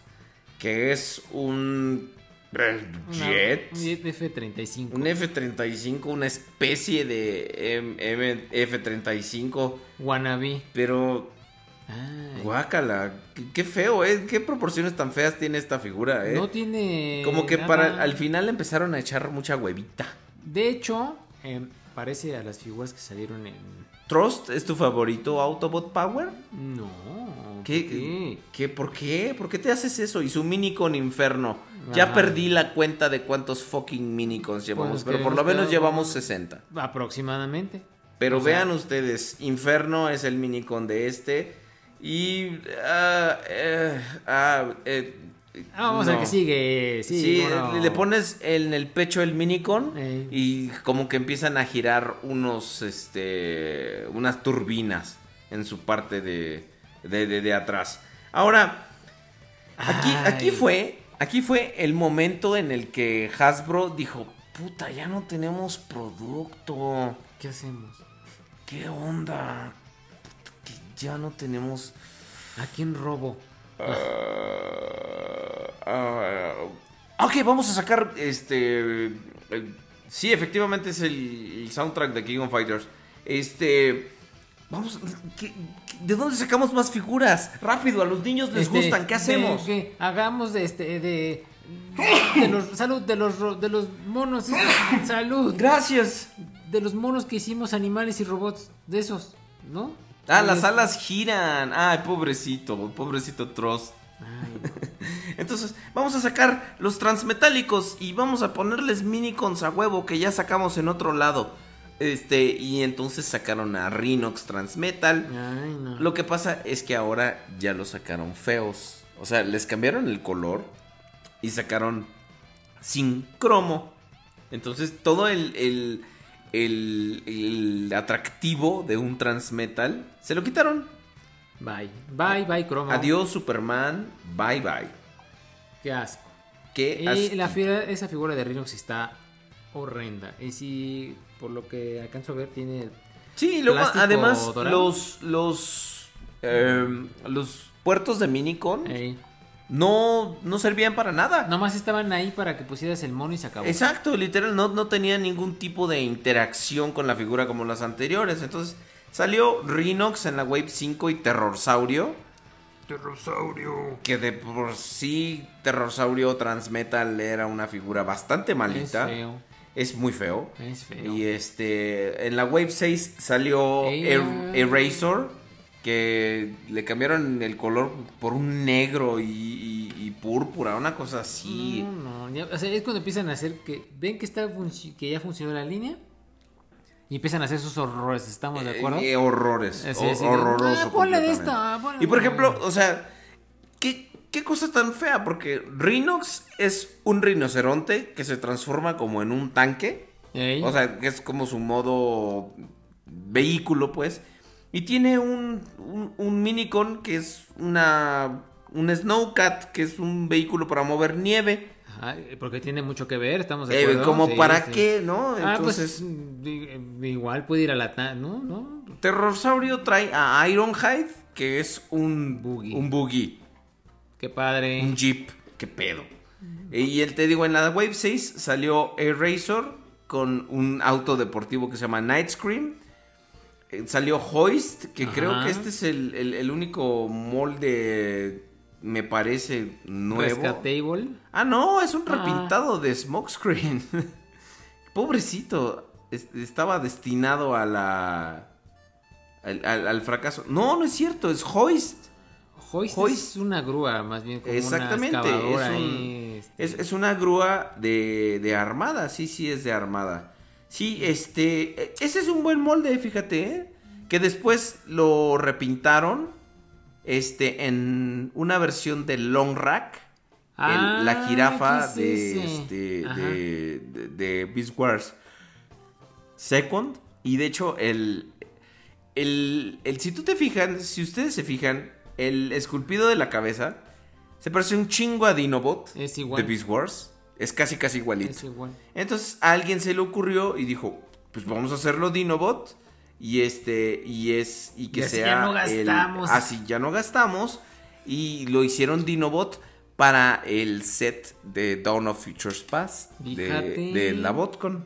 que es un eh, Una- jet. un F-35. Un F-35, una especie de M- M- F-35, Wannabe. pero Ay, guácala, qué, qué feo, ¿eh? ¿Qué proporciones tan feas tiene esta figura, eh? No tiene... Como que nada. para al final empezaron a echar mucha huevita. De hecho, em, parece a las figuras que salieron en... ¿Trust es tu favorito Autobot Power? No. ¿Qué, ¿por qué? ¿Qué? ¿Por qué? ¿Por qué te haces eso? Y su minicon inferno. Ya perdí la cuenta de cuántos fucking minicons llevamos, Pues pero que por lo hemos menos quedado llevamos con- 60. Aproximadamente. Pero O sea- vean ustedes, Inferno es el minicon de este. Y. ah, eh, ah, eh, Ah, vamos a ver no. qué sigue. Sí, no. le pones en el pecho el minicon Ey. y como que empiezan a girar unos, este, unas turbinas en su parte de, de, de- de atrás. Ahora, aquí, Ay. aquí fue, aquí fue el momento en el que Hasbro dijo, puta, ya no tenemos producto. ¿Qué hacemos? ¿Qué onda? Ya no tenemos... ¿A quién robo? Ah, ah, ok, vamos a sacar este. eh, sí, efectivamente es el, el soundtrack de King of Fighters. Este. Vamos. ¿qué- qué- ¿De dónde sacamos más figuras? Rápido, a los niños les Este, gustan. ¿Qué hacemos? de- que hagamos de este de de los salud de los ro- de los monos salud Gracias. de los monos que hicimos animales y robots de esos, ¿no? Ah, las alas giran. Ay, pobrecito, pobrecito Trost. Entonces, vamos a sacar los transmetálicos y vamos a ponerles minicons a huevo que ya sacamos en otro lado. Este, y entonces sacaron a Rhinox Transmetal. Ay, no. Lo que pasa es que ahora ya los sacaron feos. O sea, les cambiaron el color y sacaron sin cromo. Entonces todo el, el, el- el atractivo de un Transmetal se lo quitaron. Bye. Bye, bye, cromo. Adiós Superman, bye bye. Qué asco. Qué Y la figura- esa figura de Rhinox está horrenda. Y si, por lo que alcanzo a ver, tiene... Sí, luego además dorado. los los em, los puertos de Minicon. No no servían para nada. Nomás estaban ahí para que pusieras el mono y se acabó. Exacto, literal, no, no tenía ningún tipo de interacción con la figura como las anteriores. Entonces salió Rhinox en la Wave 5 y Terrorsaurio. Terrorsaurio. Que de por sí Terrorsaurio Transmetal era una figura bastante Es malita. feo. Es muy feo. Es feo. Y este, en la Wave 6 salió Er- Erasor, que le cambiaron el color por un negro y, y- y púrpura, una cosa así. No, no, ya- o sea, es cuando empiezan a hacer que ven que está que ya funcionó la línea y empiezan a hacer sus horrores, ¿estamos de acuerdo? Eh, eh, horrores. Así de, horroroso. "Ah, ponle de completamente". esta, ponle Y por ejemplo, o sea, ¿qué, qué cosa tan fea? Porque Rhinox es un rinoceronte que se transforma como en un tanque. Ey. O sea, que es como su modo vehículo, pues. Y tiene un, un, un minicon que es una. Un Snowcat, que es un vehículo para mover nieve. Ajá, porque tiene mucho que ver, estamos de Eh, acuerdo. como Sí, para sí. qué, ¿no? Ah, Entonces, pues di- eh, igual puede ir a la ¿no? ¿No? Terrorsaurio trae a Ironhide, que es un Buggy. Un buggy. Qué padre. Un Jeep. ¿Qué pedo? Y él te digo, en la Wave 6 salió Eraser con un auto deportivo que se llama Night Scream. Eh, Salió Hoist, que Ajá. creo que este es el, el- el único molde, me parece, nuevo. Rescatable. Ah, no, es un Ah. repintado de Smokescreen. Pobrecito, es- estaba destinado a la... Al, al- al fracaso. No, no es cierto, es Hoist. Hoist, Hoist. es una grúa, más bien como Exactamente, una excavadora es, un- este. es, es una grúa de, de armada, sí, sí, es de armada. Sí, este, ese es un buen molde, fíjate, ¿eh? que después lo repintaron, este, en una versión de Long Rack, el- la Ah, jirafa ¿qué de, este, de, de, de Beast Wars Second, y de hecho el, el, el, si tú te fijas, si ustedes se fijan, el esculpido de la cabeza se parece un chingo a Dinobot Es igual. de Beast Wars. Es casi, casi igualito. Es igual. Entonces a alguien se le ocurrió y dijo, pues vamos a hacerlo Dinobot. Y este, y es, y que Y así sea. ya no el- gastamos. así ya no gastamos. Y lo hicieron Dinobot para el set de Dawn of Futures Past de, Fíjate. de la Botcon.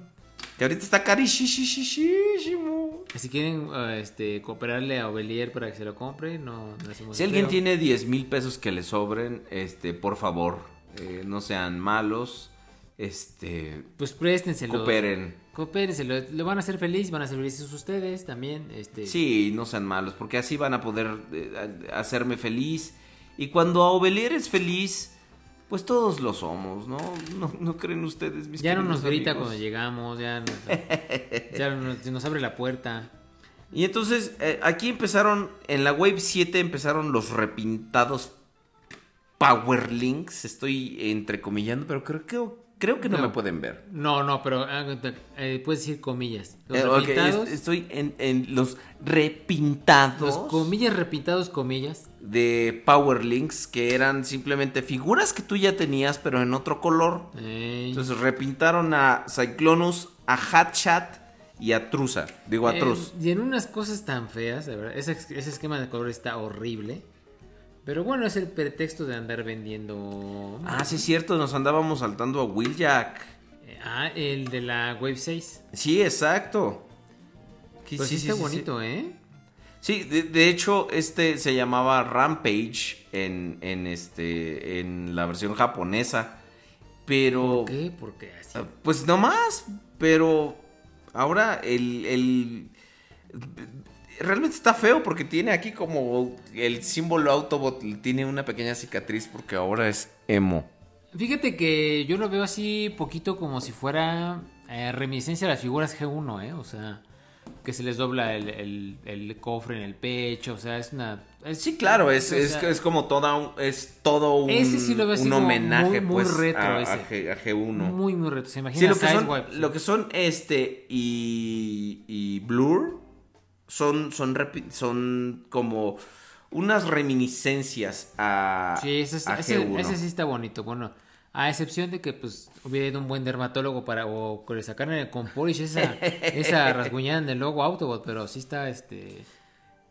Que ahorita está carísimo. Si quieren eh, este, cooperarle a Ovelier para que se lo compre, no, no hacemos Si alguien tiene 10 mil pesos que le sobren, este, por favor, eh, no sean malos. Este, Pues préstenselo. cooperen. Coopérenselo. Lo van a hacer feliz, van a ser felices ustedes también. Este, Sí, no sean malos, porque así van a poder eh, hacerme feliz. Y cuando a Ovelier es feliz, pues todos lo somos, ¿no? ¿No, no creen ustedes, mis Ya no nos grita amigos? cuando llegamos, ya nos, ya nos, nos abre la puerta. Y entonces, eh, aquí empezaron, en la Wave 7 empezaron los repintados Power Links. Estoy entrecomillando, pero creo que, creo que no, No. me pueden ver. No, no, pero ah, eh, puedes decir comillas. Los Eh, repintados, es- estoy en, en los repintados los comillas repintados, comillas. de Power Links, que eran simplemente figuras que tú ya tenías, pero en otro color. Ey. Entonces repintaron a Cyclonus, a Hatchat y a Trusa. Digo, a Eh, Truz. y en unas cosas tan feas, de verdad. Ese, ese esquema de color está horrible. Pero bueno, es el pretexto de andar vendiendo. Ah, sí es cierto, nos andábamos saltando a Wheeljack. Eh, Ah, el de la Wave 6. Sí, exacto. Sí, Pues sí, sí, sí, está sí, bonito, ¿eh? Sí, de, de hecho, este se llamaba Rampage en, en, este, en la versión japonesa. Pero... ¿Por qué? Porque así. Ah, Pues no más, pero ahora el, el- realmente está feo porque tiene aquí como el símbolo Autobot, tiene una pequeña cicatriz porque ahora es emo. Fíjate que yo lo veo así poquito como si fuera eh, reminiscencia de las figuras G1, ¿eh? O sea, que se les dobla el, el- el cofre en el pecho, o sea, es una... es- Sí, claro, es, es, sea, es como toda un, es todo un, Ese sí lo veo así un como homenaje muy- muy pues, retro a, ese. a G, a G1. Muy, muy reto. Se imagina Sí, lo que, son, lo que son este y, y Blur son, son, son como unas reminiscencias a, Sí, ese, es- a ese- G1. ese sí está bonito. Bueno, a excepción de que pues hubiera ido un buen dermatólogo para o que le sacaran el con polish esa, esa rasguñada en el logo Autobot, pero sí está este.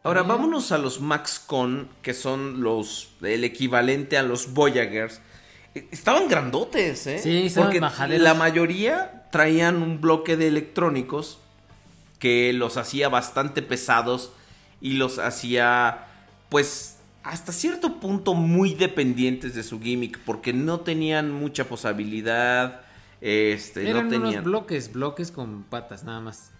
Ahora vámonos a los MaxCon, que son los el equivalente a los Voyagers. Eh, Estaban grandotes, ¿eh? Sí, estaban Porque majaderos. la mayoría traían un bloque de electrónicos que los hacía bastante pesados y los hacía, pues, hasta cierto punto muy dependientes de su gimmick, porque no tenían mucha posabilidad. Este, Eran no unos tenían. bloques, bloques con patas, nada más.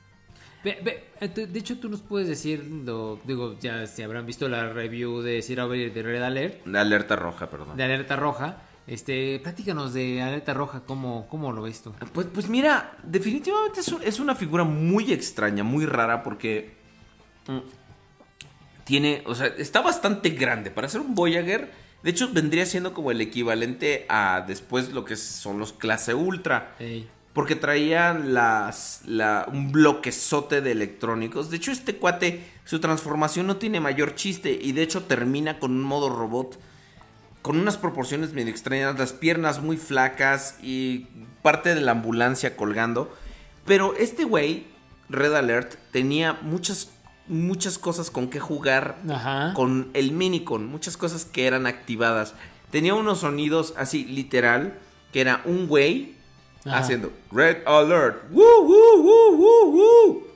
Eh, de hecho, tú nos puedes decir, lo- digo, ya si habrán visto la review de Sir de Red Alert, Alerta roja, perdón. de Alerta Roja. Este, platícanos de Alerta Roja, ¿cómo, cómo lo ves tú? Pues, pues mira, definitivamente es, un- es una figura muy extraña, muy rara, porque mm, tiene, o sea, está bastante grande. Para ser un Voyager, de hecho, vendría siendo como el equivalente a después lo que son los clase Ultra. Ey. Porque traían las, la, un bloquezote de electrónicos. De hecho, este cuate, su transformación no tiene mayor chiste. Y de hecho termina con un modo robot. Con unas proporciones medio extrañas. Las piernas muy flacas. Y parte de la ambulancia colgando. Pero este güey, Red Alert, tenía muchas, muchas cosas con que jugar Ajá. con el Minicon, muchas cosas que eran activadas. Tenía unos sonidos así, literal, que era un güey haciendo Red Alert. ¡Woo, woo, woo, woo, woo!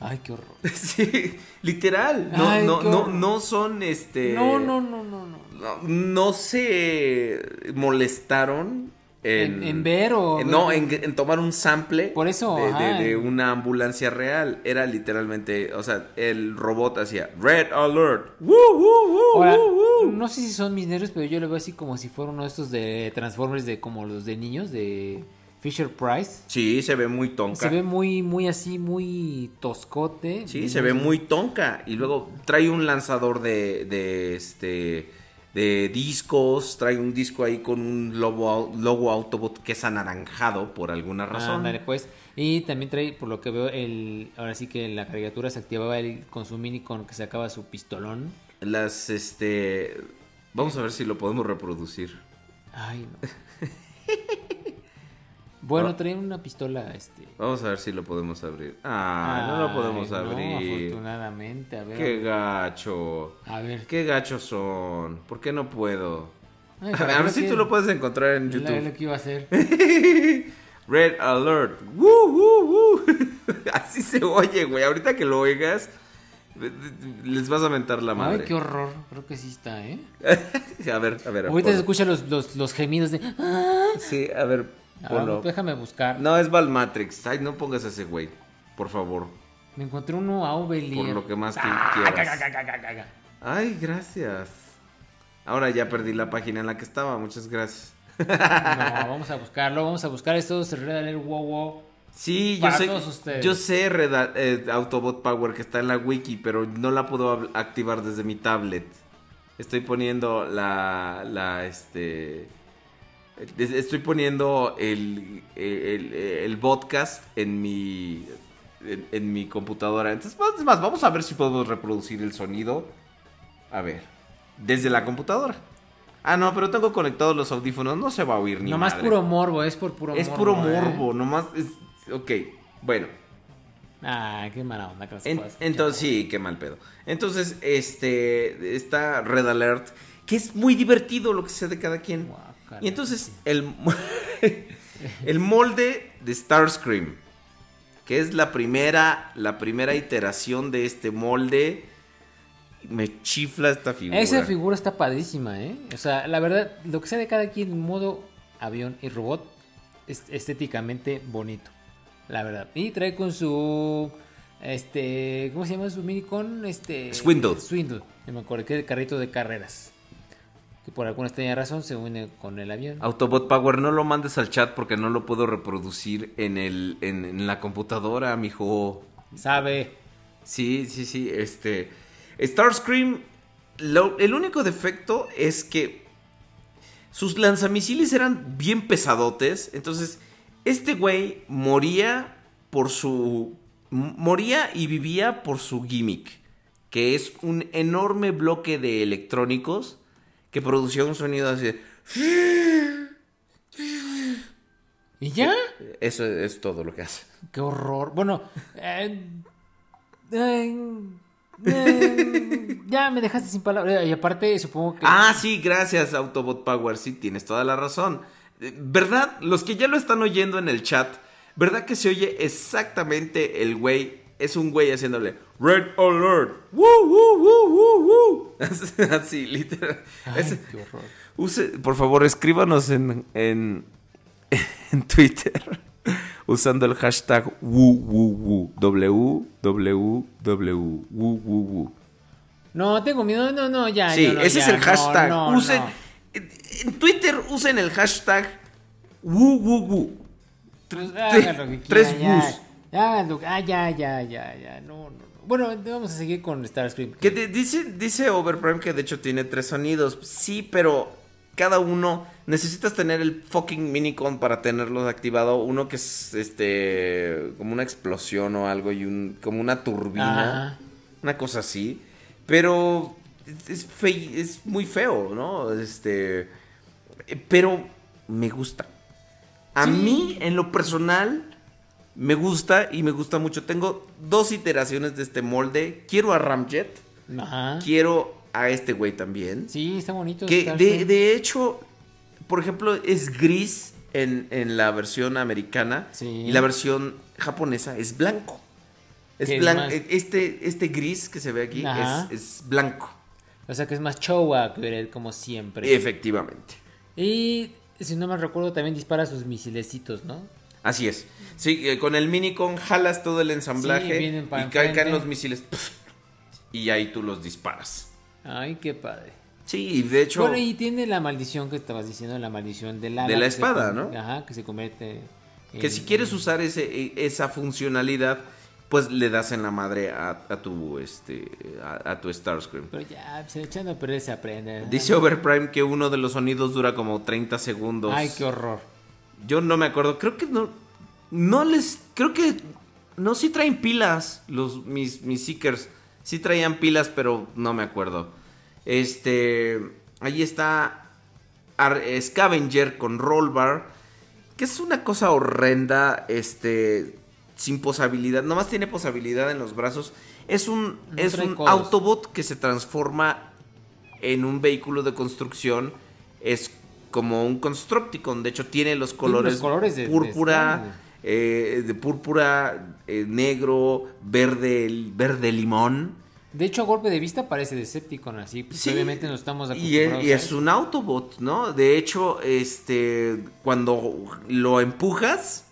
Ay, qué horror. Sí, literal. No, Ay, no, no, no son este. No, no, no, no, no. No, no se molestaron en, En- en ver o- no, en, en tomar un sample Por eso, de, ajá, una ambulancia real. Era literalmente, o sea, el robot hacía Red Alert. ¡Woo, woo, woo, Ahora, woo, woo! no sé si son mis nervios, pero yo lo veo así como si fuera uno de estos de Transformers de como los de niños de Fisher Price. Sí, se ve muy tonca. Se ve muy, muy así, muy toscote. Sí, se ve muy tonca. Y luego trae un lanzador de, de este de discos, trae un disco ahí con un logo, logo Autobot que es anaranjado por alguna razón. Ándale, pues. Y también trae, por lo que veo, el ahora sí que en la caricatura se activaba el, con su mini con que sacaba su pistolón. Las este vamos a ver si lo podemos reproducir. Ay, no. bueno, Ah. trae una pistola, este. Vamos a ver si lo podemos abrir. Ah, no lo podemos no, abrir. afortunadamente, a ver. Qué gacho. A ver. Qué gachos son. ¿Por qué no puedo? Ay, A ver, si que tú lo puedes encontrar en es YouTube. lo que iba a hacer. Red Alert. ¡Woo, woo, woo! Así se oye, güey. Ahorita que lo oigas, les vas a mentar la madre. Ay, qué horror. Creo que sí está, ¿eh? a ver, a ver. Ahorita se escuchan los, los, los gemidos de. Sí, a ver, Ah, ponlo. déjame buscar. No, es Valmatrix. Ay, no pongas ese güey. Por favor. Me encontré uno a Ovelier. Por lo que más que Ah, quieras. caga, caga, caga, caga. Ay, gracias. Ahora ya perdí la página en la que estaba. Muchas gracias. No, vamos a buscarlo. Vamos a buscar esto. Se Alert wow wow. Sí, yo sé. todos ustedes. Yo sé Red- eh, Autobot Power que está en la wiki, pero no la puedo activar desde mi tablet. Estoy poniendo la. la este. Es- Estoy poniendo el, el, el podcast en mi. En, en mi computadora. Entonces, es más, vamos a ver si podemos reproducir el sonido. A ver. Desde la computadora. Ah, no, pero tengo conectados los audífonos. No se va a oír ni Nomás madre. puro morbo. Es por puro Es morbo. puro ¿eh? morbo, nomás es... Ok, bueno. Ah, qué mala onda. que no se En- pueda escuchar. entonces, sí, qué mal pedo. Entonces, este, está Red Alert, que es muy divertido lo que sea de cada quien. Y entonces, el, el molde de Starscream, que es la primera, la primera iteración de este molde, me chifla esta figura. Esa figura está padrísima, ¿eh? O sea, la verdad, lo que sea de cada quien, modo avión y robot, es estéticamente bonito. La verdad. Y trae con su Este, ¿cómo se llama su minicon? Este, Swindle. Swindle. Me acuerdo que el carrito de carreras. Que por alguna extraña razón se une con el avión. Autobot Power, no lo mandes al chat porque no lo puedo reproducir en, el, en, en la computadora, mijo. Sabe. Sí, sí, sí. Este. Starscream. lo- el único defecto es que sus lanzamisiles eran bien pesadotes. Entonces, este güey moría por su. Moría y vivía por su gimmick. Que es un enorme bloque de electrónicos que producía un sonido así. de- ¿Y ya? Eso es todo lo que hace. Qué horror. Bueno, eh, eh, eh, ya me dejaste sin palabras. Y aparte, supongo que. Ah, sí, gracias, Autobot Power. Sí, tienes toda la razón. Eh, ¿Verdad? Los que ya lo están oyendo en el chat, ¿verdad que se oye exactamente el güey? Es un güey haciéndole Red Alert. ¡Woo, woo, woo, woo, woo! Así, literal. Ay, Es- qué horror. use- por favor, escríbanos en, en, en Twitter usando el hashtag woo, woo, woo. W, W, W, woo, woo, woo. No, tengo miedo. No, no, ya. Sí, no, ese ya, es el hashtag. no, usen, no. En, Twitter usen el hashtag woo woo woo. Tres ya. Lo que- Ah, ya, ya, ya, ya. No, no, no. Bueno, vamos a seguir con Starscream. Que dice, dice Overprime que de hecho tiene tres sonidos. Sí, pero cada uno necesitas tener el fucking minicon para tenerlo activado. Uno que es este como una explosión o algo y un como una turbina, Ajá. una cosa así. Pero es, fe- es muy feo, ¿no? Este, eh, pero me gusta. A Sí. mí, en lo personal, me gusta y me gusta mucho. Tengo dos iteraciones de este molde. Quiero a Ramjet. Ajá. Quiero a este güey también. Sí, está bonito. Que de, hecho, por ejemplo, es gris en, en la versión americana. Sí. Y la versión japonesa es blanco. Es blanco. Este, este gris que se ve aquí es, es blanco. O sea que es más Chowa como siempre. Efectivamente. Y si no me recuerdo, también dispara sus misilecitos, ¿no? Así es. Sí, eh, con el minicon jalas todo el ensamblaje Sí, y caen, caen los misiles. Y ahí tú los disparas. Ay, qué padre. Sí, de hecho. Bueno, y tiene la maldición que estabas diciendo, la maldición De la que se espada, ¿no? Ajá, que se convierte Que en- si quieres usar ese, e- esa funcionalidad, pues le das en la madre a, a tu este a, a tu Starscream. Pero ya, pues, echando a perder se aprende. Dice Overprime que uno de los sonidos dura como 30 segundos. Ay, qué horror. Yo no me acuerdo, creo que no no les creo que no sí traen pilas los mis mis Seekers. Sí traían pilas, pero no me acuerdo. Este, ahí está Ar- Scavenger con Rollbar, que es una cosa horrenda, este, sin posabilidad, nomás tiene posabilidad en los brazos. Es un, No es un codos. Autobot que se transforma en un vehículo de construcción. Es como un Constructicon, de hecho tiene los colores, los colores de- de púrpura, eh, de púrpura, eh, negro, verde, verde limón. De hecho, a golpe de vista parece Decepticon así. Pues Sí, obviamente no estamos y acostumbrados es, y es un Autobot, ¿no? De hecho, este, cuando lo empujas,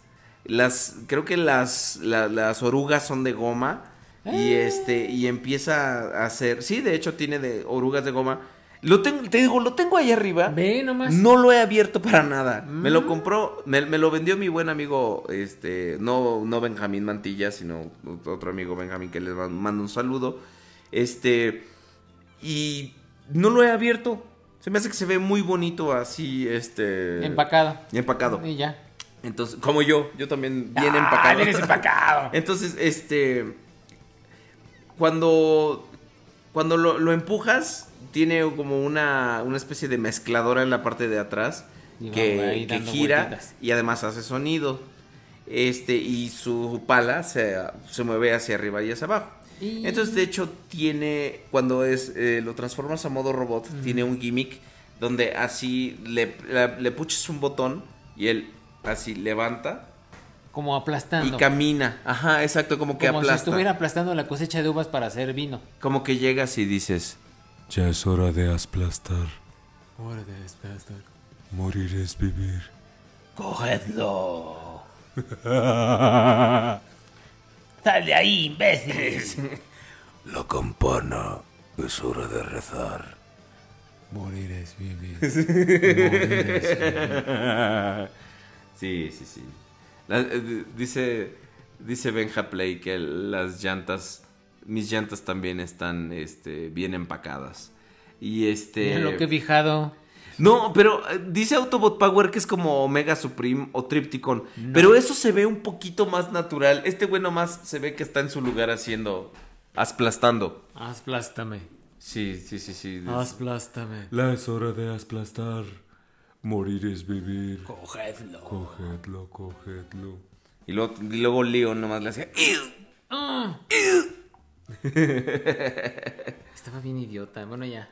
las, creo que las, la- las orugas son de goma y Ah. este, y empieza a hacer, sí, de hecho tiene de orugas de goma. Lo tengo, te digo, lo tengo ahí arriba. Ve nomás. No lo he abierto para nada. Me Mm. lo compró, me, me lo vendió mi buen amigo, este, no, no Benjamín Mantilla, sino otro amigo Benjamín que les man- mando un saludo. Este, y no lo he abierto. Se me hace que se ve muy bonito así, este. Empacado. Empacado. Y ya. Entonces, como yo, yo también bien Ah, empacado. vienes empacado. Entonces, este. Cuando. Cuando lo, lo empujas, tiene como una, una especie de mezcladora en la parte de atrás Y que, que gira vueltitas. y además hace sonido. Este, y su pala se, se mueve hacia arriba y hacia abajo. Y- Entonces, de hecho, tiene. Cuando es eh, lo transformas a modo robot, tiene un gimmick donde así le, la- le puches un botón y él así levanta Como aplastando. y camina. Ajá, exacto, como que como si aplasta. estuviera aplastando la cosecha de uvas para hacer vino. Como que llegas y dices. Ya es hora de aplastar. Morir es vivir. ¡Cogedlo! Sal de ahí, imbécil. La campana. Es hora de rezar. Morir es vivir. Sí, sí, sí. La- eh, dice, dice Benja Play que las llantas, mis llantas también están este, bien empacadas. Y este... Mira lo que he fijado. No, pero eh, dice Autobot Power que es como Omega Supreme o Tripticon. Pero eso se ve un poquito más natural. Este güey nomás se ve que está en su lugar haciendo... Asplastando. Asplástame. Sí, sí, sí, sí. Asplástame. La es hora de aplastar. Morir es vivir. Cogedlo. Cogedlo, cogedlo. Y luego, y luego Leon nomás le hacía... Estaba bien idiota. Bueno, ya.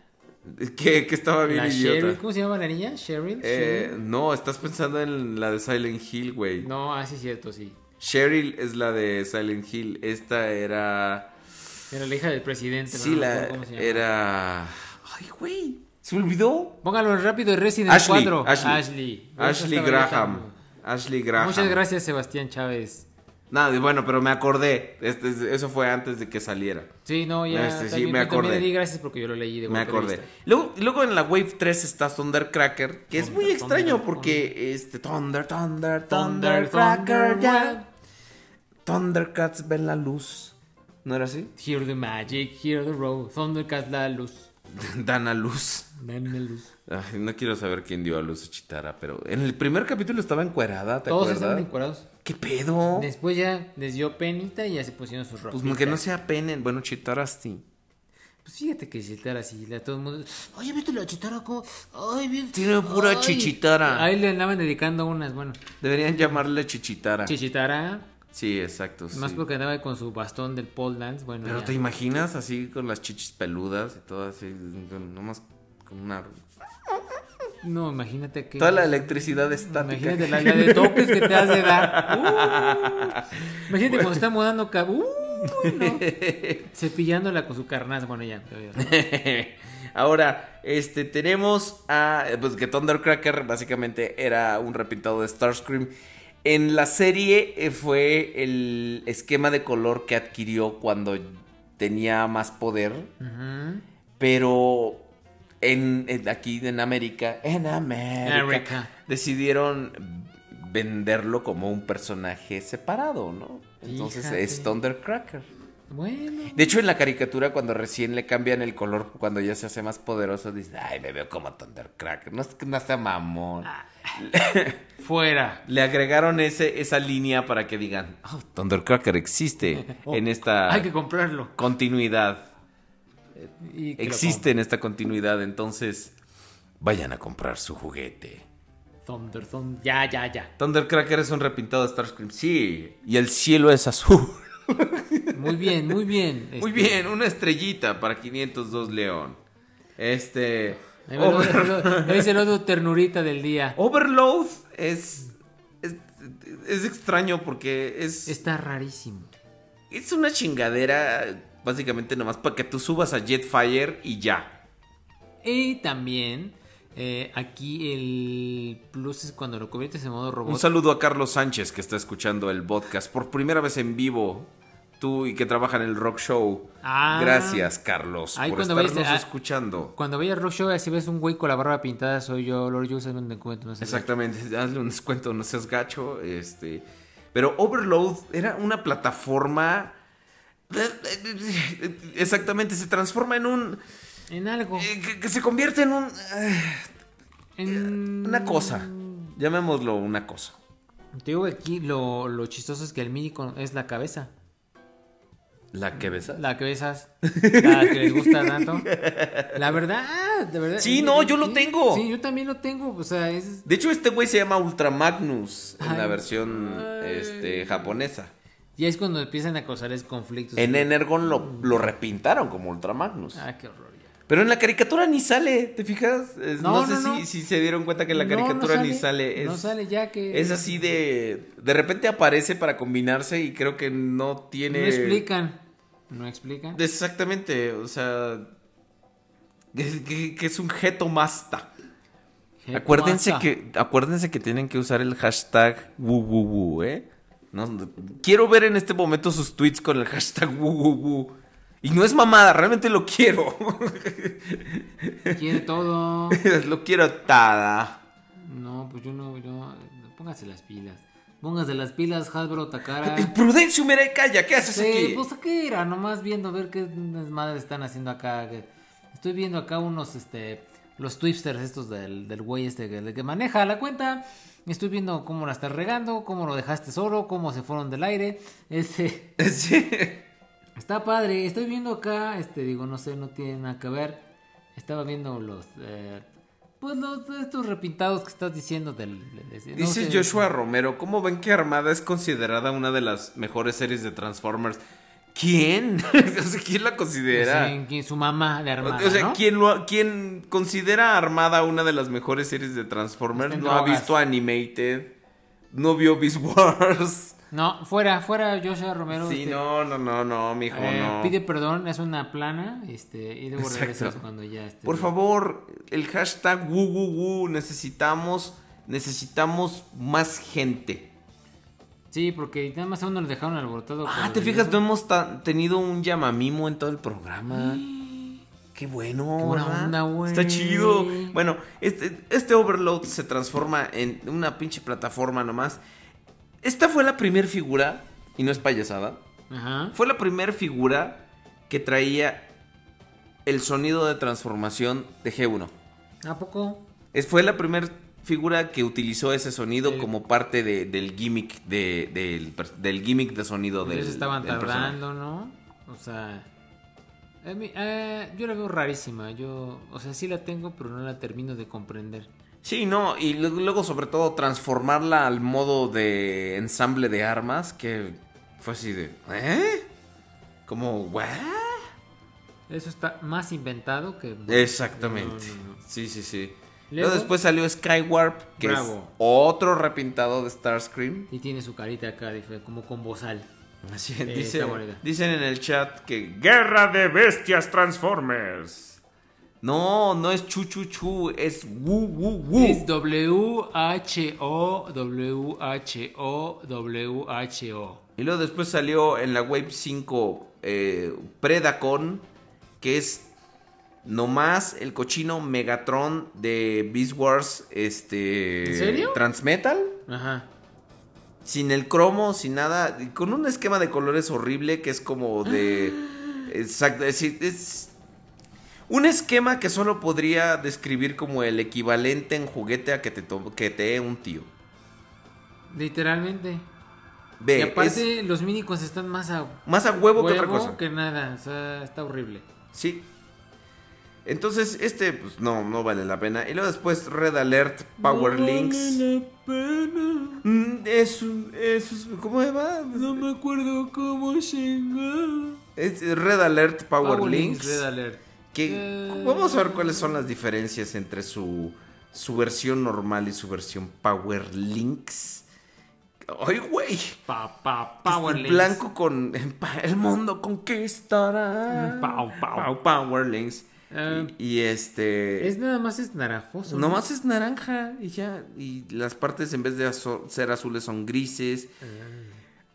Que, que estaba bien La idiota. Cheryl, ¿cómo se llama la niña? Cheryl. Eh, Cheryl. no, estás pensando en la de Silent Hill, güey. No, ah, sí, cierto, sí. Cheryl es la de Silent Hill. Esta era. Era la hija del presidente. Sí, la. cómo se llama. Era. Ay, güey. ¿Se olvidó? Póngalo rápido de Resident Ashley. 4. Ashley. Ashley. Ashley Graham. Ashley Graham. Muchas gracias, Sebastián Chávez. Nada, bueno, pero me acordé. Este, eso fue antes de que saliera. Sí, no, ya. Este, sí, me yo también acordé. le di gracias porque yo lo leí de Me acordé. Luego, luego en la Wave 3 está Thundercracker, que es muy Thunder, extraño Thunder, porque este Thunder, Thunder, Thunder, Thundercracker, Thunder, ya. Thundercats ven la luz. ¿No era así? Hear the magic, hear the road. Thundercats la luz. Dan a luz. Dame luz. Ay, no quiero saber quién dio a luz a Chitara, pero en el primer capítulo estaba encuerada, ¿te Todos acuerdas? estaban encuadrados. ¿Qué pedo? Después ya les dio penita y ya se pusieron sus ropas. Pues que no sea pene. Bueno, Chitara sí. Pues fíjate que Chitara así, la, todo el mundo. Oye, ¿viste la Chitara cómo? Ay, bien. Tiene pura Ay". chichitara. Ahí le andaban dedicando unas, bueno. Deberían llamarle Chichitara. Chichitara, Sí, exacto. más sí. porque andaba con su bastón del pole dance, bueno. Pero ya. te imaginas así con las chichis peludas y todo así, nomás con una... No, imagínate que. Toda la electricidad estática. Imagínate la, la de topes que te has de dar. Uh. imagínate cuando está mudando cab- no. Cepillándola con su carnaza. Bueno, ya. Ahora, este, tenemos a... Pues que Thundercracker básicamente era un repintado de Starscream. En la serie eh, fue el esquema de color que adquirió cuando tenía más poder. Pero en, en- aquí en América, en América, América. decidieron venderlo como un personaje separado, ¿no? Entonces Fíjate. es Thundercracker. Bueno. De hecho, en la caricatura, cuando recién le cambian el color, cuando ya se hace más poderoso, dice, ay, me veo como Thundercracker. No, es que no sea mamón. Fuera. Le agregaron ese, esa línea para que digan, oh, Thundercracker existe en esta Hay que comprarlo. continuidad. Y Existe en esta continuidad, entonces vayan a comprar su juguete. Thunder, Thunder. Ya, ya, ya. Thundercracker es un repintado de Starscream. Sí, y el cielo es azul. Muy bien, muy bien. Muy Este, bien, una estrellita para 502 León. Este. Over- ahí es el otro ternurita del día. Overload es, es. es extraño porque es. Está rarísimo. Es una chingadera. Básicamente nomás para que tú subas a Jetfire y ya. Y también eh, aquí el plus es cuando lo conviertes en modo robot. Un saludo a Carlos Sánchez que está escuchando el podcast por primera vez en vivo. Tú y que trabaja en el rock show. Ah. Gracias, Carlos, Ahí por cuando vayas estarnos a- escuchando. Cuando vayas a Rock Show, si ves un güey con la barba pintada, soy yo, Lord en un encuentro. No. Exactamente, hazle un descuento, no seas gacho. Este. Pero Overload era una plataforma. Exactamente, se transforma en un. En algo. eh, Que, que se convierte en un. eh, En... Una cosa. Llamémoslo una cosa. Te digo que aquí lo, lo chistoso es que el mini con- es la cabeza. ¿La que besas? La cabezas. La que les gusta tanto. La verdad, de verdad. Sí, no, yo lo tengo. Sí, yo también lo tengo. O sea, es. De hecho, este güey se llama Ultra Magnus en la versión este, japonesa. Ya es cuando empiezan a causarles conflictos. En Energon lo, lo repintaron como Ultra Magnus. Ah, qué horror. ya. Pero en la caricatura ni sale, ¿te fijas? Es- No, no, sé no, no. Si, se dieron cuenta que en la caricatura ni sale. Es, No sale ya que. es así de... De repente aparece para combinarse y creo que no tiene... No explican. No explican. Exactamente, o sea... Que, que- que es un Geto Masta. Acuérdense que, acuérdense que tienen que usar el hashtag wuwuwu, ¿eh? No, quiero ver en este momento sus tweets con el hashtag wu. Y no es mamada, realmente lo quiero. Quiere todo. lo quiero tada. No, pues yo no, yo. Póngase las pilas. Póngase las pilas, Hasbro Takara. Prudencio Merecaya, ¿qué haces Sí, aquí? pues aquí era, nomás viendo ver qué desmadre están haciendo acá. Estoy viendo acá unos, este, los twisters estos del, del güey este que, que maneja la cuenta. Estoy viendo cómo la estás regando, cómo lo dejaste solo, cómo se fueron del aire. Este, Sí. está padre. Estoy viendo acá, este, digo, no sé, no tiene nada que ver. Estaba viendo los, eh, pues los, estos repintados que estás diciendo del... no Dice sé, Joshua Romero, ¿cómo ven que Armada es considerada una de las mejores series de Transformers? ¿Quién? o sea, ¿quién la pues, considera? en- en su mamá de armada, o sea, ¿no? ¿quién, lo, ¿quién considera a Armada una de las mejores series de Transformers? No ha visto Animated, no vio Beast Wars. No, fuera, fuera Joshua Romero. Sí, este, no, no, no, no, mijo, eh, no. Pide perdón, es una plana, este, y luego regresas cuando ya esté. Por favor, el hashtag wu, wu, wu, necesitamos, necesitamos más gente. Sí, porque nada más a uno le dejaron alborotado. Ah, te fijas, no hemos tenido un llamamimo en todo el programa. Qué bueno. Qué onda, güey. Está chido. Bueno, este, este Overload se transforma en una pinche plataforma nomás. Esta fue la primer figura, y no es payasada, Ajá. fue la primer figura que traía el sonido de transformación de G1. ¿A poco? Es, fue la primera figura que utilizó ese sonido como parte de- del gimmick de, del, del gimmick de sonido del, Ellos estaban del personaje. tardando, ¿no? O sea. a mí- eh, yo la veo rarísima. Yo, o sea, sí la tengo, pero no la termino de comprender. Sí, no, y lu- luego sobre todo transformarla al modo de ensamble de armas, que fue así de... ¿Eh? Como, ¿what? Eso está más inventado que. Exactamente. No, no, no. Sí, sí, sí. Luego- Luego después salió Skywarp, que Bravo. es otro repintado de Starscream. Y tiene su carita acá, como con bozal. Así, Eh, dice- está bonita. dicen en el chat que... Guerra de bestias Transformers. No, no es chu chu chu, es wu wu wu. Es W-H-O, W-H-O, W-H-O. Y luego después salió en la Wave 5 eh, Predacon, que es nomás el cochino Megatron de Beast Wars, este... ¿En serio? Transmetal. Ajá. Sin el cromo, sin nada, con un esquema de colores horrible que es como de... Exacto, es, es un esquema que solo podría describir como el equivalente en juguete a que te, que te dé un tío. Literalmente. Ve, y aparte, es los mínicos están más a más a huevo, que otra cosa. que nada. O sea, está horrible. Sí. Entonces, este, pues no, no vale la pena. Y luego después Red Alert Power Links. Mm, Es, un- es, un- ¿cómo se llama? No me acuerdo cómo llama. Es Red Alert Power, Links. Red Alert. Que, Eh. Vamos a ver cuáles son las diferencias entre su, su versión normal y su versión Power Links. ¡Ay, güey! Pa, pa, Power Links. Blanco con el mundo conquistará. Pau, pau. Power Links. Eh, y, y este. Es nada más es naranjoso. ¿no? Nomás es naranja y ya. Y las partes en vez de azo- ser azules son grises.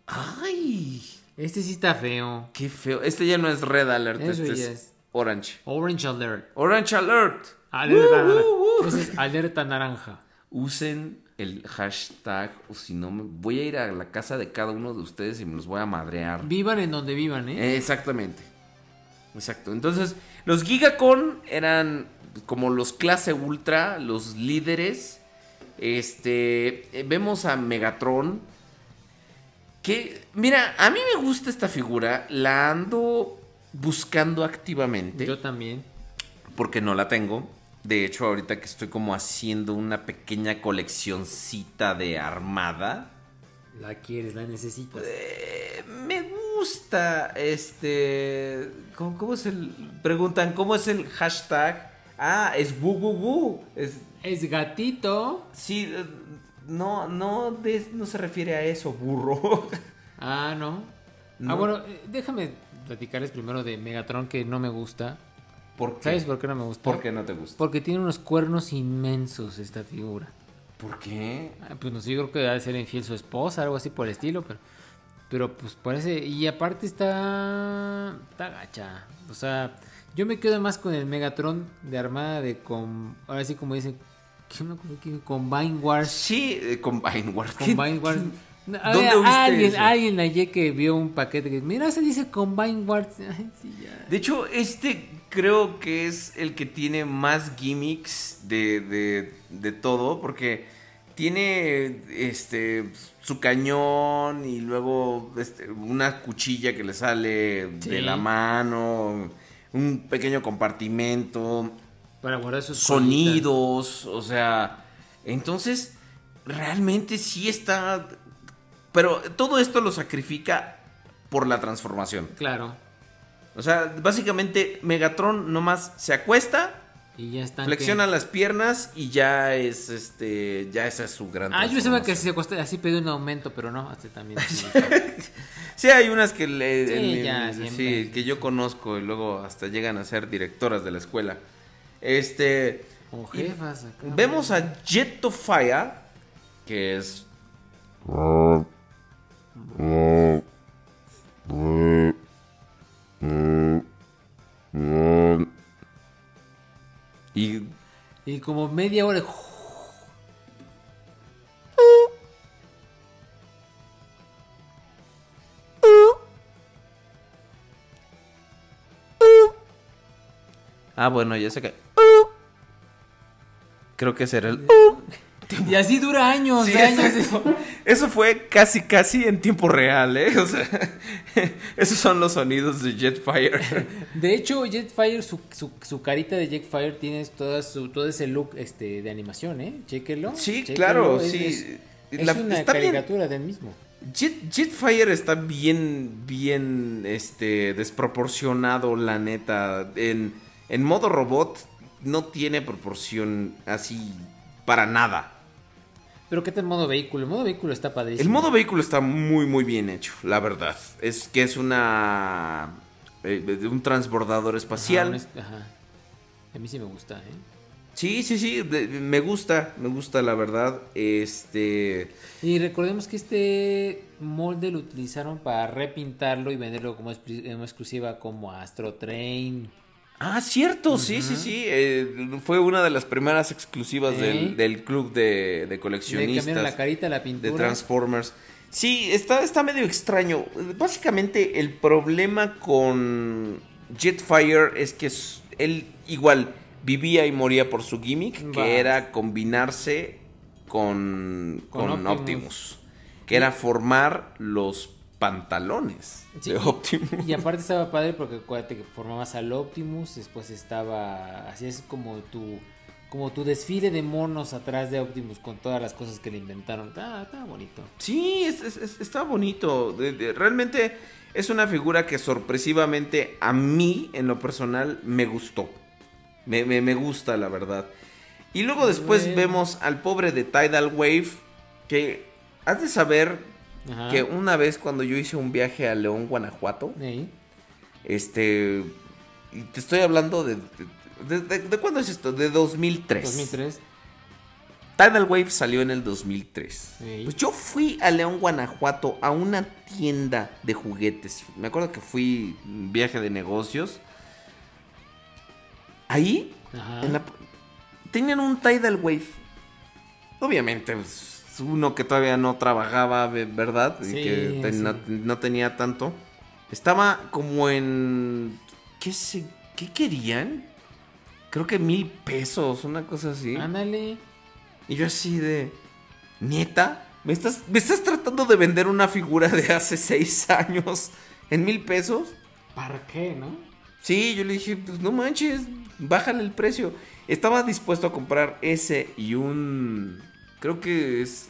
¡Ay! Este sí está feo. ¡Qué feo! Este ya no es Red Alert, Eso este ya es es. Orange. Orange Alert. Orange Alert. Alerta Uh, naranja. uh, uh. Ese es alerta naranja. Usen el hashtag o si no me voy a ir a la casa de cada uno de ustedes y me los voy a madrear. Vivan en donde vivan. Eh, Exactamente. Exacto. Entonces, los Gigacon eran como los clase ultra, los líderes. Este, eh, vemos a Megatron. Que, mira, a mí me gusta esta figura. La ando buscando activamente. Yo también. Porque no la tengo. De hecho, ahorita que estoy como haciendo una pequeña coleccioncita de armada. La quieres, la necesitas. Eh, me gusta este. ¿cómo, cómo es el.? Preguntan, ¿cómo es el hashtag? Ah, es bu bu bu. Es, Es gatito. sí, no, no, de- no se refiere a eso, burro. Ah, no. No. Ah, bueno, eh, déjame platicarles primero de Megatron que no me gusta. ¿Por qué? ¿Sabes por qué no me gusta? ¿Por qué no te gusta? Porque tiene unos cuernos inmensos esta figura. ¿Por qué? Ah, Pues no sé, yo creo que debe ser infiel su esposa, algo así por el estilo, pero. Pero pues parece. Y aparte está. Está gacha. O sea, yo me quedo más con el Megatron de Armada de con. Ahora sí, como dicen. ¿Qué me que- Combine Wars. Sí, eh, Combine Wars. ¿Qué- Combine Wars. No, a ¿Dónde ver, alguien, eso? alguien ayer que vio un paquete que. Mira, se dice Combine Wars. Ay, sí, ya. De hecho, este creo que es el que tiene más gimmicks de, de, de todo, porque tiene este su cañón y luego este, una cuchilla que le sale Sí. de la mano, un pequeño compartimento, Para guardar sus sonidos, o sea, entonces realmente sí está, pero todo esto lo sacrifica por la transformación. Claro. O sea, básicamente Megatron nomás se acuesta, Y ya están. flexiona que- las piernas y ya es este, ya esa es su gran Ah, yo pensaba que se acostó así pedí un aumento, pero no, este también. sí. Sí, hay unas que le, Sí, el- ya, el- siempre. sí, que yo conozco y luego hasta llegan a ser directoras de la escuela. Este y jefas. acá. vemos a Jetofire que es y Y como media hora. ah bueno ya sé que creo que ese era el Y así dura años, Sí, años. exacto. Eso fue casi, casi en tiempo real, ¿eh? O sea, esos son los sonidos de Jetfire. De hecho, Jetfire, su, su, su carita de Jetfire tiene toda su, todo ese look este, de animación, ¿eh? Chéquelo. Sí, chéquelo, claro, es- sí. Es, es La- una está bien. caricatura del mismo. Jet, Jetfire está bien, bien, este, desproporcionado, la neta. En, en modo robot no tiene proporción así para nada. Pero ¿qué tal modo vehículo? El modo vehículo está padrísimo. El modo vehículo está muy, muy bien hecho, la verdad. Es que es una... eh, un transbordador espacial. ajá. A mí sí me gusta, ¿eh? Sí, sí, sí, me gusta, me gusta la verdad. Este, Y recordemos que este molde lo utilizaron para repintarlo y venderlo como exclusiva como Astro Train. Ah, cierto, sí, sí, sí, eh, fue una de las primeras exclusivas del, del club de, de Le coleccionistas la carita, la de pintura. Transformers. Sí, está, está medio extraño. Básicamente el problema con Jetfire es que él igual vivía y moría por su gimmick, que era combinarse con, Con con Optimus. Optimus, que era formar los pantalones Sí, de Optimus. Y aparte estaba padre porque acuérdate que formabas al Optimus, después estaba así es como tu como tu desfile de monos atrás de Optimus con todas las cosas que le inventaron. Está, está bonito. Sí, es- es- es- está bonito. De- de- realmente es una figura que sorpresivamente a mí, en lo personal, me gustó. Me, me- me gusta, la verdad. Y luego después Bueno. vemos al pobre de Tidal Wave, que has de saber Ajá. que una vez cuando yo hice un viaje a León, Guanajuato, este... Y te estoy hablando de... ¿De, de- de cuándo es esto? De 2003. 2003. Tidal Wave salió en el 2003. Sí. Pues yo fui a León, Guanajuato, a una tienda de juguetes. Me acuerdo que fui viaje de negocios. Ahí, Ajá. en la- tenían un Tidal Wave. Obviamente, pues, uno que todavía no trabajaba, ve- ¿verdad? Y que sí. no, no tenía tanto. Estaba como en... ¿Qué, se, ¿Qué querían? Creo que mil pesos, una cosa así. Ándale. Y yo así de... ¿Nieta? ¿Me estás, ¿Me estás tratando de vender una figura de hace seis años en mil pesos? ¿Para qué, no? Sí, yo le dije, pues no manches, bájale el precio. Estaba dispuesto a comprar ese y un... Creo que es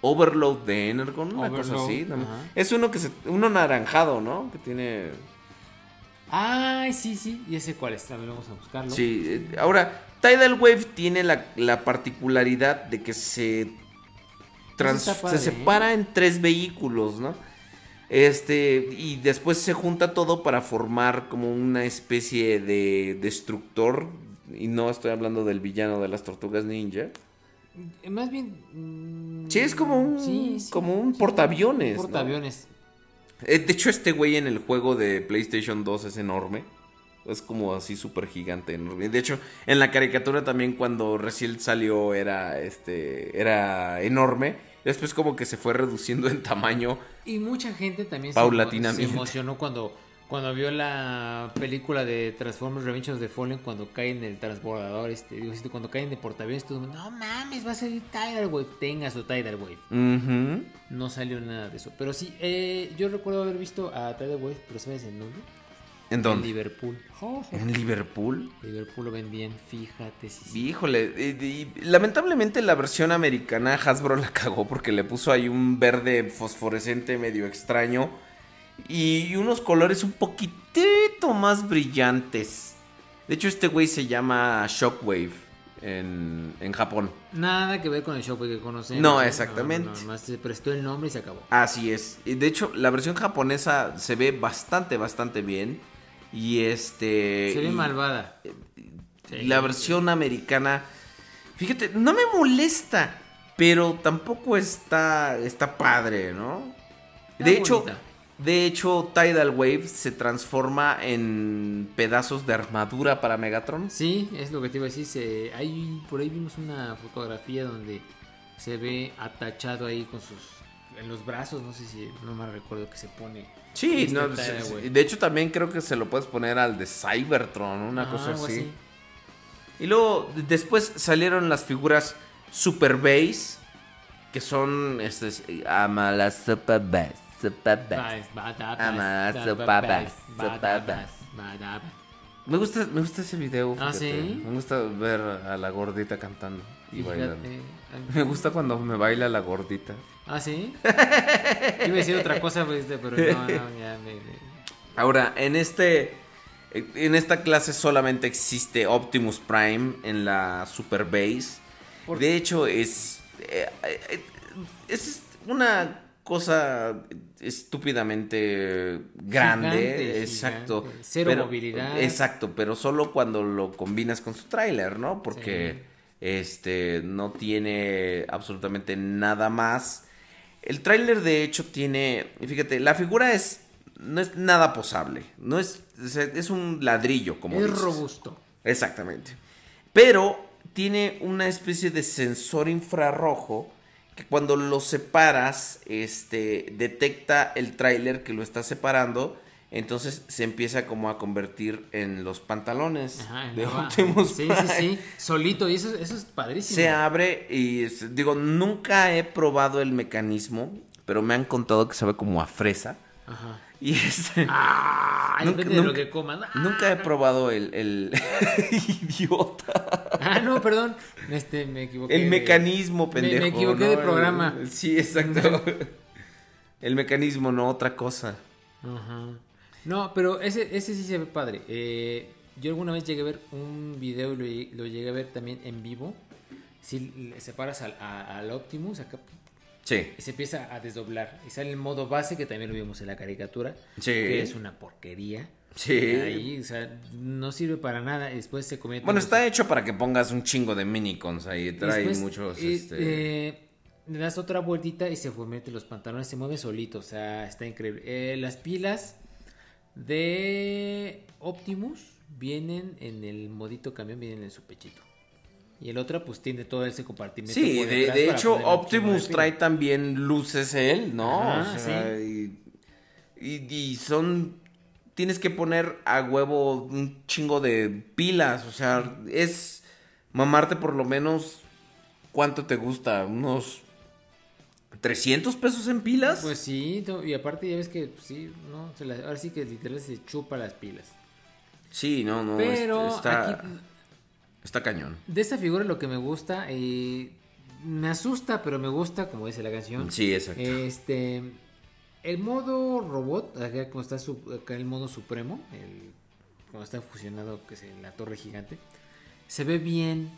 Overload de Energon, una cosa Overload, así. ajá. Es uno que se... Uno naranjado, ¿no? Que tiene... Ay, sí, sí. ¿Y ese cuál está? Vamos a buscarlo. Sí, eh, ahora, Tidal Wave tiene la, la particularidad de que se, trans- padre, se ¿eh? separa en tres vehículos, ¿no? Este, y después se junta todo para formar como una especie de destructor. Y no estoy hablando del villano de las tortugas ninja. Más bien. mm, Sí, es como un- sí, sí, como un sí, portaaviones, un ¿no? portaaviones. Eh, De hecho, este güey en el juego de PlayStation 2 es enorme. Es como así súper gigante. enorme. De hecho, en la caricatura también cuando recién salió era, este, era enorme. Después como que se fue reduciendo en tamaño. Y mucha gente también Paulatinamente. se emocionó cuando, cuando vio la película de Transformers Revenge of the Fallen cuando cae en el transbordador, este, digo, este, cuando caen de portaaviones, todo el mundo, no mames, va a salir Tidal Wave, tenga su Tidal Wave. No salió nada de eso. Pero sí, eh, yo recuerdo haber visto a Tidal Wave, pero ¿sabes en dónde? ¿En En? Liverpool. ¿En Liverpool? Liverpool lo vendían, fíjate. Sí, sí. Híjole, eh, y lamentablemente la versión americana Hasbro la cagó porque le puso ahí un verde fosforescente medio extraño y unos colores un poquitito más brillantes. De hecho, este güey se llama Shockwave en, en Japón. Nada que ver con el Shockwave que conocemos. No, exactamente. No, más se prestó el nombre y se acabó. Así es. Y de hecho, la versión japonesa se ve bastante, bastante bien. Y este. Se ve y- malvada. La versión americana, fíjate, no me molesta, pero tampoco está, está padre, ¿no? Está De hecho. De hecho, Tidal Wave se transforma en pedazos de armadura para Megatron. Sí, es lo que te iba a decir. Se, hay, por ahí vimos una fotografía donde se ve atachado ahí con sus. En los brazos, no sé si. No me recuerdo que se pone. Sí, Este no, de hecho también creo que se lo puedes poner al de Cybertron, una Ah, cosa así. Y luego después salieron las figuras Super Base, que son este, es- ama la Super Base, Sopabas. badabas. Me gusta, me gusta ese video. ¿Ah, sí? Me gusta ver a la gordita cantando y Fíjate, bailando. Me gusta cuando me baila la gordita. ¿Ah, sí? Iba a decir otra cosa, pues, pero no, no, ya me... me- Ahora, en este. En esta clase solamente existe Optimus Prime en la Super Base. ¿Por De hecho, es. eh, eh, es una cosa estúpidamente grande. Gigante, exacto. gigante. Cero Pero- movilidad. Exacto, pero solo cuando lo combinas con su tráiler, ¿no? Porque este no tiene absolutamente nada más. El tráiler de hecho tiene, fíjate, la figura es no es nada posable, no es es un ladrillo como Es dices. robusto. Exactamente. Pero tiene una especie de sensor infrarrojo que cuando lo separas, este, detecta el tráiler que lo está separando. Entonces se empieza como a convertir en los pantalones Ajá, en de Optimus Sí, sí, Prime. sí. Solito, y eso, eso es padrísimo. Se abre y digo, nunca he probado el mecanismo, pero me han contado que sabe como a fresa. Ajá. Y este, Ah, Nunca- depende de lo que coman. Ah, nunca he probado el, el idiota. Ah, no, perdón. Este, me equivoqué. El mecanismo, Me- pendejo. Me, equivoqué ¿no? de programa. Sí, exacto. El mecanismo, no otra cosa. Ajá. No, pero ese, ese sí se ve padre. Eh, yo alguna vez llegué a ver un video y lo, lle- lo llegué a ver también en vivo. Si le separas al, a- al Optimus, acá Sí. y se empieza a desdoblar. Y sale el modo base, que también lo vimos en la caricatura. Sí. Que es una porquería. Sí. Ahí, o sea, no sirve para nada. y Después se convierte Bueno, en- está hecho para que pongas un chingo de minicons ahí. Trae Después, muchos. eh, este... eh, le das otra vueltita y se mete los pantalones, se mueve solito, o sea, está increíble. Eh, las pilas de Optimus vienen en el modito camión, vienen en su pechito. Y el otro, pues tiene todo ese compartimento. Sí, por de, de hecho, Optimus trae también luces él, ¿no? Ajá, o sea, y, y- y son. Tienes que poner a huevo un chingo de pilas. O sea, es mamarte por lo menos. ¿Cuánto te gusta? ¿Unos 300 pesos en pilas? Pues sí, y aparte ya ves que, pues, sí, no, se las- ahora sí que literal se chupa las pilas. sí, no, no. Pero est- está, aquí, está cañón. de esa figura lo que me gusta, eh, me asusta, pero me gusta, como dice la canción. Sí, exacto. Este, el modo robot, acá como está su- acá el modo supremo, el, cuando está fusionado que es la torre gigante, se ve bien,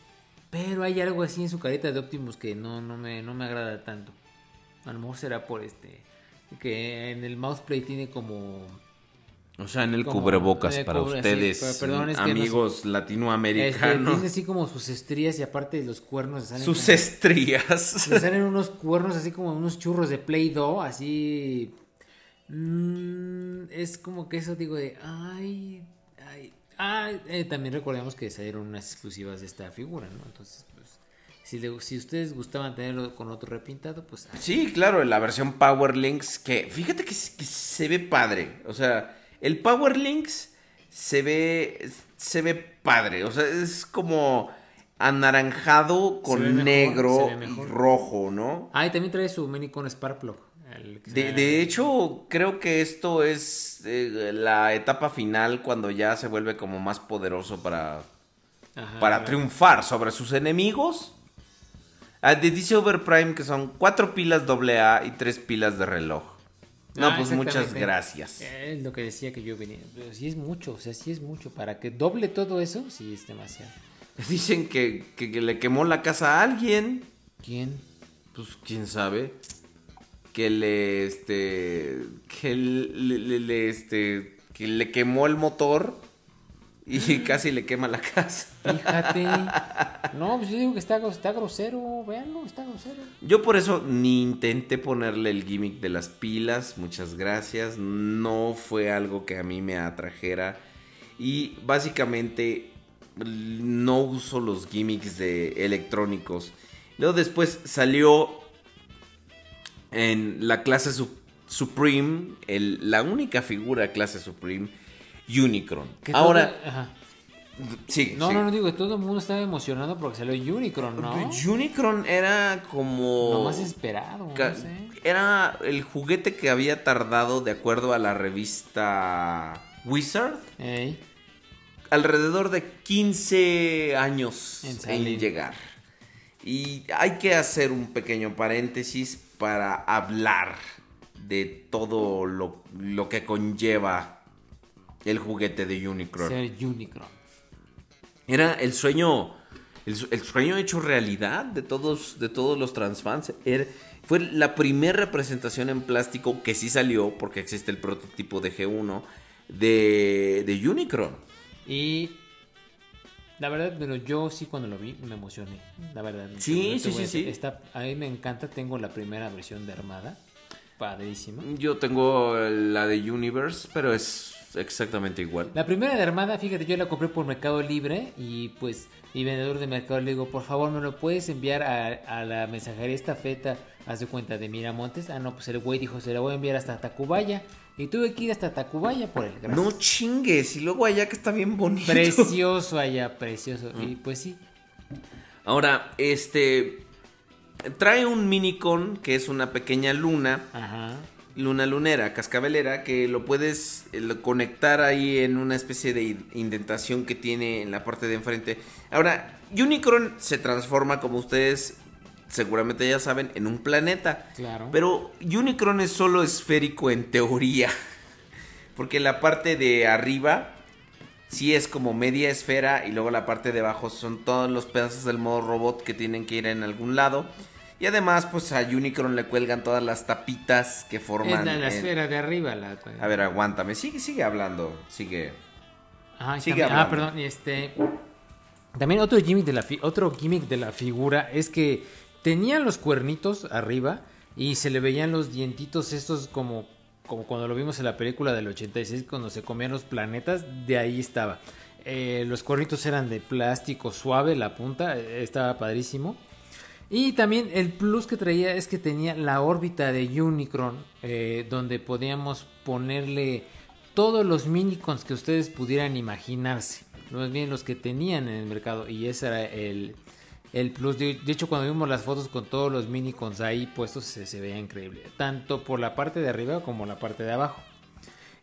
pero hay algo así en su carita de Optimus que no, no, me, no me agrada tanto. A lo mejor será por este, que en el mouseplay tiene como O sea, en el Como, cubrebocas eh, para cubre- ustedes, perdón, es que no amigos Este, latinoamericanos. tiene así como sus estrías y aparte los cuernos le salen, Sus como- estrías. le salen unos cuernos así como unos churros de Play-Doh, así... mm, es como que eso digo de... Ay, ay, ay. Eh, también recordemos que salieron unas exclusivas de esta figura, ¿no? Entonces, pues... Si, le- si ustedes gustaban tenerlo con otro repintado, pues... ah, Sí, claro, en la versión Power Links, que fíjate que se ve padre. O sea, el Power Links se ve, se ve padre. O sea, es como anaranjado con mejor, negro y rojo, ¿no? Ah, y también trae su mini con Sparkplug. De, de hecho, creo que esto es eh, la etapa final cuando ya se vuelve como más poderoso para, Ajá, para triunfar sobre sus enemigos. Ah, dice Overprime que son cuatro pilas AA y tres pilas de reloj. No, Ah, pues muchas gracias. Es lo que decía que yo venía. Pero sí es mucho, o sea, sí es mucho. Para que doble todo eso, sí es demasiado. Dicen que, que- que le quemó la casa a alguien. ¿Quién? Pues quién sabe. Que le este. Que le, le- le, este. Que le quemó el motor. Y casi le quema la casa. Fíjate. No, pues yo digo que está, está grosero. Véanlo, está grosero. Yo por eso ni intenté ponerle el gimmick de las pilas, muchas gracias. No fue algo que a mí me atrajera. Y básicamente no uso los gimmicks de electrónicos. Luego después salió en la clase Su- Supreme, el- la única figura clase Supreme, Unicron. Que Ahora, todo- ajá. sí, No, no, no digo que todo el mundo estaba emocionado porque salió Unicron, ¿no? Unicron era como... Lo más esperado, no sé. Era el juguete que había tardado, de acuerdo a la revista Wizard, Ey, alrededor de 15 años En en, llegar. Y hay que hacer un pequeño paréntesis para hablar de todo lo, lo que conlleva el juguete de Unicron. ser Unicron. Era el sueño, el, su- el sueño hecho realidad de todos, de todos los transfans. Era- fue la primera representación en plástico que sí salió, porque existe el prototipo de G1, de, de Unicron. Y la verdad, pero yo sí cuando lo vi me emocioné. La verdad. Sí, sí, sí, sí. A mí me encanta. Tengo la primera versión de Armada. Padrísima. Yo tengo la de Universe, pero es exactamente igual. La primera de Armada, fíjate, yo la compré por Mercado Libre y pues mi vendedor de Mercado le digo, por favor, ¿me lo puedes enviar a, a la mensajería estafeta? Haz de cuenta de Miramontes. Ah, no, pues el güey dijo, se la voy a enviar hasta Tacubaya. Y tuve que ir hasta Tacubaya por el gracias. No chingues, y luego allá que está bien bonito. Precioso allá, precioso. Mm. Y pues sí, Ahora, este. Trae un minicon que es una pequeña luna. ajá. Luna lunera, cascabelera, que lo puedes eh, lo- conectar ahí en una especie de in- indentación que tiene en la parte de enfrente. Ahora, Unicron se transforma, como ustedes seguramente ya saben, en un planeta. Claro. Pero Unicron es solo esférico en teoría. Porque la parte de arriba sí es como media esfera y luego la parte de abajo son todos los pedazos del modo robot que tienen que ir en algún lado. Y además, pues a Unicron le cuelgan todas las tapitas que forman. la, esfera de arriba. La, A ver, aguántame. Sigue, sigue hablando. Sigue. Ajá, Sigue también- ah, hablando. perdón, y este también otro gimmick de la fi- otro gimmick de la figura es que tenían los cuernitos arriba y se le veían los dientitos estos como como cuando lo vimos en la película del 86 cuando se comían los planetas, de ahí estaba. Eh, los cuernitos eran de plástico suave, la punta eh, estaba padrísimo. Y también el plus que traía es que tenía la órbita de Unicron, eh, donde podíamos ponerle todos los minicons que ustedes pudieran imaginarse. Más bien los que tenían en el mercado. Y ese era el, el plus. De, hecho, cuando vimos las fotos con todos los minicons ahí puestos, se, se veía increíble. Tanto por la parte de arriba como la parte de abajo.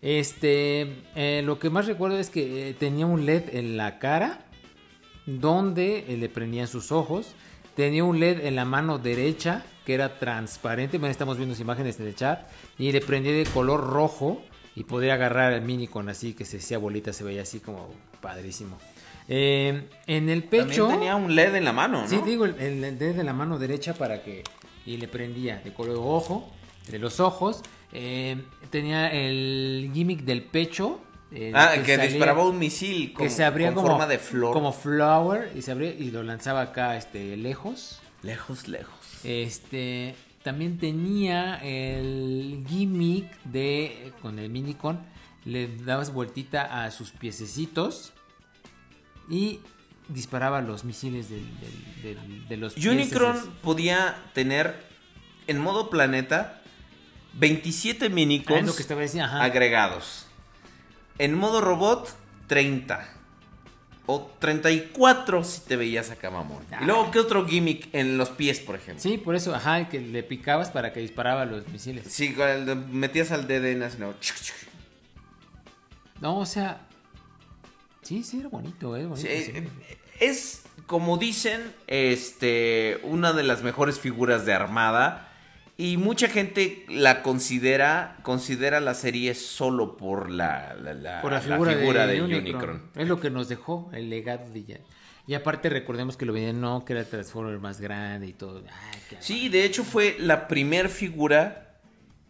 Este, eh, lo que más recuerdo es que eh, tenía un LED en la cara donde le prendían sus ojos. Tenía un LED en la mano derecha que era transparente. Bueno, estamos viendo las imágenes en el chat. Y le prendía de color rojo y podía agarrar el minicon así que se hacía bolita. Se veía así como padrísimo. Eh, en el pecho. También tenía un LED en la mano, ¿no? Sí, digo, el, el LED de la mano derecha para que... Y le prendía de color ojo. de los ojos. Eh, tenía el gimmick del pecho. Eh, Ah, que salía- disparaba un misil con, que se abría con como forma de flor. Como flower y se abría y lo lanzaba acá este lejos. Lejos, lejos. Este también tenía el gimmick de con el minicon le dabas vueltita a sus piececitos y disparaba los misiles del- del- del- de los Unicron podía tener en modo planeta 27 Ah, minicons ajá. agregados. En modo robot, 30. O 34 si te veías acá, mamón. Y luego, ¿qué otro gimmick en los pies, por ejemplo? Sí, por eso, ajá, que le picabas para que disparaba los misiles. Sí, con el de- metías al dedo en así, no. No, o sea, sí, sí era bonito, eh, bonito, Sí, sí. eh, es, como dicen, este, una de las mejores figuras de Armada. Y mucha gente la considera, considera la serie solo por la, la, la- por la la figura, de, Unicron. Unicron. Es lo que nos dejó el legado de ella. Y aparte recordemos que lo veían, no, que era el Transformer más grande y todo. Ay, qué Sí, de hecho fue la primer figura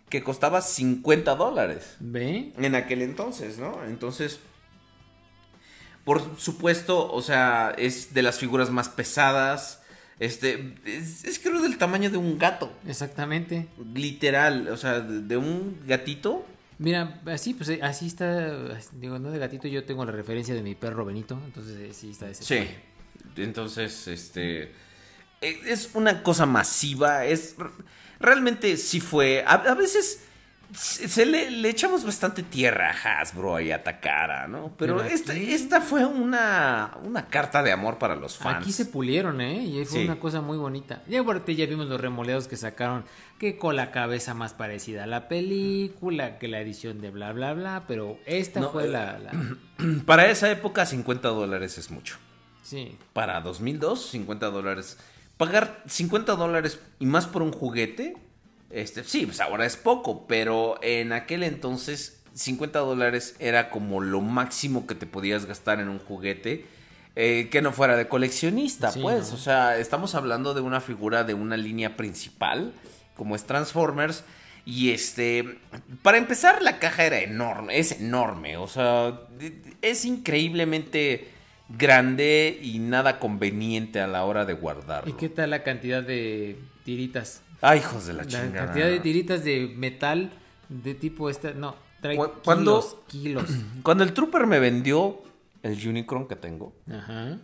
que costaba 50 dólares ¿Ve? en aquel entonces, ¿no? Entonces, por supuesto, o sea, es de las figuras más pesadas. Este, es, es creo del tamaño de un gato. Exactamente. Literal, o sea, de, de un gatito. Mira, así, pues eh, así está. Digo, no de gatito, yo tengo la referencia de mi perro Benito. Entonces, eh, sí está ese. Sí. Entonces, este. e- Es una cosa masiva. Es. Realmente sí fue. A, a veces. Se le, le echamos bastante tierra a Hasbro y a Takara, ¿no? Pero, Pero esta, esta fue una, una carta de amor para los fans. Aquí se pulieron, ¿eh? Y fue Sí. una cosa muy bonita. Y aparte ya vimos los remoleados que sacaron, que con la cabeza más parecida a la película, que la edición de bla, bla, bla. Pero esta No, fue eh, la, la- Para esa época, 50 dólares es mucho. Sí. Para 2002, 50 dólares. Pagar 50 dólares y más por un juguete, este, sí, pues ahora es poco, pero en aquel entonces 50 dólares era como lo máximo que te podías gastar en un juguete. eh, que no fuera de coleccionista, Sí, pues. ¿no? O sea, estamos hablando de una figura de una línea principal, como es Transformers. Y este, para empezar, la caja era enorme, es enorme. O sea, es increíblemente grande y nada conveniente a la hora de guardarlo. ¿Y qué tal la cantidad de tiritas? Ay, hijos de la, La chingada. cantidad de tiritas de metal de tipo esta, no, trae Cu- cuando- kilos, kilos. Cuando el Trooper me vendió el Unicron que tengo, Ajá.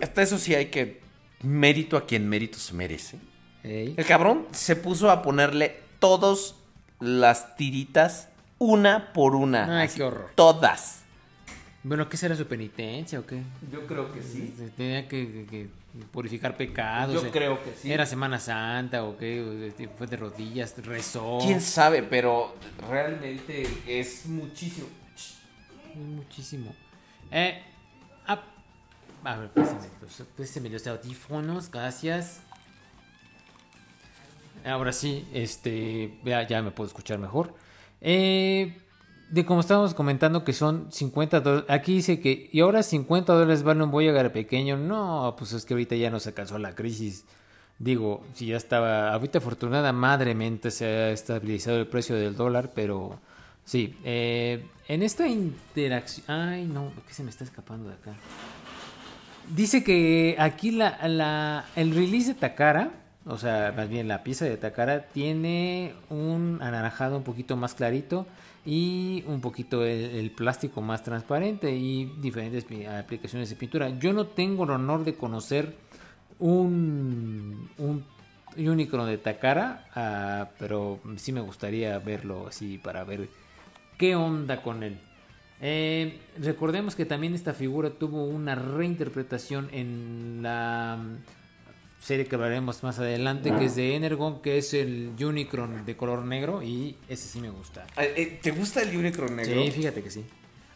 hasta eso sí hay que mérito a quien mérito se merece. Ey. El cabrón se puso a ponerle todas las tiritas una por una. Ay, así, qué horror. Todas. Bueno, ¿qué será su penitencia o qué? Yo creo que sí. Tenía que, que- que purificar pecados. Yo eh. creo que sí. ¿Era Semana Santa o qué? Este, ¿Fue de rodillas? ¿Rezó? Quién sabe, pero realmente es muchísimo. Muchísimo. Eh, ah, a ver, préstame los, los audífonos, gracias. Ahora sí, este, ya, ya me puedo escuchar mejor. Eh, de como estábamos comentando que son 50 dólares, aquí dice que, y ahora 50 dólares vale un Voyager pequeño. No, pues es que ahorita ya nos alcanzó la crisis. Digo, si ya estaba, ahorita afortunada madremente se ha estabilizado el precio del dólar, pero sí, eh, en esta interacción, ay no, ¿qué se me está escapando de acá? Dice que aquí la, la, el release de Takara, o sea, más bien la pieza de Takara, tiene un anaranjado un poquito más clarito y un poquito el, plástico más transparente y diferentes aplicaciones de pintura. Yo no tengo el honor de conocer un, un Unicron de Takara, ah, pero sí me gustaría verlo así para ver qué onda con él. Eh, recordemos que también esta figura tuvo una reinterpretación en la serie que hablaremos más adelante, que es de Energon, que es el Unicron de color negro y ese sí me gusta. Eh, eh, ¿Te gusta el Unicron negro? Sí, fíjate que sí.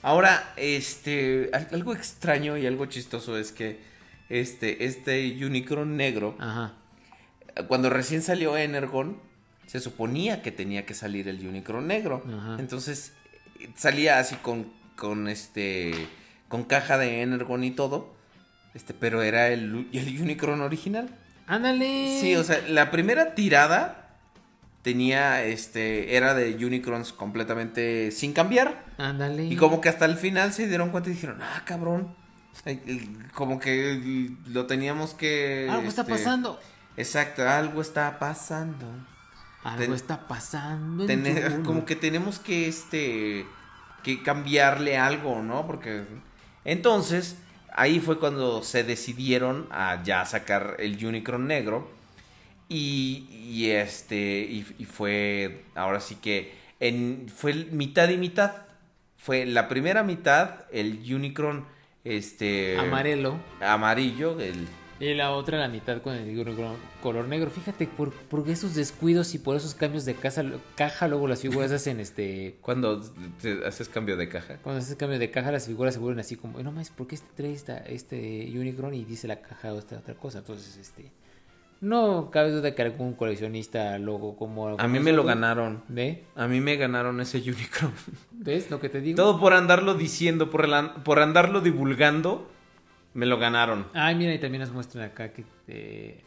Ahora, este, al- algo extraño y algo chistoso es que este, este Unicron negro, Ajá. cuando recién salió Energon, se suponía que tenía que salir el Unicron negro. Ajá. Entonces, eh, salía así con, con este, con caja de Energon y todo, este, pero era el, el Unicron original. Ándale. Sí, o sea, la primera tirada tenía, este, era de Unicrons completamente sin cambiar. Ándale. Y como que hasta el final se dieron cuenta y dijeron, ah, cabrón. Como que lo teníamos que... Algo está este, pasando. Exacto, algo está pasando. Algo ten- está pasando. en Tener- como que tenemos que, este, que cambiarle algo, ¿no? Porque entonces ahí fue cuando se decidieron a ya sacar el Unicron negro y, y este y, y fue ahora sí que en fue mitad y mitad. Fue la primera mitad el Unicron este Amarelo. amarillo, el Y la otra la mitad con el color negro. Fíjate, por, por esos descuidos y por esos cambios de casa, caja, luego las figuras hacen este... cuando te haces cambio de caja. Cuando haces cambio de caja, las figuras se vuelven así como, no más, ¿por qué este trae esta, este Unicron y dice la caja o esta otra cosa? Entonces, este... No cabe duda que algún coleccionista luego como... A mí me lo ganaron. ¿Ve? A mí me ganaron ese Unicron. ¿Ves lo que te digo? Todo por andarlo diciendo, por, el- por andarlo divulgando, me lo ganaron. Ay, mira, y también nos muestran acá que eh,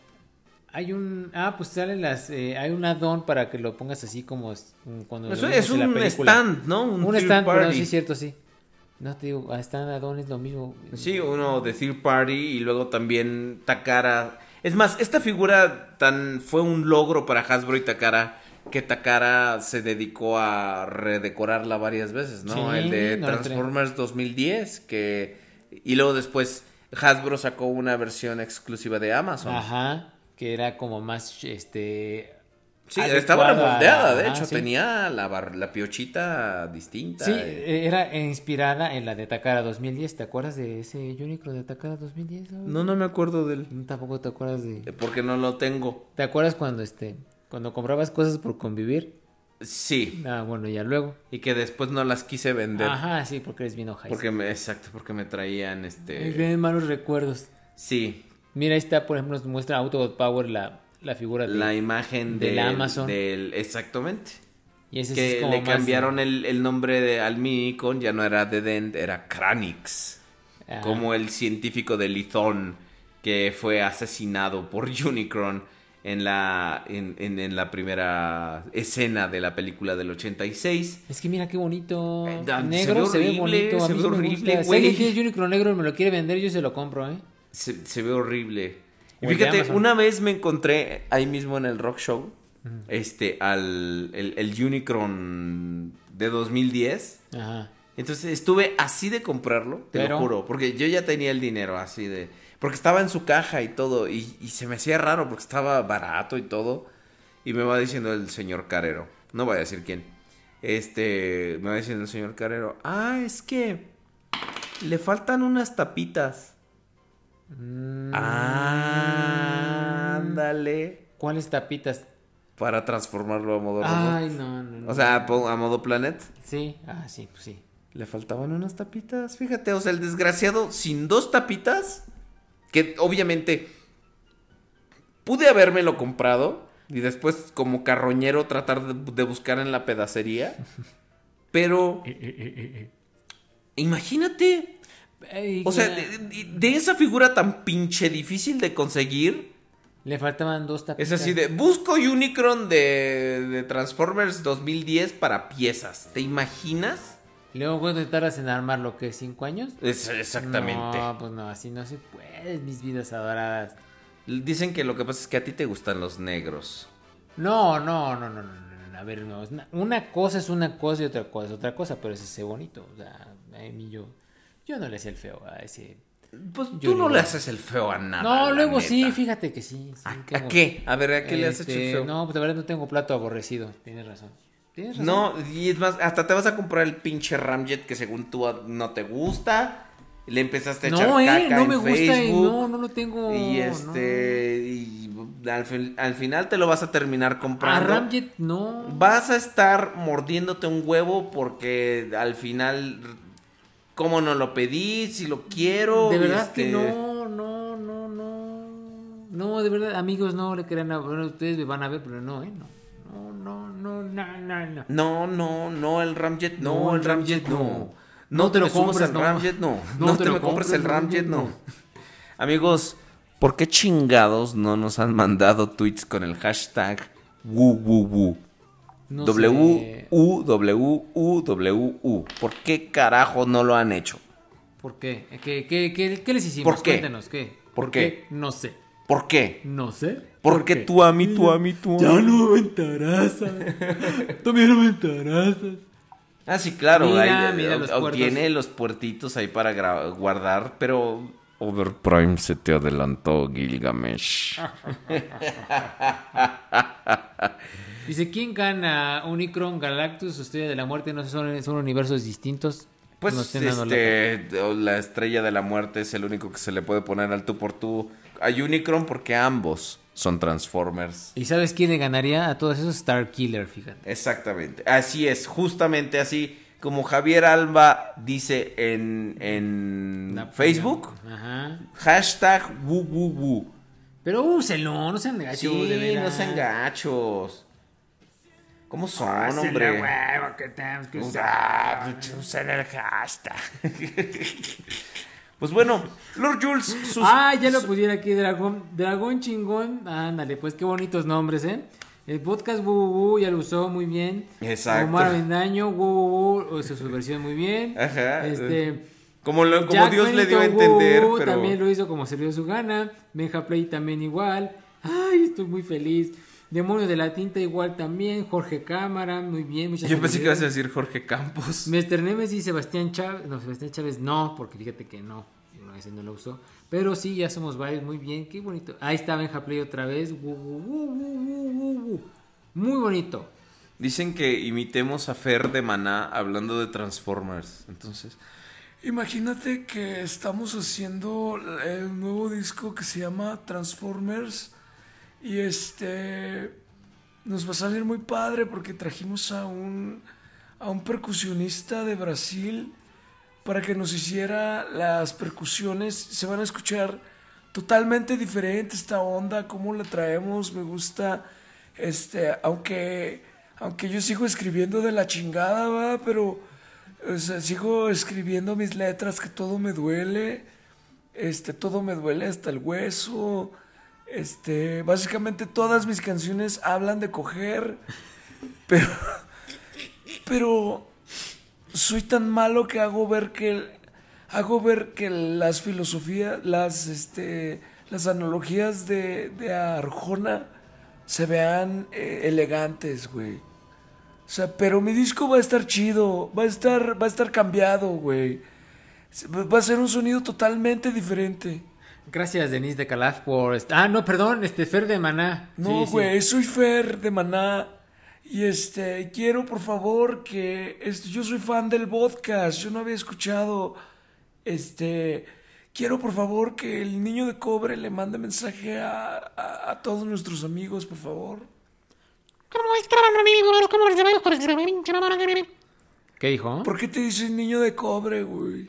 hay un... Ah, pues salen las... eh, hay un add-on para que lo pongas así como es- cuando... Eso es la un stand, ¿no? Un, third stand, party. sí es cierto, sí. No te digo, ah, stand add-on es lo mismo. Sí, uno de Third Party y luego también Takara. Es más, esta figura tan fue un logro para Hasbro y Takara que Takara se dedicó a redecorarla varias veces, ¿no? Sí, El de Transformers 2010 que y luego después Hasbro sacó una versión exclusiva de Amazon. Ajá, que era como más, este... Sí, estaba remoldeada, a- de ajá, hecho, sí. tenía la, bar- la piochita distinta. Sí, eh. eh, era inspirada en la de Takara 2010. ¿Te acuerdas de ese Unicron de Takara 2010? No, no me acuerdo del... No, Tampoco te acuerdas de... Porque no lo tengo. ¿Te acuerdas cuando este... Cuando comprabas cosas por convivir? Sí. Ah, bueno, ya luego. Y que después no las quise vender. Ajá, sí, porque eres bien ojaiza. Porque me, exacto, porque me traían Me este. vienen malos recuerdos. Sí, Mira, ahí está, por ejemplo, nos muestra Autobot Power la, la figura de... la imagen del del, Amazon. del- exactamente. y ese Que es como le más- cambiaron el, el nombre de, al Minicon, ya no era The Dent, era Kranix. Ah, Como el científico de Lithon que fue asesinado por Unicron en la, en, en- en la primera escena de la película del 86. Es que mira qué bonito. Eh, negro se se ve ve, horrible, bonito. A se mí ve sí me horrible, gusta. Si alguien tiene Unicron negro y me lo quiere vender, yo se lo compro, ¿eh? Se, se ve horrible. Y fíjate, una vez me encontré ahí mismo en el Rock Show, este, al el, el Unicron de 2010. Ajá. Entonces estuve así de comprarlo, te Pero- lo juro, porque yo ya tenía el dinero así de... Porque estaba en su caja y todo, y, y se me hacía raro porque estaba barato y todo. Y me va diciendo el señor Carero, no voy a decir quién. Este, me va diciendo el señor Carero, ah, es que le faltan unas tapitas. Mm, Ándale. ¿Cuáles tapitas? Para transformarlo a modo robot. Ay, no, no, no. O sea, a modo planet. Sí, ah, sí, pues sí. Le faltaban unas tapitas, fíjate, o sea, el desgraciado sin dos tapitas, que obviamente pude habérmelo comprado y después como carroñero tratar de, de buscar en la pedacería, pero imagínate, Ey, o sea, ya. de, de- de esa figura tan pinche difícil de conseguir, Le faltaban dos tapitas. es así de, busco Unicron de, de Transformers 2010 para piezas, ¿te imaginas? Luego, ¿cuánto te tardas en armar lo que? ¿Cinco años? Es exactamente. No, pues no, así no se puede, mis vidas adoradas. Dicen que lo que pasa es que a ti te gustan los negros. No, no, no, no, no, no, A ver, no. es una- cosa es una cosa y otra cosa es otra cosa, pero ese es ese bonito. O sea, a mí yo, yo no le hacía el feo a ese. Pues Yo tú no digo- le haces el feo a nada. no, la luego neta. sí, fíjate que sí. sí, ¿A, qué a bo- qué? A ver, ¿a qué le has hecho el Este, feo? No, pues de verdad no tengo plato aborrecido. Tienes razón. Tienes razón. No, y es más, hasta te vas a comprar el pinche Ramjet que según tú a- no te gusta. Le empezaste a echar No, eh, caca no en me gusta y Facebook. no, no lo tengo. Y no. este. Y al, fin- al final te lo vas a terminar A comprando. Ramjet no. Vas a estar mordiéndote un huevo porque al final. ¿Cómo no lo pedí? Si lo quiero. De verdad que este- no, no, no, no. No, de verdad, amigos, no le crean a. Bueno, ustedes me van a ver, pero no, ¿eh? No. No, no, no, no, no, no. No, no, no, el Ramjet, no, No, el el Ramjet, no. no. Te lo compres, no. Ramjet, no. No, te, lo compres el el Ramjet, no. Amigos, ¿por qué chingados no nos han mandado tweets con el hashtag wu wu wu? No W. U, W, U, W, U. ¿Por qué carajo no lo han hecho? ¿Por qué? ¿Qué, qué, qué, qué les hicimos? ¿Por qué? Cuéntenos, ¿qué? ¿Por qué? No sé. ¿Por qué? No sé. Porque tú a mí, tú a mí, tú a mí. no me enterazas. También no me enterazas. Ah, sí, claro. Mira, ahí, mira eh, los o- tiene los puertitos ahí para guardar, pero Overprime se te adelantó, Gilgamesh. Dice, ¿quién gana? Unicron, Galactus, Estrella de la Muerte, no sé, son, son universos distintos. Pues No la- este, la estrella de la muerte es el único que se le puede poner al tú por tú a Unicron porque ambos son Transformers. ¿Y sabes quién le ganaría a todos esos? Star Killer, fíjate. Exactamente. Así es, justamente así como Javier Alba dice en, en Facebook. Ajá. Hashtag wu wu wu. Pero úselo, no sean gachos, Sí, de veras. no sean gachos. ¿Cómo son, Hazle hombre? huevo que tenemos que Ah, usar. Usar el hashtag. Pues bueno, Lord Jules, sus... Ah, ya lo pusiera aquí, Dragón, Dragón Chingón. Ándale, pues qué bonitos nombres, ¿eh? El podcast Wu ya lo usó muy bien. Exacto. Omar Avendaño, Wu hizo su versión muy bien. Ajá. Este, como lo- como Jack Dios le dio a entender, Wu Wu, pero... También lo hizo como se le dio su gana. Benja Play también igual. Ay, estoy muy feliz. Demonio de la Tinta igual también. Jorge Cámara, muy bien. Muchas Yo pensé que ibas a decir Jorge Campos. Mr. Nemesis, Sebastián Chávez. No, Sebastián Chávez no, porque fíjate que no. No, ese no lo usó. Pero sí, ya somos varios. Muy bien, qué bonito. Ahí está Benja Play otra vez. Muy bonito. Dicen que imitemos a Fer de Maná hablando de Transformers. Entonces, Imagínate que estamos haciendo el nuevo disco que se llama Transformers y este nos va a salir muy padre porque trajimos a un a un percusionista de Brasil para que nos hiciera las percusiones. Se van a escuchar totalmente diferente esta onda, cómo la traemos, me gusta este, aunque aunque yo sigo escribiendo de la chingada, ¿va? pero sigo escribiendo mis letras que todo me duele. Este, todo me duele hasta el hueso. Este, básicamente todas mis canciones hablan de coger. Pero pero soy tan malo que hago ver que hago ver que las filosofías, las este las analogías de, de Arjona se vean eh, elegantes, güey. O sea, pero mi disco va a estar chido, va a estar, va a estar cambiado, güey. Va a ser un sonido totalmente diferente. Gracias, Denise de Calaf, por... Ah, no, perdón, este Fer de Maná. No, Sí, sí. güey, soy Fer de Maná. Y este, quiero por favor que. Este, yo soy fan del podcast. Yo no había escuchado. Este. Quiero por favor que el niño de cobre le mande mensaje a, a, a todos nuestros amigos, por favor. ¿Qué dijo? ¿Por qué te dicen niño de cobre, güey?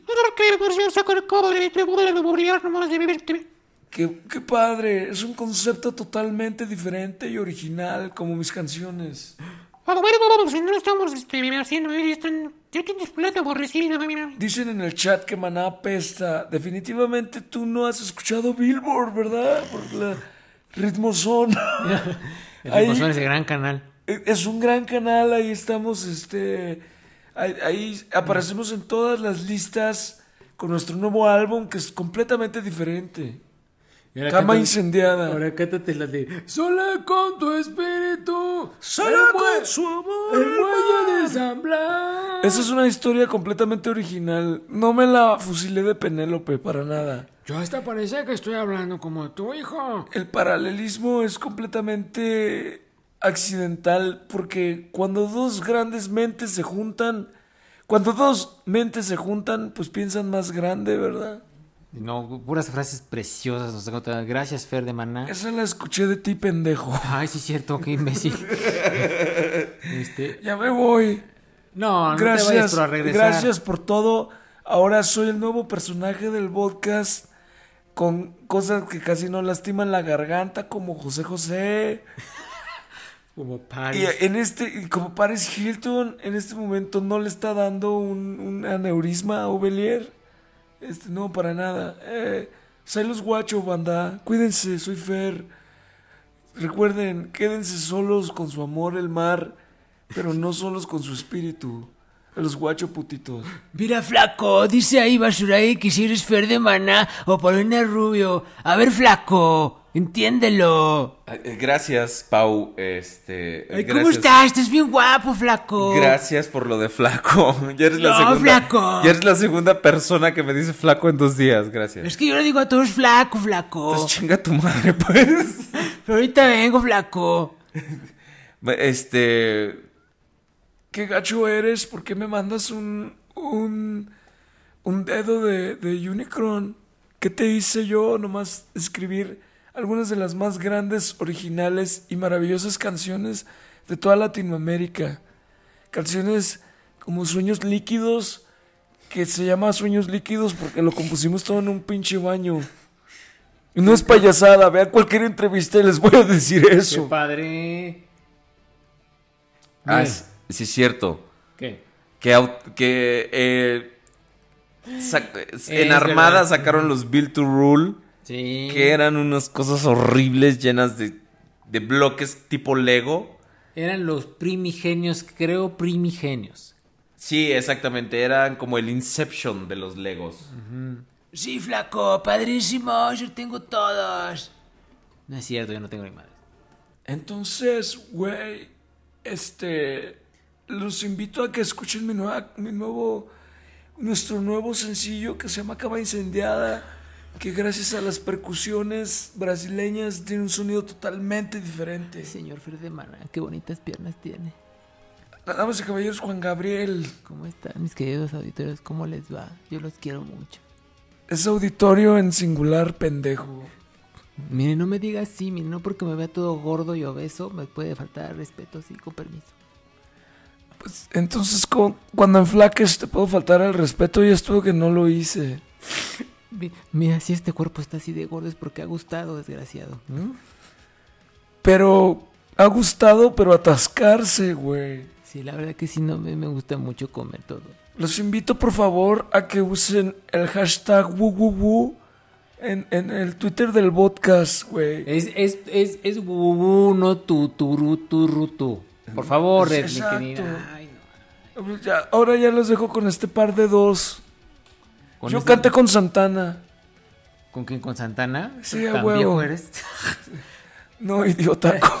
Qué, qué padre. Es un concepto totalmente diferente y original, como mis canciones. Dicen en el chat que Maná apesta. Definitivamente tú no has escuchado Billboard, ¿verdad? Por la ritmozón. El Ritmozón, ese gran canal. es un gran canal, ahí estamos, este, ahí, ahí aparecemos en todas las listas con nuestro nuevo álbum que es completamente diferente. Y ahora Cama incendiada. Ahora cántate la de... Sola con tu espíritu. Sola con su amor, El el muelle de San Blas. Esa es una historia completamente original. No me la fusilé de Penélope para nada. Yo hasta parece que estoy hablando como tu hijo. El paralelismo es completamente accidental porque cuando dos grandes mentes se juntan, cuando dos mentes se juntan, pues piensan más grande, ¿verdad? No, puras frases preciosas. nos encontramos. Gracias, Fer de Maná. Esa la escuché de ti, pendejo. Ay, sí es cierto, qué imbécil. este, Ya me voy. no, no te vayas Gracias. pero a regresar. Gracias por todo. Ahora soy el nuevo personaje del podcast con cosas que casi no lastiman la garganta, como José José. Como Y Paris. en este, y como Paris Hilton, en este momento no le está dando un, un aneurisma a Ovelier. Este, no, para nada. Eh, los guacho, banda. Cuídense, soy Fer. Recuerden, quédense solos con su amor, el mar. pero no solos con su espíritu. Los guacho putitos. Mira, flaco, dice ahí Basuray que si eres Fer de Maná o Paulina Rubio. A ver, flaco, entiéndelo. Eh, Gracias, Pau. Este. Ay, gracias. ¿Cómo estás? Estás bien guapo, flaco. Gracias por lo de flaco. Ya eres la segunda. flaco. Ya eres la segunda persona que me dice flaco en dos días. Gracias. Es que yo le digo a todos flaco, flaco. Pues chinga tu madre, pues. Pero ahorita vengo, flaco. Este. ¿Qué gacho eres? ¿Por qué me mandas un. un. un dedo de, de Unicron? ¿Qué te hice yo? Nomás escribir algunas de las más grandes, originales y maravillosas canciones de toda Latinoamérica. Canciones como Sueños Líquidos, que se llama Sueños Líquidos porque lo compusimos todo en un pinche baño. Y no es payasada, vean cualquier entrevista y les voy a decir Qué eso. padre. Ah, es- sí, es cierto. ¿Qué? Que, que eh, sac- en Es Armada verdad. sacaron los Build to Rule, Sí. que eran unas cosas horribles llenas de, de bloques tipo Lego. Eran los primigenios, creo primigenios. Sí, exactamente, eran como el Inception de los Legos. Sí, flaco, padrísimo, yo tengo todos. No es cierto, yo no tengo ni madre. Entonces, güey, este, los invito a que escuchen mi, nueva, mi nuevo, nuestro nuevo sencillo que se llama Cama Incendiada, que gracias a las percusiones brasileñas tiene un sonido totalmente diferente. Señor de Maná, qué bonitas piernas tiene. Damas y caballeros, Juan Gabriel, ¿Cómo están mis queridos auditores? ¿Cómo les va? Yo los quiero mucho. es auditorio en singular pendejo. Mire, no me diga así, mire, no porque me vea todo gordo y obeso, me puede faltar respeto, sí, con permiso. Pues, entonces, cu- cuando enflaques te puedo faltar el respeto y esto que no lo hice. Mi- Mira, si este cuerpo está así de gordo es porque ha gustado, desgraciado. Pero ha gustado, pero atascarse, güey. Sí, la verdad que sí, no me, me gusta mucho comer todo. Los invito por favor a que usen el hashtag WuWuWu en, en el Twitter del podcast, güey. Es, es, es, es gugu, no tu, turu, turu, tu. Por favor, Red, mi querida. Ay, no. Ya- ahora ya los dejo con este par de dos. Con Yo este- canté con Santana. ¿Con quién? ¿Con Santana? Sí, a ¿Tan huevo. eres? No, idiota. Con,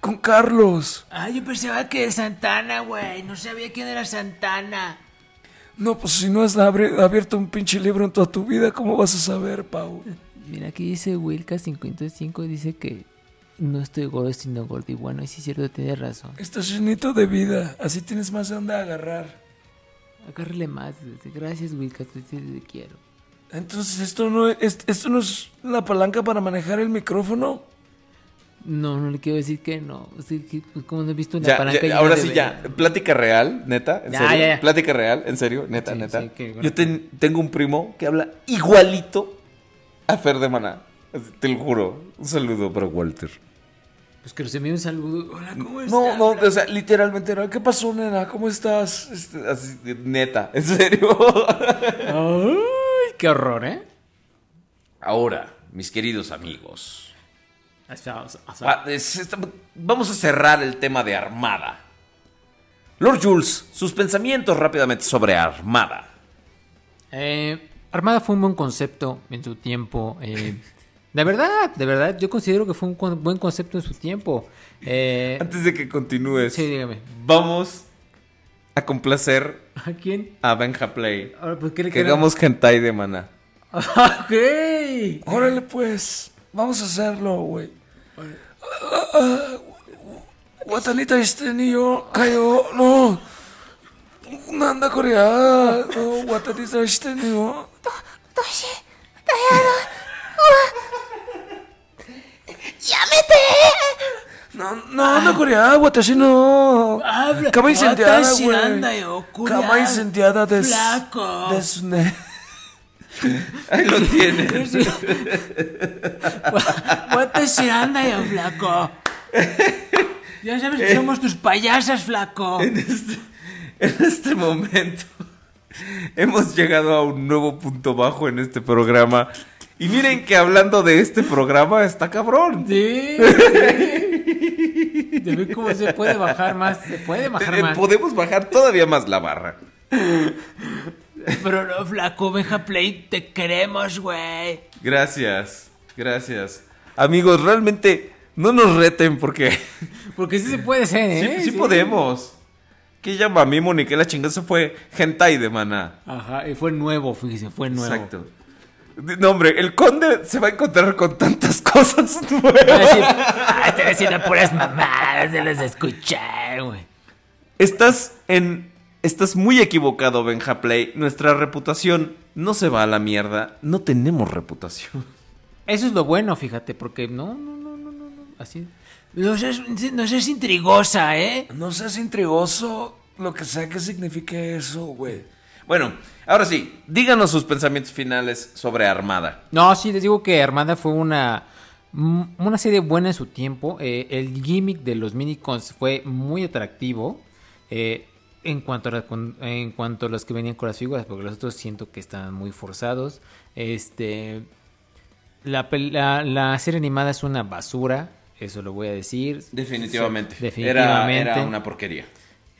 con Carlos. Ah, yo pensaba que era Santana, güey. No sabía quién era Santana. No, pues si no has abierto un pinche libro en toda tu vida, ¿cómo vas a saber, Pau? Mira, aquí dice Wilka 55 dice que no estoy gordo, sino gordo. Y bueno, y sí es cierto, tiene razón. Estás llenito de vida. Así tienes más de dónde agarrar. Agárrele más. Gracias, Wilka, te, te- quiero. Entonces, ¿esto no, es, ¿esto no es la palanca para manejar el micrófono? No, no le quiero decir que no. O sea, que, pues, como no he visto una Ya, palanca ya, ahora sí, ya. Plática real, neta. ¿En Ya, serio? Plática real, en serio, neta, Sí, neta. sí, que- Yo ten- tengo un primo que habla igualito a Fer de Maná. Te lo juro. Un saludo para Walter. Pues que los envíe un saludo. Hola, ¿cómo No, no, o sea, literalmente, ¿no? ¿qué pasó, nena? ¿Cómo estás? Este, Así, neta, en serio. Ay, qué horror, ¿eh? Ahora, mis queridos amigos. Va- es- esta- Vamos a cerrar el tema de Armada. Lord Jules, sus pensamientos rápidamente sobre Armada. eh, Armada fue un buen concepto en su tiempo. eh, de verdad, de verdad, yo considero que fue un con- buen concepto en su tiempo. Eh, Antes de que continúes, sí, dígame. vamos a complacer ¿A quién? a Benja Play. Ahora, pues, ¿qué le Que hagamos hentai de Maná. Ok. Órale, pues, vamos a hacerlo, güey. Watanita este niño cayó, no. Nanda Corea, no, Watanita este niño. No, no, anda Corea, Watashi no. Habla. Cama incendiada, güey. Corea. Cama incendiada de Flaco. de Sune. Ahí lo tienes. Watashi anda yo, flaco. Ya sabes que somos tus payasas, flaco. en, este, en este momento hemos llegado a un nuevo punto bajo en este programa. Y miren que hablando de este programa está cabrón. Sí. sí. Ya ve cómo se puede bajar más. Se puede bajar Eh, más. Podemos bajar todavía más la barra. Pero no, flaco, Benja Play, te queremos, güey. Gracias, gracias. Amigos, realmente no nos reten porque Porque sí se puede ser, sí, ¿eh? sí podemos. ¿Qué llama a mí, Monique? La chingada se fue hentai de maná. Ajá, y fue nuevo, fíjese, fue nuevo. Exacto. No, hombre, el conde se va a encontrar con tantas cosas Va a nuevas. decir, Ah, estoy haciendo puras mamadas de las de escuchar, güey. Estás en. Estás muy equivocado, Benja Play. Nuestra reputación no se va a la mierda. No tenemos reputación. Eso es lo bueno, fíjate, porque no, no, no, no, no, no, así. No seas, no seas intrigosa, ¿eh? No seas intrigoso, lo que sea que signifique eso, güey. Bueno, ahora sí, díganos sus pensamientos finales sobre Armada. No, sí, les digo que Armada fue una, mm, una serie buena en su tiempo. Eh, el gimmick de los minicons fue muy atractivo. eh, en cuanto, a en cuanto a los que venían con las figuras, porque los otros siento que estaban muy forzados. Este, la, la, la serie animada es una basura, eso lo voy a decir. Definitivamente. Definitivamente. Era, era una porquería.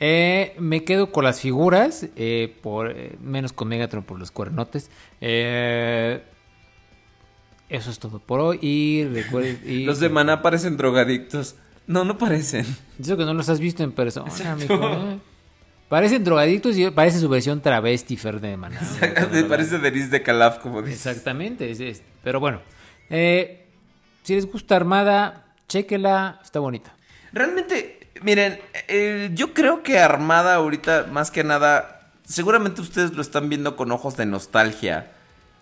Eh, me quedo con las figuras, eh, por eh, menos con Megatron por los cuernotes. Eh, eso es todo por hoy. Y recuerden. y- Los de Maná parecen drogadictos. No, no parecen. Eso que no los has visto en persona. Parecen drogadictos y parece su versión travesti Fer de Maná. Me parece de Calaf, como dice. Exactamente, es- es- pero bueno. si les gusta Armada, chéquela, está bonita. Realmente, miren, eh, yo creo que Armada ahorita, más que nada, seguramente ustedes lo están viendo con ojos de nostalgia.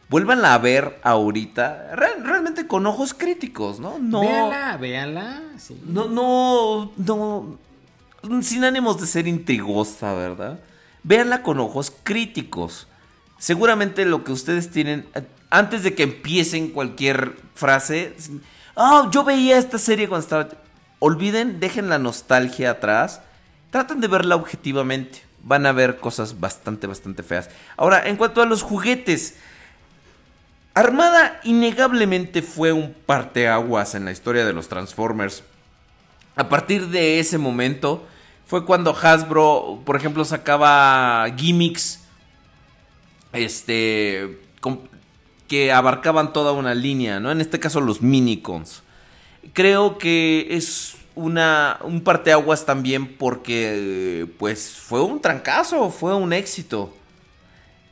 Vuélvanla a ver ahorita, re- realmente con ojos críticos, ¿no? No, Véanla, véanla. sí. no, no, no, sin ánimos de ser intrigosa, ¿verdad? Véanla con ojos críticos. Seguramente lo que ustedes tienen, antes de que empiecen cualquier frase, ah, yo veía esta serie cuando estaba... Olviden, dejen la nostalgia atrás, traten de verla objetivamente. Van a ver cosas bastante, bastante feas. Ahora, en cuanto a los juguetes, Armada innegablemente fue un parteaguas en la historia de los Transformers. A partir de ese momento fue cuando Hasbro, por ejemplo, sacaba gimmicks este que abarcaban toda una línea, ¿no? En este caso los minicons. Creo que es una un parteaguas también porque pues fue un trancazo, fue un éxito.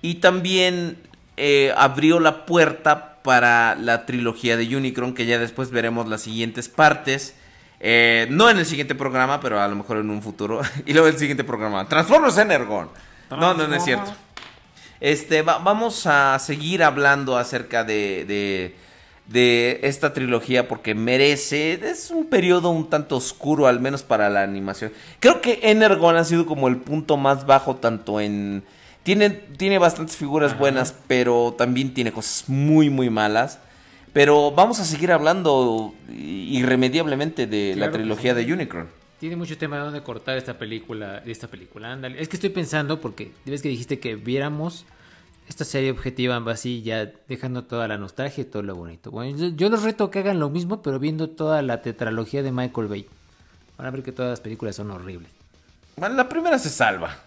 Y también eh, abrió la puerta para la trilogía de Unicron, que ya después veremos las siguientes partes. Eh, no en el siguiente programa, pero a lo mejor en un futuro. y luego el siguiente programa. Transformers Energon. No, no, no es cierto. Este, va- vamos a seguir hablando acerca de, de, de esta trilogía porque merece. Es un periodo un tanto oscuro, al menos para la animación. Creo que Energon ha sido como el punto más bajo, tanto en. Tiene, tiene bastantes figuras buenas, pero también tiene cosas muy, muy malas. Pero vamos a seguir hablando irremediablemente de la Claro trilogía de Unicron. Tiene mucho tema de dónde cortar esta película, esta película, ándale. Es que estoy pensando, porque ves que dijiste que viéramos esta serie objetiva así, ya dejando toda la nostalgia y todo lo bonito. Bueno, yo, yo los reto que hagan lo mismo, pero viendo toda la tetralogía de Michael Bay. Van a ver que todas las películas son horribles. Bueno, la primera se salva.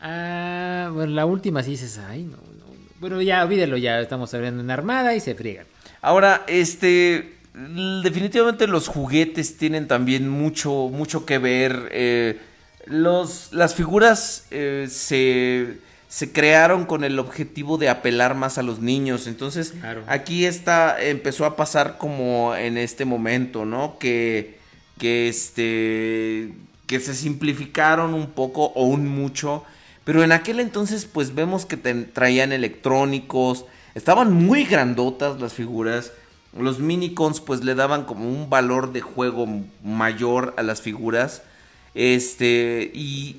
Ah, bueno, la última sí dices, ay, no, no. no. Bueno, ya, olvídelo, ya estamos hablando en Armada y se friegan. Ahora, este, definitivamente los juguetes tienen también mucho, mucho que ver. eh, los, las figuras eh, se, se crearon con el objetivo de apelar más a los niños. Entonces, Claro. aquí está, empezó a pasar como en este momento, ¿no? Que, que este, que se simplificaron un poco o un mucho. Pero en aquel entonces, pues vemos que te- traían electrónicos. Estaban muy grandotas las figuras. Los minicons, pues le daban como un valor de juego mayor a las figuras. Este, y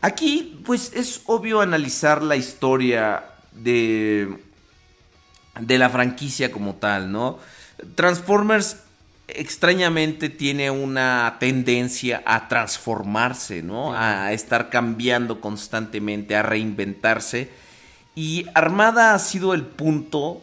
aquí, pues es obvio analizar la historia de, de la franquicia como tal, ¿no? Transformers extrañamente tiene una tendencia a transformarse, ¿no? A estar cambiando constantemente, a reinventarse. Y Armada ha sido el punto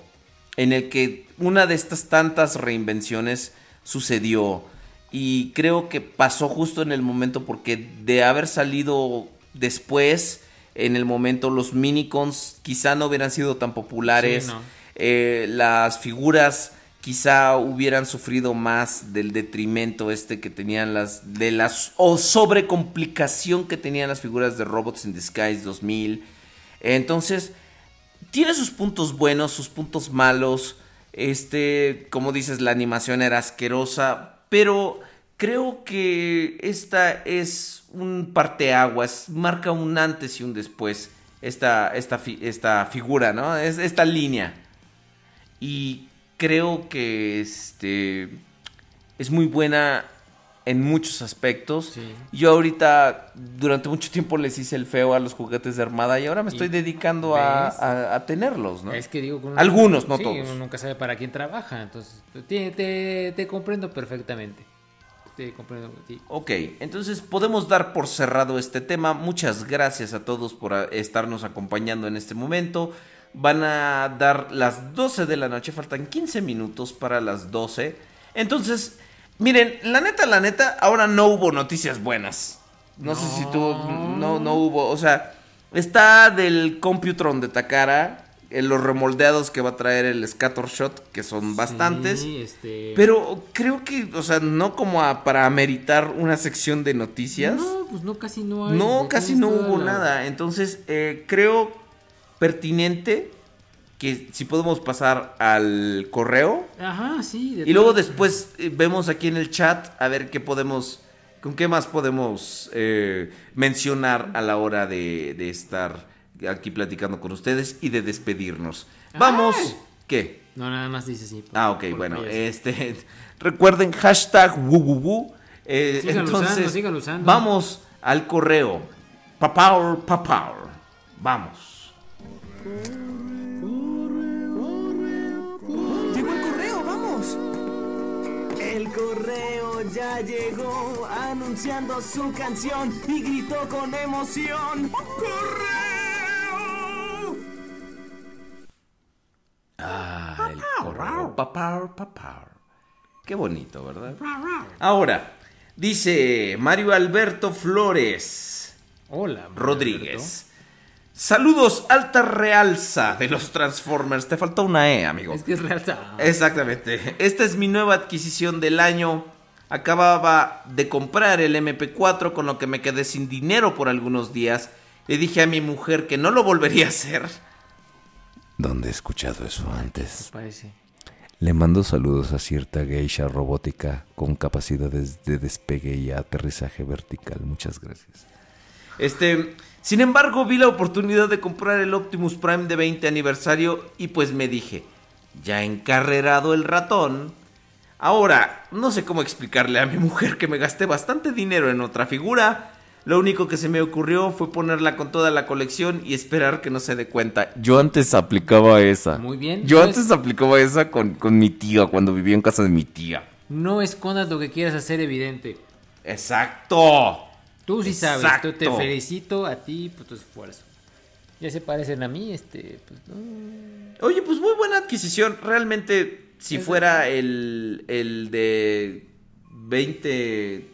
en el que una de estas tantas reinvenciones sucedió. Y creo que pasó justo en el momento porque de haber salido después, en el momento los minicons quizá no hubieran sido tan populares. Sí, no. Eh, las figuras quizá hubieran sufrido más del detrimento este que tenían las de las o sobrecomplicación que tenían las figuras de Robots in Disguise 2000. Entonces, tiene sus puntos buenos, sus puntos malos. Este, como dices, la animación era asquerosa, pero creo que esta es un parteaguas, marca un antes y un después. Esta, esta, esta figura, ¿no? Es, esta línea. Y creo que este es muy buena en muchos aspectos. Sí. Yo ahorita durante mucho tiempo les hice el feo a los juguetes de armada y ahora me estoy dedicando a, a- a tenerlos, ¿no? Es que digo uno- Algunos, no sí, todos. uno nunca sabe para quién trabaja, entonces te, te, te comprendo perfectamente. Te comprendo, sí. Ok, entonces podemos dar por cerrado este tema. Muchas gracias a todos por estarnos acompañando en este momento. Van a dar las 12 de la noche, faltan 15 minutos para las 12. Entonces, miren, la neta, la neta, ahora no hubo noticias buenas. No, sé si tú, no, no hubo, o sea, está del Computron de Takara, los remoldeados que va a traer el Scattershot, que son bastantes. Sí, este... Pero creo que, o sea, no como a- para ameritar una sección de noticias. No, pues no, casi no hay. No, casi no hubo la- nada. Entonces, eh, creo pertinente que si podemos pasar al correo. Ajá, sí. de Y luego después eh, vemos aquí en el chat a ver qué podemos, con qué más podemos eh, mencionar a la hora de, de estar aquí platicando con ustedes y de despedirnos. Vamos. ¿Qué? No, nada más dice por- Ah, ok, bueno, este, recuerden hashtag wuwuwu. Eh, entonces, usando, síganlo usando. vamos al correo. Papaur, papaur. Vamos. Llegó el correo, vamos. El correo ya llegó anunciando su canción y gritó con emoción. ¡Correo! Ah, el correo. Papaur, papaur. Qué bonito, ¿verdad? Ahora, dice Mario Alberto Flores. Hola. Rodríguez. Saludos, alta realza de los Transformers. Te faltó una E, amigo. Es que es real. Exactamente. Esta es mi nueva adquisición del año. Acababa de comprar el MP4 con lo que me quedé sin dinero por algunos días. Le dije a mi mujer que no lo volvería a hacer. ¿Dónde he escuchado eso antes? Parece. Le mando saludos a cierta geisha robótica con capacidades de despegue y aterrizaje vertical. Muchas gracias. Este, sin embargo, vi la oportunidad de comprar el Optimus Prime de 20 aniversario y pues me dije, ya encarrerado el ratón. Ahora, no sé cómo explicarle a mi mujer que me gasté bastante dinero en otra figura. Lo único que se me ocurrió fue ponerla con toda la colección y esperar que no se dé cuenta. Yo antes aplicaba esa. Muy bien. Yo Pues- antes aplicaba esa con, con mi tía cuando vivía en casa de mi tía. No escondas lo que quieras hacer evidente. Exacto. Tú sí sabes. Yo te felicito a ti por tu esfuerzo. Ya se parecen a mí, este, pues no. Oye, pues muy buena adquisición. Realmente, si fuera el, el de 20...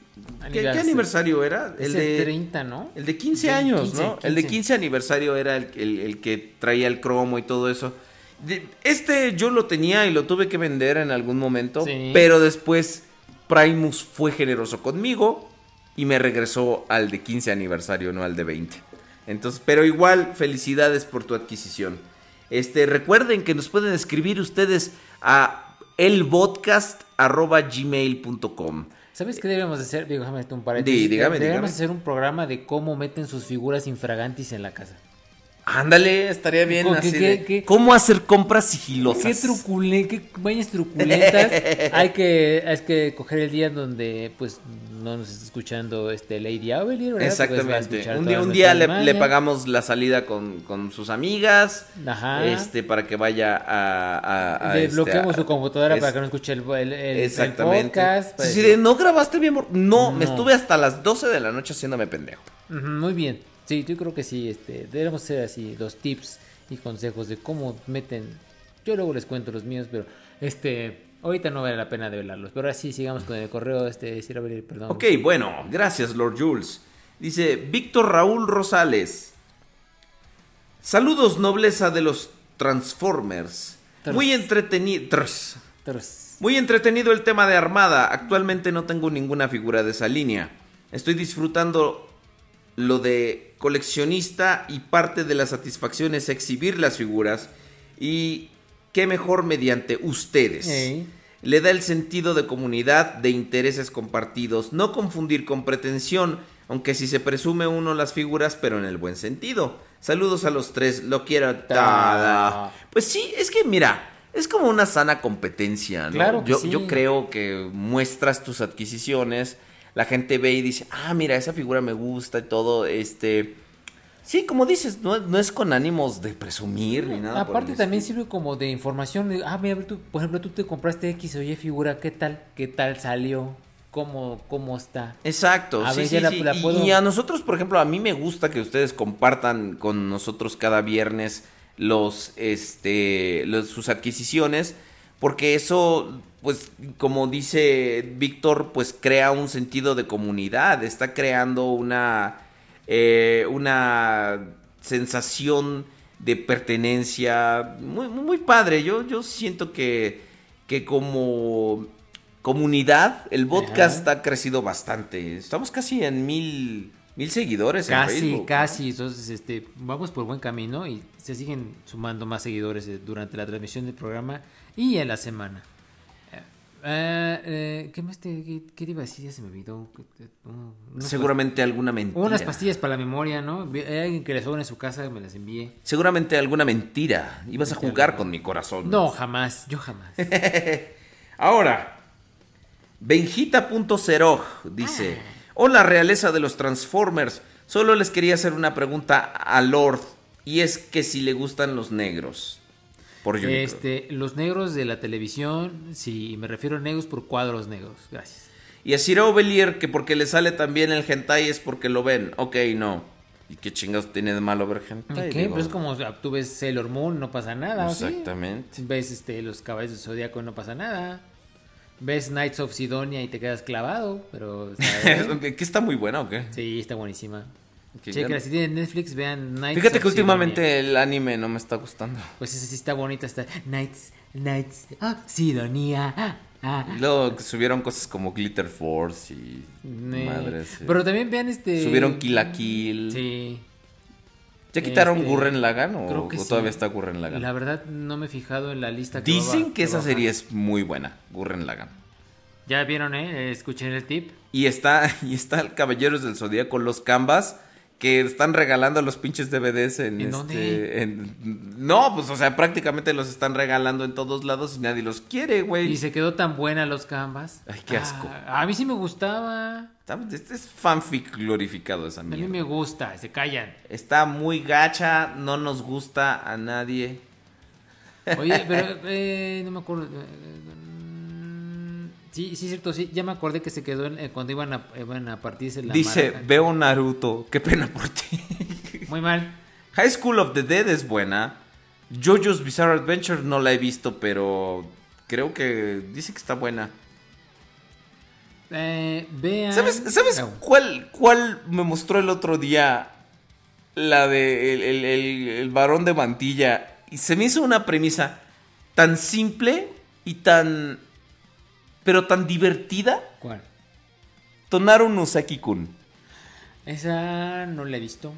¿Qué, qué Aniversario. era? El de, 30, ¿no? el de 15 Del años, 15, ¿no? El de 15. 15 aniversario era el, el- el que traía el cromo y todo eso. Este yo lo tenía y lo tuve que vender en algún momento, Sí. pero después Primus fue generoso conmigo y me regresó al de 15 aniversario, no al de 20. Entonces, pero igual, felicidades por tu adquisición. Este, recuerden que nos pueden escribir ustedes a elpodcast@gmail.com. ¿Sabes qué debemos hacer? Digo, déjame un paréntesis. Di, dígame, Debemos dígame. hacer un programa de cómo meten sus figuras infragantis en la casa. Ándale, estaría bien ¿Con así qué- de, qué-? ¿Cómo hacer compras sigilosas? ¿Qué trucule, qué bañas truculentas? hay que hay que coger el día donde pues no nos está escuchando este Lady Aubelier, ¿verdad? Porque va a Exactamente. Un día, un día le, pagamos la salida con, con sus amigas. Ajá. Este, para que vaya a. a- a, Desbloqueemos este, su computadora es- para que no escuche el, el, el- podcast. para Sí, decir- de, no grabaste bien. mor-". No, me estuve hasta las 12 de la noche haciéndome pendejo. Muy bien. Sí, yo creo que sí, este, debemos ser así, los tips y consejos de cómo meten. Yo luego les cuento los míos, pero este, Ahorita no vale la pena de velarlos. Pero ahora sí, sigamos con el correo, este, Sir Abel, perdón. Ok, bueno, gracias Lord Jules. Dice Víctor Raúl Rosales. Saludos nobleza de los Transformers. Tras. Muy entretenido. tras. Tras. Muy entretenido el tema de Armada. Actualmente no tengo ninguna figura de esa línea. Estoy disfrutando lo de coleccionista y parte de la satisfacción es exhibir las figuras. Y qué mejor mediante ustedes. Le da el sentido de comunidad, de intereses compartidos. No confundir con pretensión, aunque si se presume uno las figuras, pero en el buen sentido. Saludos a los tres, lo quiero tada. Pues sí, es que mira, es como una sana competencia, ¿no? Claro que yo, sí. yo creo que muestras tus adquisiciones, la gente ve y dice, ah, mira, esa figura me gusta y todo, este... Sí, como dices, no, no es con ánimos de presumir ni nada. Aparte también sirve como de información. Ah, mira, tú, por ejemplo, tú te compraste X o Y figura, ¿qué tal? ¿Qué tal salió? ¿Cómo, cómo está? Exacto, A sí, ver, sí, la- sí. la Y- puedo- Y, a nosotros, por ejemplo, a mí me gusta que ustedes compartan con nosotros cada viernes los, este, los- sus adquisiciones, porque eso, pues, como dice Víctor, pues crea un sentido de comunidad, está creando una, eh, una sensación de pertenencia muy, muy padre. Yo, yo siento que, que como comunidad, el podcast ha crecido bastante. Estamos casi en mil, mil seguidores en Casi, casi. Entonces, este, vamos por buen camino y se siguen sumando más seguidores eh, durante la transmisión del programa y en la semana. Eh, eh, ¿Qué más te, qué, qué te iba a decir? Ya se me olvidó. Uh, Seguramente alguna mentira. Unas pastillas para la memoria, ¿no? Hay alguien que les sobra en su casa, me las envié. Seguramente alguna mentira. Ibas a jugar con mi corazón. No, jamás, yo jamás. Ahora, Benjita.0 dice: Hola, realeza de los Transformers. Solo les quería hacer una pregunta a Lord. Y es que si le gustan los negros. Por. Este, los negros de la televisión, sí, me refiero a negros por cuadros negros. Gracias. Y a Sir Ovelier, que porque le sale también el hentai es porque lo ven. Ok, no. ¿Y qué chingados tiene de malo ver hentai? ¿Qué? Digo, Pues es como tú ves Sailor Moon, no pasa nada. ¿sí? Exactamente. Ves este, los caballos del zodiaco, no pasa nada. Ves Knights of Sidonia y te quedas clavado, pero. ¿Qué está muy buena o qué? sí, está buenísima. Chequen, si tienen Netflix, vean Knights Fíjate que últimamente Sidonia. el anime no me está gustando. Pues esa sí está bonita, está Knights, Knights, ah, Sidonia. ah, ah. Luego subieron cosas como Glitter Force y madres. sí. Pero también vean este. Subieron Kill la Kill. Sí. ¿Ya quitaron Este, Gurren Lagan o, creo que o sí. todavía está Gurren Lagan? La verdad no me he fijado en la lista. que Dicen va- que esa baja. serie es muy buena, Gurren Lagan. Ya vieron, eh, escuchen el tip. Y está, y está el Caballeros del Zodíaco, los Canvas, que están regalando los pinches DVDs en, ¿En este, dónde? en- no, pues o sea, prácticamente los están regalando en todos lados y nadie los quiere, güey. Y se quedó tan buena los canvas. Ay, qué asco. Ah, a mí sí me gustaba. Este es fanfic glorificado esa A mí mierda. me gusta, se callan. Está muy gacha, no nos gusta a nadie. Oye, pero eh, no me acuerdo. Sí, sí, cierto, sí. Ya me acordé que se quedó en- eh, cuando iban a, iban a partirse la Dice, veo Naruto, qué pena por ti. Muy mal. High School of the Dead es buena. JoJo's Bizarre Adventure no la he visto, pero creo que dice que está buena. Eh, vean. ¿Sabes, ¿sabes cuál, cuál me mostró el otro día? La de el, el- el- el varón de mantilla. Y se me hizo una premisa tan simple y tan... Pero tan divertida. ¿Cuál? Tonaru Nusaki-kun. Esa no la he visto.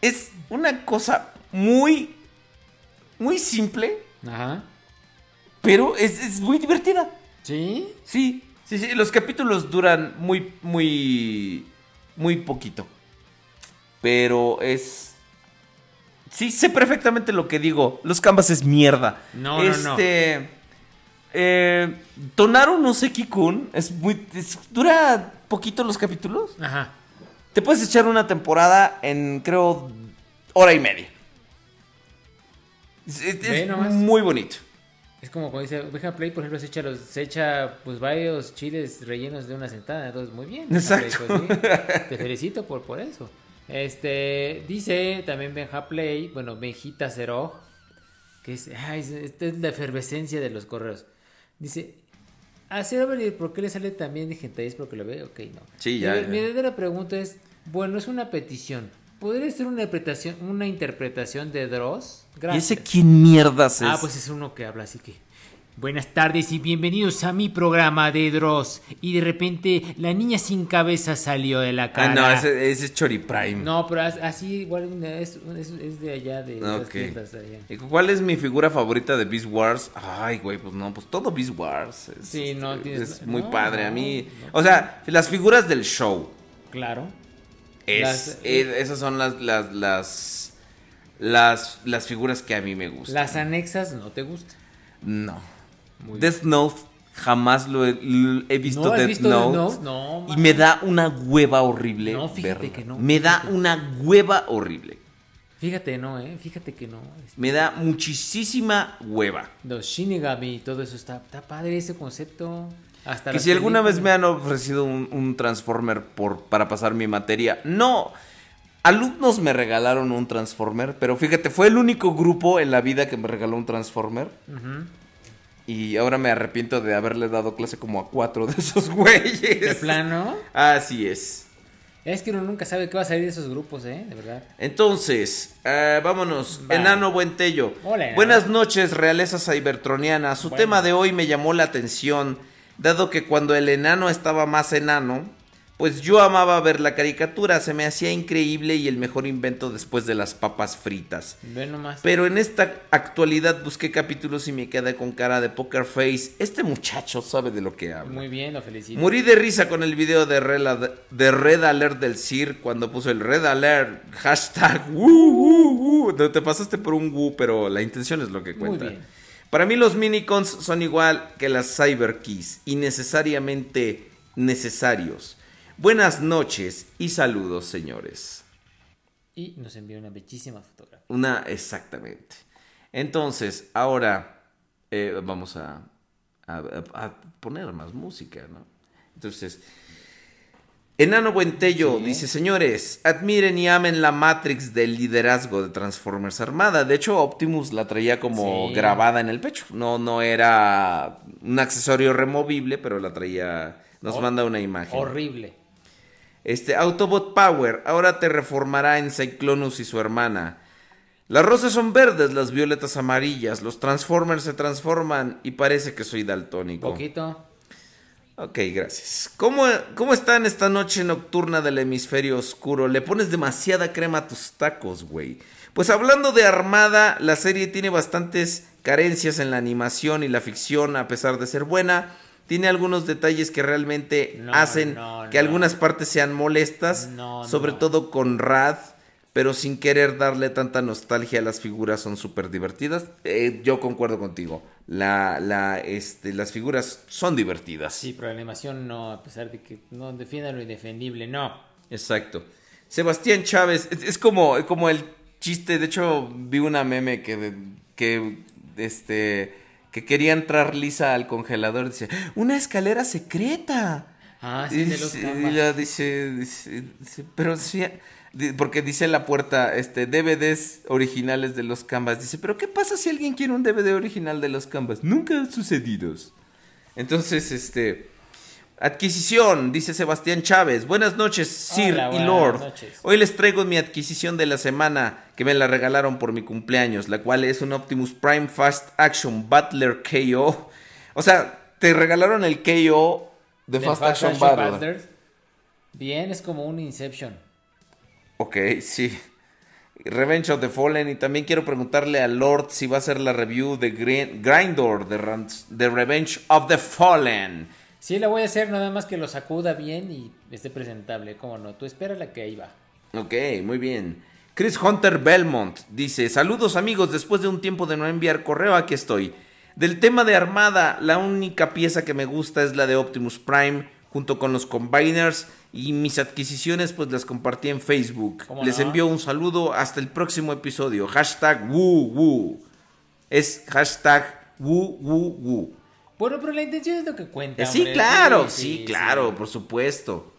Es una cosa muy... Muy simple, Ajá. pero es, es muy divertida. ¿Sí? Sí, sí, sí. Los capítulos duran muy, muy, muy poquito. Pero es... Sí, sé perfectamente lo que digo. Los canvas es mierda. No, no, no. Eh, Tonaru no sé Kun es muy... es- dura poquito los capítulos. Ajá. Te puedes echar una temporada en, creo, hora y media. Es, muy bonito. Es como cuando dice Oveja Play, por ejemplo, se echa, los, se echa pues varios chiles rellenos de una sentada. Entonces, muy bien. Benja Exacto. Play, pues, sí. Te felicito por, por eso. Este, dice también Benja Play, bueno, Benjita Cero, que es, ay, es- esta es la efervescencia de los correos. Dice, A Overlord, ¿por qué le sale también de hentai? ¿Es porque lo ve? Ok, no. Sí, ya, Mi, verdadera pregunta es, bueno, es una petición. ¿Podría ser una interpretación, una interpretación de Dross? ¿Y Gracias. ese quién mierdas es? Ah, pues es uno que habla, así que. Buenas tardes y bienvenidos a mi programa de Dross. Y de repente la niña sin cabeza salió de la Ah, cara. no, ese, ese es Chori Prime. No, pero as- así igual es, es- es de allá, de las allá. ¿Y ¿Cuál es mi figura favorita de Beast Wars? Ay, güey, pues no, pues todo Beast Wars. Es, Sí, no, es tienes- muy no, padre. A mí, no. o sea, las figuras del show. Claro. Es, Las- es- esas son las, las, las, las, las figuras que a mí me gustan. Las anexas no te gustan. No. Muy Death Note, jamás lo he, visto ¿No has Death visto Death Note. Note? No, y me da una hueva horrible. No, fíjate verla. que no, Me da fíjate. una hueva horrible. Fíjate, no, eh. Fíjate que no. Me da muchísima hueva. Los Shinigami y todo eso está, está padre ese concepto. Hasta Que si alguna vez me han ofrecido un, un Transformer por, para pasar mi materia. No. Alumnos me regalaron un Transformer, pero fíjate, fue el único grupo en la vida que me regaló un Transformer. Y ahora me arrepiento de haberle dado clase como a cuatro de esos güeyes. De plano. Así es. Es que uno nunca sabe qué va a salir de esos grupos, eh. De verdad. Entonces, eh, vámonos. Va. Enano Buentello. Hola, Enano. Buenas noches, realeza cybertroniana. Su Bueno. tema de hoy me llamó la atención, dado que cuando el enano estaba más enano, pues yo amaba ver la caricatura, se me hacía increíble y el mejor invento después de las papas fritas. Ve nomás. Pero en esta actualidad busqué capítulos y me quedé con cara de poker face. Este muchacho sabe de lo que habla. Muy bien, lo felicito. Morí de risa con el video de Red, de Red Alert del CIR cuando puso el Red Alert, hashtag, woo, woo, woo. Te- Te pasaste por un woo, pero la intención es lo que Muy cuenta. bien. Para mí los minicons son igual que las cyber keys, innecesariamente necesarios. Buenas noches y saludos, señores. Y nos envió una bellísima fotografía. Una, exactamente. Entonces, ahora eh, vamos a, a- a poner más música, ¿no? Entonces, Enano Buentello dice, señores, admiren y amen la Matrix del liderazgo de Transformers Armada. De hecho, Optimus la traía como Sí. grabada en el pecho. No, no era un accesorio removible, pero la traía... Nos Hor- manda una imagen. Horrible. Este, Autobot Power, ahora te reformará en Cyclonus y su hermana. Las rosas son verdes, las violetas amarillas, los Transformers se transforman y parece que soy daltónico. Poquito. Ok, gracias. ¿Cómo, ¿Cómo están esta noche nocturna del hemisferio oscuro? Le pones demasiada crema a tus tacos, güey. Pues hablando de Armada, la serie tiene bastantes carencias en la animación y la ficción, a pesar de ser buena. Tiene algunos detalles que realmente No, hacen no, que no. algunas partes sean molestas, No, sobre todo con Rad, pero sin querer darle tanta nostalgia a las figuras son súper divertidas. Eh, yo concuerdo contigo. La, la, este, las figuras son divertidas. Sí, pero la animación no, a pesar de que no defienda lo indefendible, no. Exacto. Sebastián Chávez, es, es como, como el chiste, de hecho vi una meme que, que, este, que quería entrar Lisa al congelador, dice, una escalera secreta. Ah, sí, y, de los y la dice, dice- dice, pero sí, porque dice la puerta, este, DVDs originales de los Canvas, dice, pero ¿qué pasa si alguien quiere un DVD original de los Canvas? Nunca ha sucedido. Entonces, este... Adquisición, dice Sebastián Chávez. Buenas noches, Sir Hola, y buenas Lord. noches. Hoy les traigo mi adquisición de la semana que me la regalaron por mi cumpleaños, la cual es un Optimus Prime Fast Action Battler KO. O sea, te regalaron el KO de Fast, Action, Battler. Battler. Bien, es como un Inception. Ok, sí. Revenge of the Fallen. Y también quiero preguntarle a Lord si va a hacer la review de Grin- Grindor de Revenge of the Fallen. Sí, la voy a hacer, nada más que lo sacuda bien y esté presentable. ¿Cómo no? Tú espera la que ahí va. Ok, muy bien. Chris Hunter Belmont dice, saludos amigos, después de un tiempo de no enviar correo, aquí estoy. Del tema de Armada, la única pieza que me gusta es la de Optimus Prime, junto con los Combiners, y mis adquisiciones pues las compartí en Facebook. ¿Cómo Les no? envío un saludo, hasta el próximo episodio. Hashtag woo woo. Es hashtag woo woo woo. Bueno, pero la intención es lo que cuenta. Eh, sí, hombre. claro, sí, claro, por supuesto.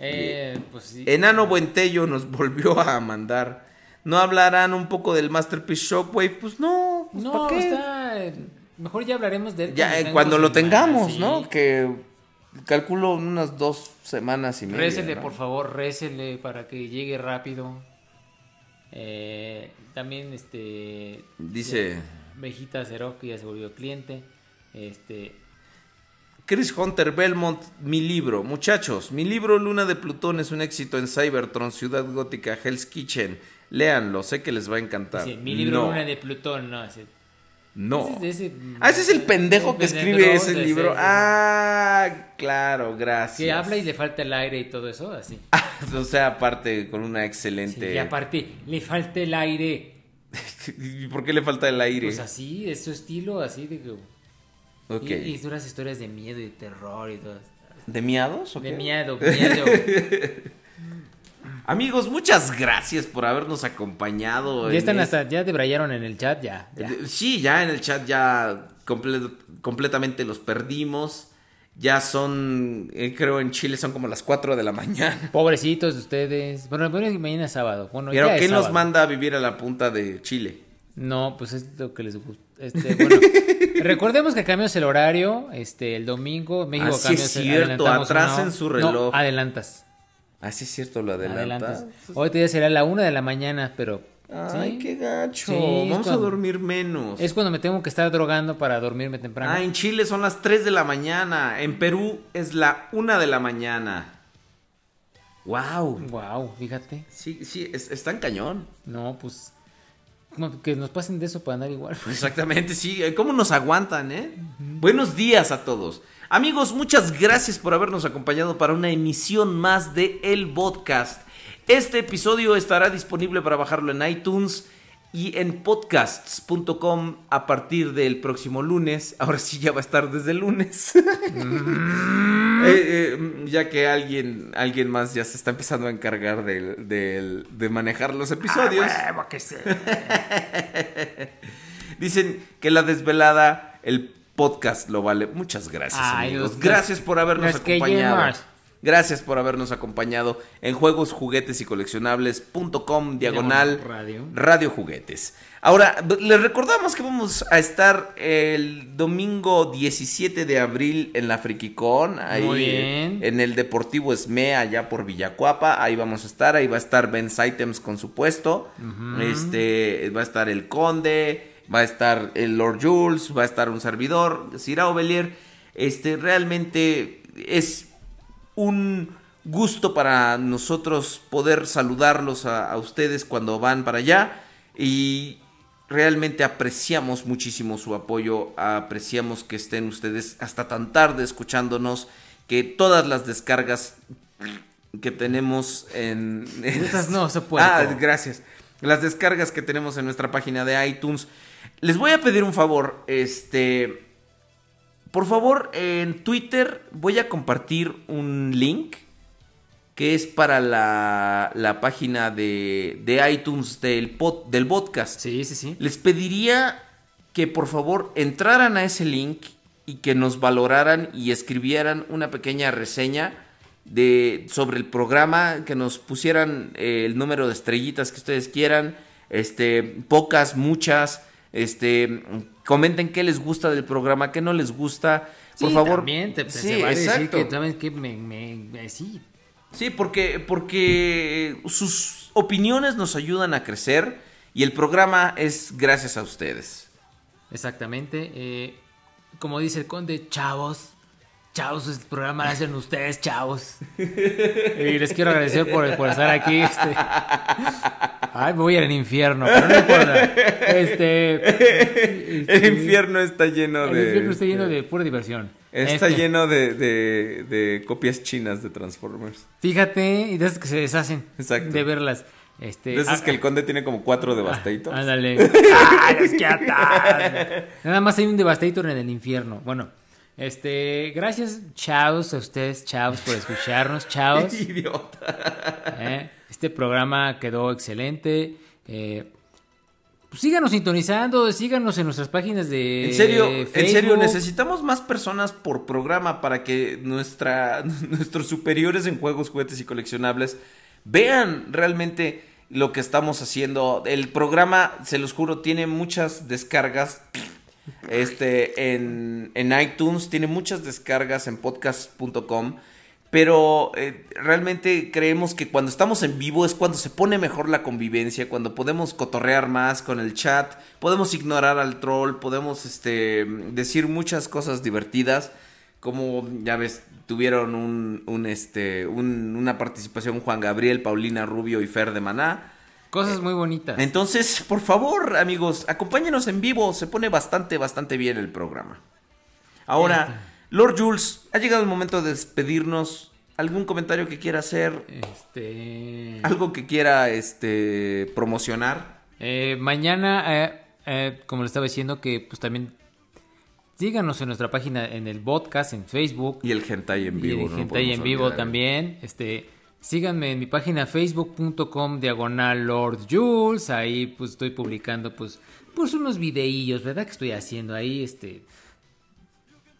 Eh, pues sí. Enano Buentello nos volvió a mandar. ¿No hablarán un poco del Masterpiece Shockwave? Pues no, pues no, ¿pa' qué? está. eh, Mejor ya hablaremos de él Ya, eh, cuando lo el- tengamos. ¿no? Que calculo unas dos semanas y media. Récele, ¿no? por favor, récele para que llegue rápido. Eh, también, este... Dice Vejita Cero, que ya se volvió cliente. Este... Chris Hunter Belmont, mi libro. Muchachos, mi libro Luna de Plutón es un éxito en Cybertron, Ciudad Gótica, Hell's Kitchen. Léanlo, sé que les va a encantar. dice, mi libro No, Luna de Plutón, no, ese- No. ese ese- Ah, ese es el pendejo que escribe ese libro. Ah, claro, gracias. Que habla y le falta el aire y todo eso, así. o sea, aparte, con una Sí, excelente. y aparte, le falta el aire. ¿Y ¿Por qué le falta el aire? Pues así, es su estilo, así de que... Y, y duras historias de miedo y terror y todo. ¿De miados? o De qué? miedo, miedo. Amigos, muchas gracias por habernos acompañado. ya están hasta, ya debrayaron en el chat, ya. ya. Eh, Sí, ya en el chat ya comple- completamente los perdimos. Ya son, eh, creo en Chile son como las 4 de la mañana. Pobrecitos de ustedes. Bueno, mañana es sábado. Bueno, Pero ¿quién nos manda a vivir a la punta de Chile? No, pues es lo que les gusta. Este, bueno, recordemos que cambiamos el horario. Este, el domingo, México Ah, sí cambia. es cierto, atrás en su reloj. No, adelantas. Ah, sí es cierto, lo adelanta. Adelantas. Hoy te será la una de la mañana, pero. Ay, ¿sí? qué gacho. Sí, Vamos a dormir menos. Es cuando me tengo que estar drogando para dormirme temprano. Ah, en Chile son las 3 de la mañana. En Perú es la 1 de la mañana. Wow. Wow, fíjate. Sí, sí, es, es tan cañón. No, pues. Que nos pasen de eso para andar igual. Exactamente, sí. ¿Cómo nos aguantan, eh? Buenos días a todos. Amigos, muchas gracias por habernos acompañado para una emisión más de El Podcast. Este episodio estará disponible para bajarlo en iTunes y en podcasts.com a partir del próximo lunes. Ahora sí ya va a estar desde el lunes. Eh, eh, ya que alguien, alguien más ya se está empezando a encargar del- del- de manejar los episodios. Dicen que la desvelada, el podcast lo vale. Muchas gracias, Ay, amigos. gracias por habernos acompañado. Gracias por habernos acompañado en juegos, juguetes y coleccionables.com diagonal Radio. Radio Juguetes. Ahora, les recordamos que vamos a estar el domingo 17 de abril en la Frikicon, ahí Muy bien. en el Deportivo Esme, allá por Villacuapa. Ahí vamos a estar, ahí va a estar Ben's Items con su puesto. Este, va a estar el Conde, va a estar el Lord Jules, va a estar un servidor, Cira Ovelier. Este, realmente es un gusto para nosotros poder saludarlos a, a ustedes cuando van para allá y realmente apreciamos muchísimo su apoyo, apreciamos que estén ustedes hasta tan tarde escuchándonos, que todas las descargas que tenemos en... en- Esas no se puede. Ah, gracias. Las descargas que tenemos en nuestra página de iTunes. Les voy a pedir un favor, este... Por favor, en Twitter voy a compartir un link que es para la, la página de, de iTunes del, pod- del podcast. Sí, sí, sí. Les pediría que por favor entraran a ese link y que nos valoraran y escribieran una pequeña reseña de, sobre el programa, que nos pusieran eh, el número de estrellitas que ustedes quieran, este, pocas, muchas, este, comenten qué les gusta del programa, qué no les gusta. Por Sí, favor, También te, sí, vale decir exacto. que, ¿sabes qué? Me, me- me- sí. Sí, porque, porque sus opiniones nos ayudan a crecer y el programa es gracias a ustedes. Exactamente. eh, como dice el conde, chavos. Chavos, el programa lo hacen ustedes, chavos. Y les quiero agradecer por, por estar aquí. Este. Ay, me voy al infierno, pero no importa. Este, El este, infierno está lleno el de. infierno está lleno de pura diversión. Está Este, lleno de, de- de copias chinas de Transformers. Fíjate, y de esas que se deshacen Exacto. de verlas. Este, De esas ah, que el conde tiene como cuatro Devastators. Ándale. ¡Ay, es que atas! Nada más hay un Devastator en el infierno. Bueno, este, gracias, chavos, a ustedes, chavos, por escucharnos, chavos. Idiota. ¿eh? Este programa quedó excelente. Eh, pues síganos sintonizando, síganos en nuestras páginas de En serio, en serio, necesitamos más personas por programa para que nuestra, nuestros superiores en juegos, juguetes y coleccionables vean realmente lo que estamos haciendo. El programa, se los juro, tiene muchas descargas. Este, en, en iTunes, tiene muchas descargas en podcast.com. Pero eh, realmente creemos que cuando estamos en vivo es cuando se pone mejor la convivencia, cuando podemos cotorrear más con el chat, podemos ignorar al troll, podemos este, decir muchas cosas divertidas, como ya ves, tuvieron un, un, este, un- una participación Juan Gabriel, Paulina Rubio y Fer de Maná. Cosas muy bonitas. Entonces, por favor, amigos, acompáñenos en vivo. Se pone bastante, bastante bien el programa. Ahora, Lord Jules, ha llegado el momento de despedirnos. ¿Algún comentario que quiera hacer? Este. ¿Algo que quiera este, promocionar? Eh, mañana, eh, eh, como le estaba diciendo, que pues también síganos en nuestra página en el podcast, en Facebook. Y el hentai en Y vivo. el no Hentai podemos en vivo también. Este, síganme en mi página facebook.com diagonal Lord Jules. Ahí pues estoy publicando pues, pues unos videillos, ¿verdad? Que estoy haciendo ahí, este.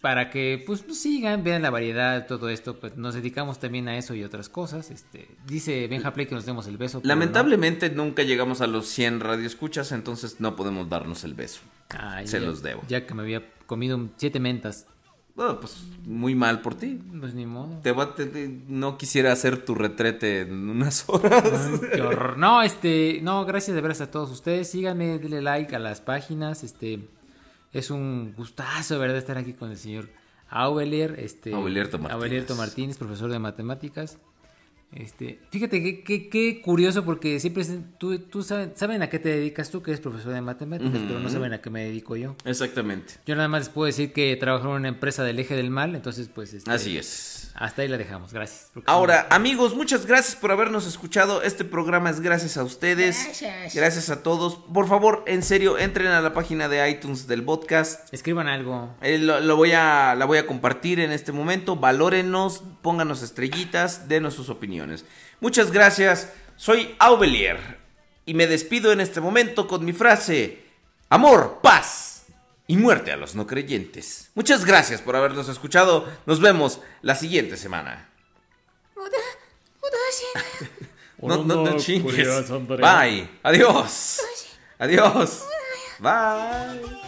Para que pues, pues, sigan, vean la variedad, todo esto. Pues nos dedicamos también a eso y otras cosas. Este, dice Benja Play que nos demos el beso. no. Lamentablemente nunca llegamos a los 100 radioescuchas, entonces no podemos darnos el beso. Ay, Se ya- los debo. Ya que me había comido siete mentas. Bueno, pues muy mal por ti. Pues ni modo. Te va- te- te- no quisiera hacer tu retrete en unas horas. Ay, qué horror. No, este, no, gracias de veras a todos ustedes. Síganme, denle like a las páginas. Este, es un gustazo, ¿verdad? Estar aquí con el señor Aubelier, este, Aubelierto Martínez. Aubelierto Martínez, profesor de matemáticas. Este, fíjate que, que- qué curioso porque siempre tú, tú saben, saben a qué te dedicas tú que eres profesor de matemáticas, pero no saben a qué me dedico yo. Exactamente. Yo nada más les puedo decir que trabajo en una empresa del eje del mal, entonces pues este, Así es. Hasta ahí la dejamos, gracias. Ahora, amigos, muchas gracias por habernos escuchado. Este programa es gracias a ustedes. Gracias. Gracias a todos. Por favor, en serio, entren a la página de iTunes del podcast. Escriban algo. Eh, lo, lo voy a, la voy a compartir en este momento. Valórenos, pónganos estrellitas, denos sus opiniones. Muchas gracias. Soy Aubelier y me despido en este momento con mi frase: Amor, paz y muerte a los no creyentes. Muchas gracias por habernos escuchado. Nos vemos la siguiente semana. No, no, no chingues. Bye. Adiós. Adiós. Bye.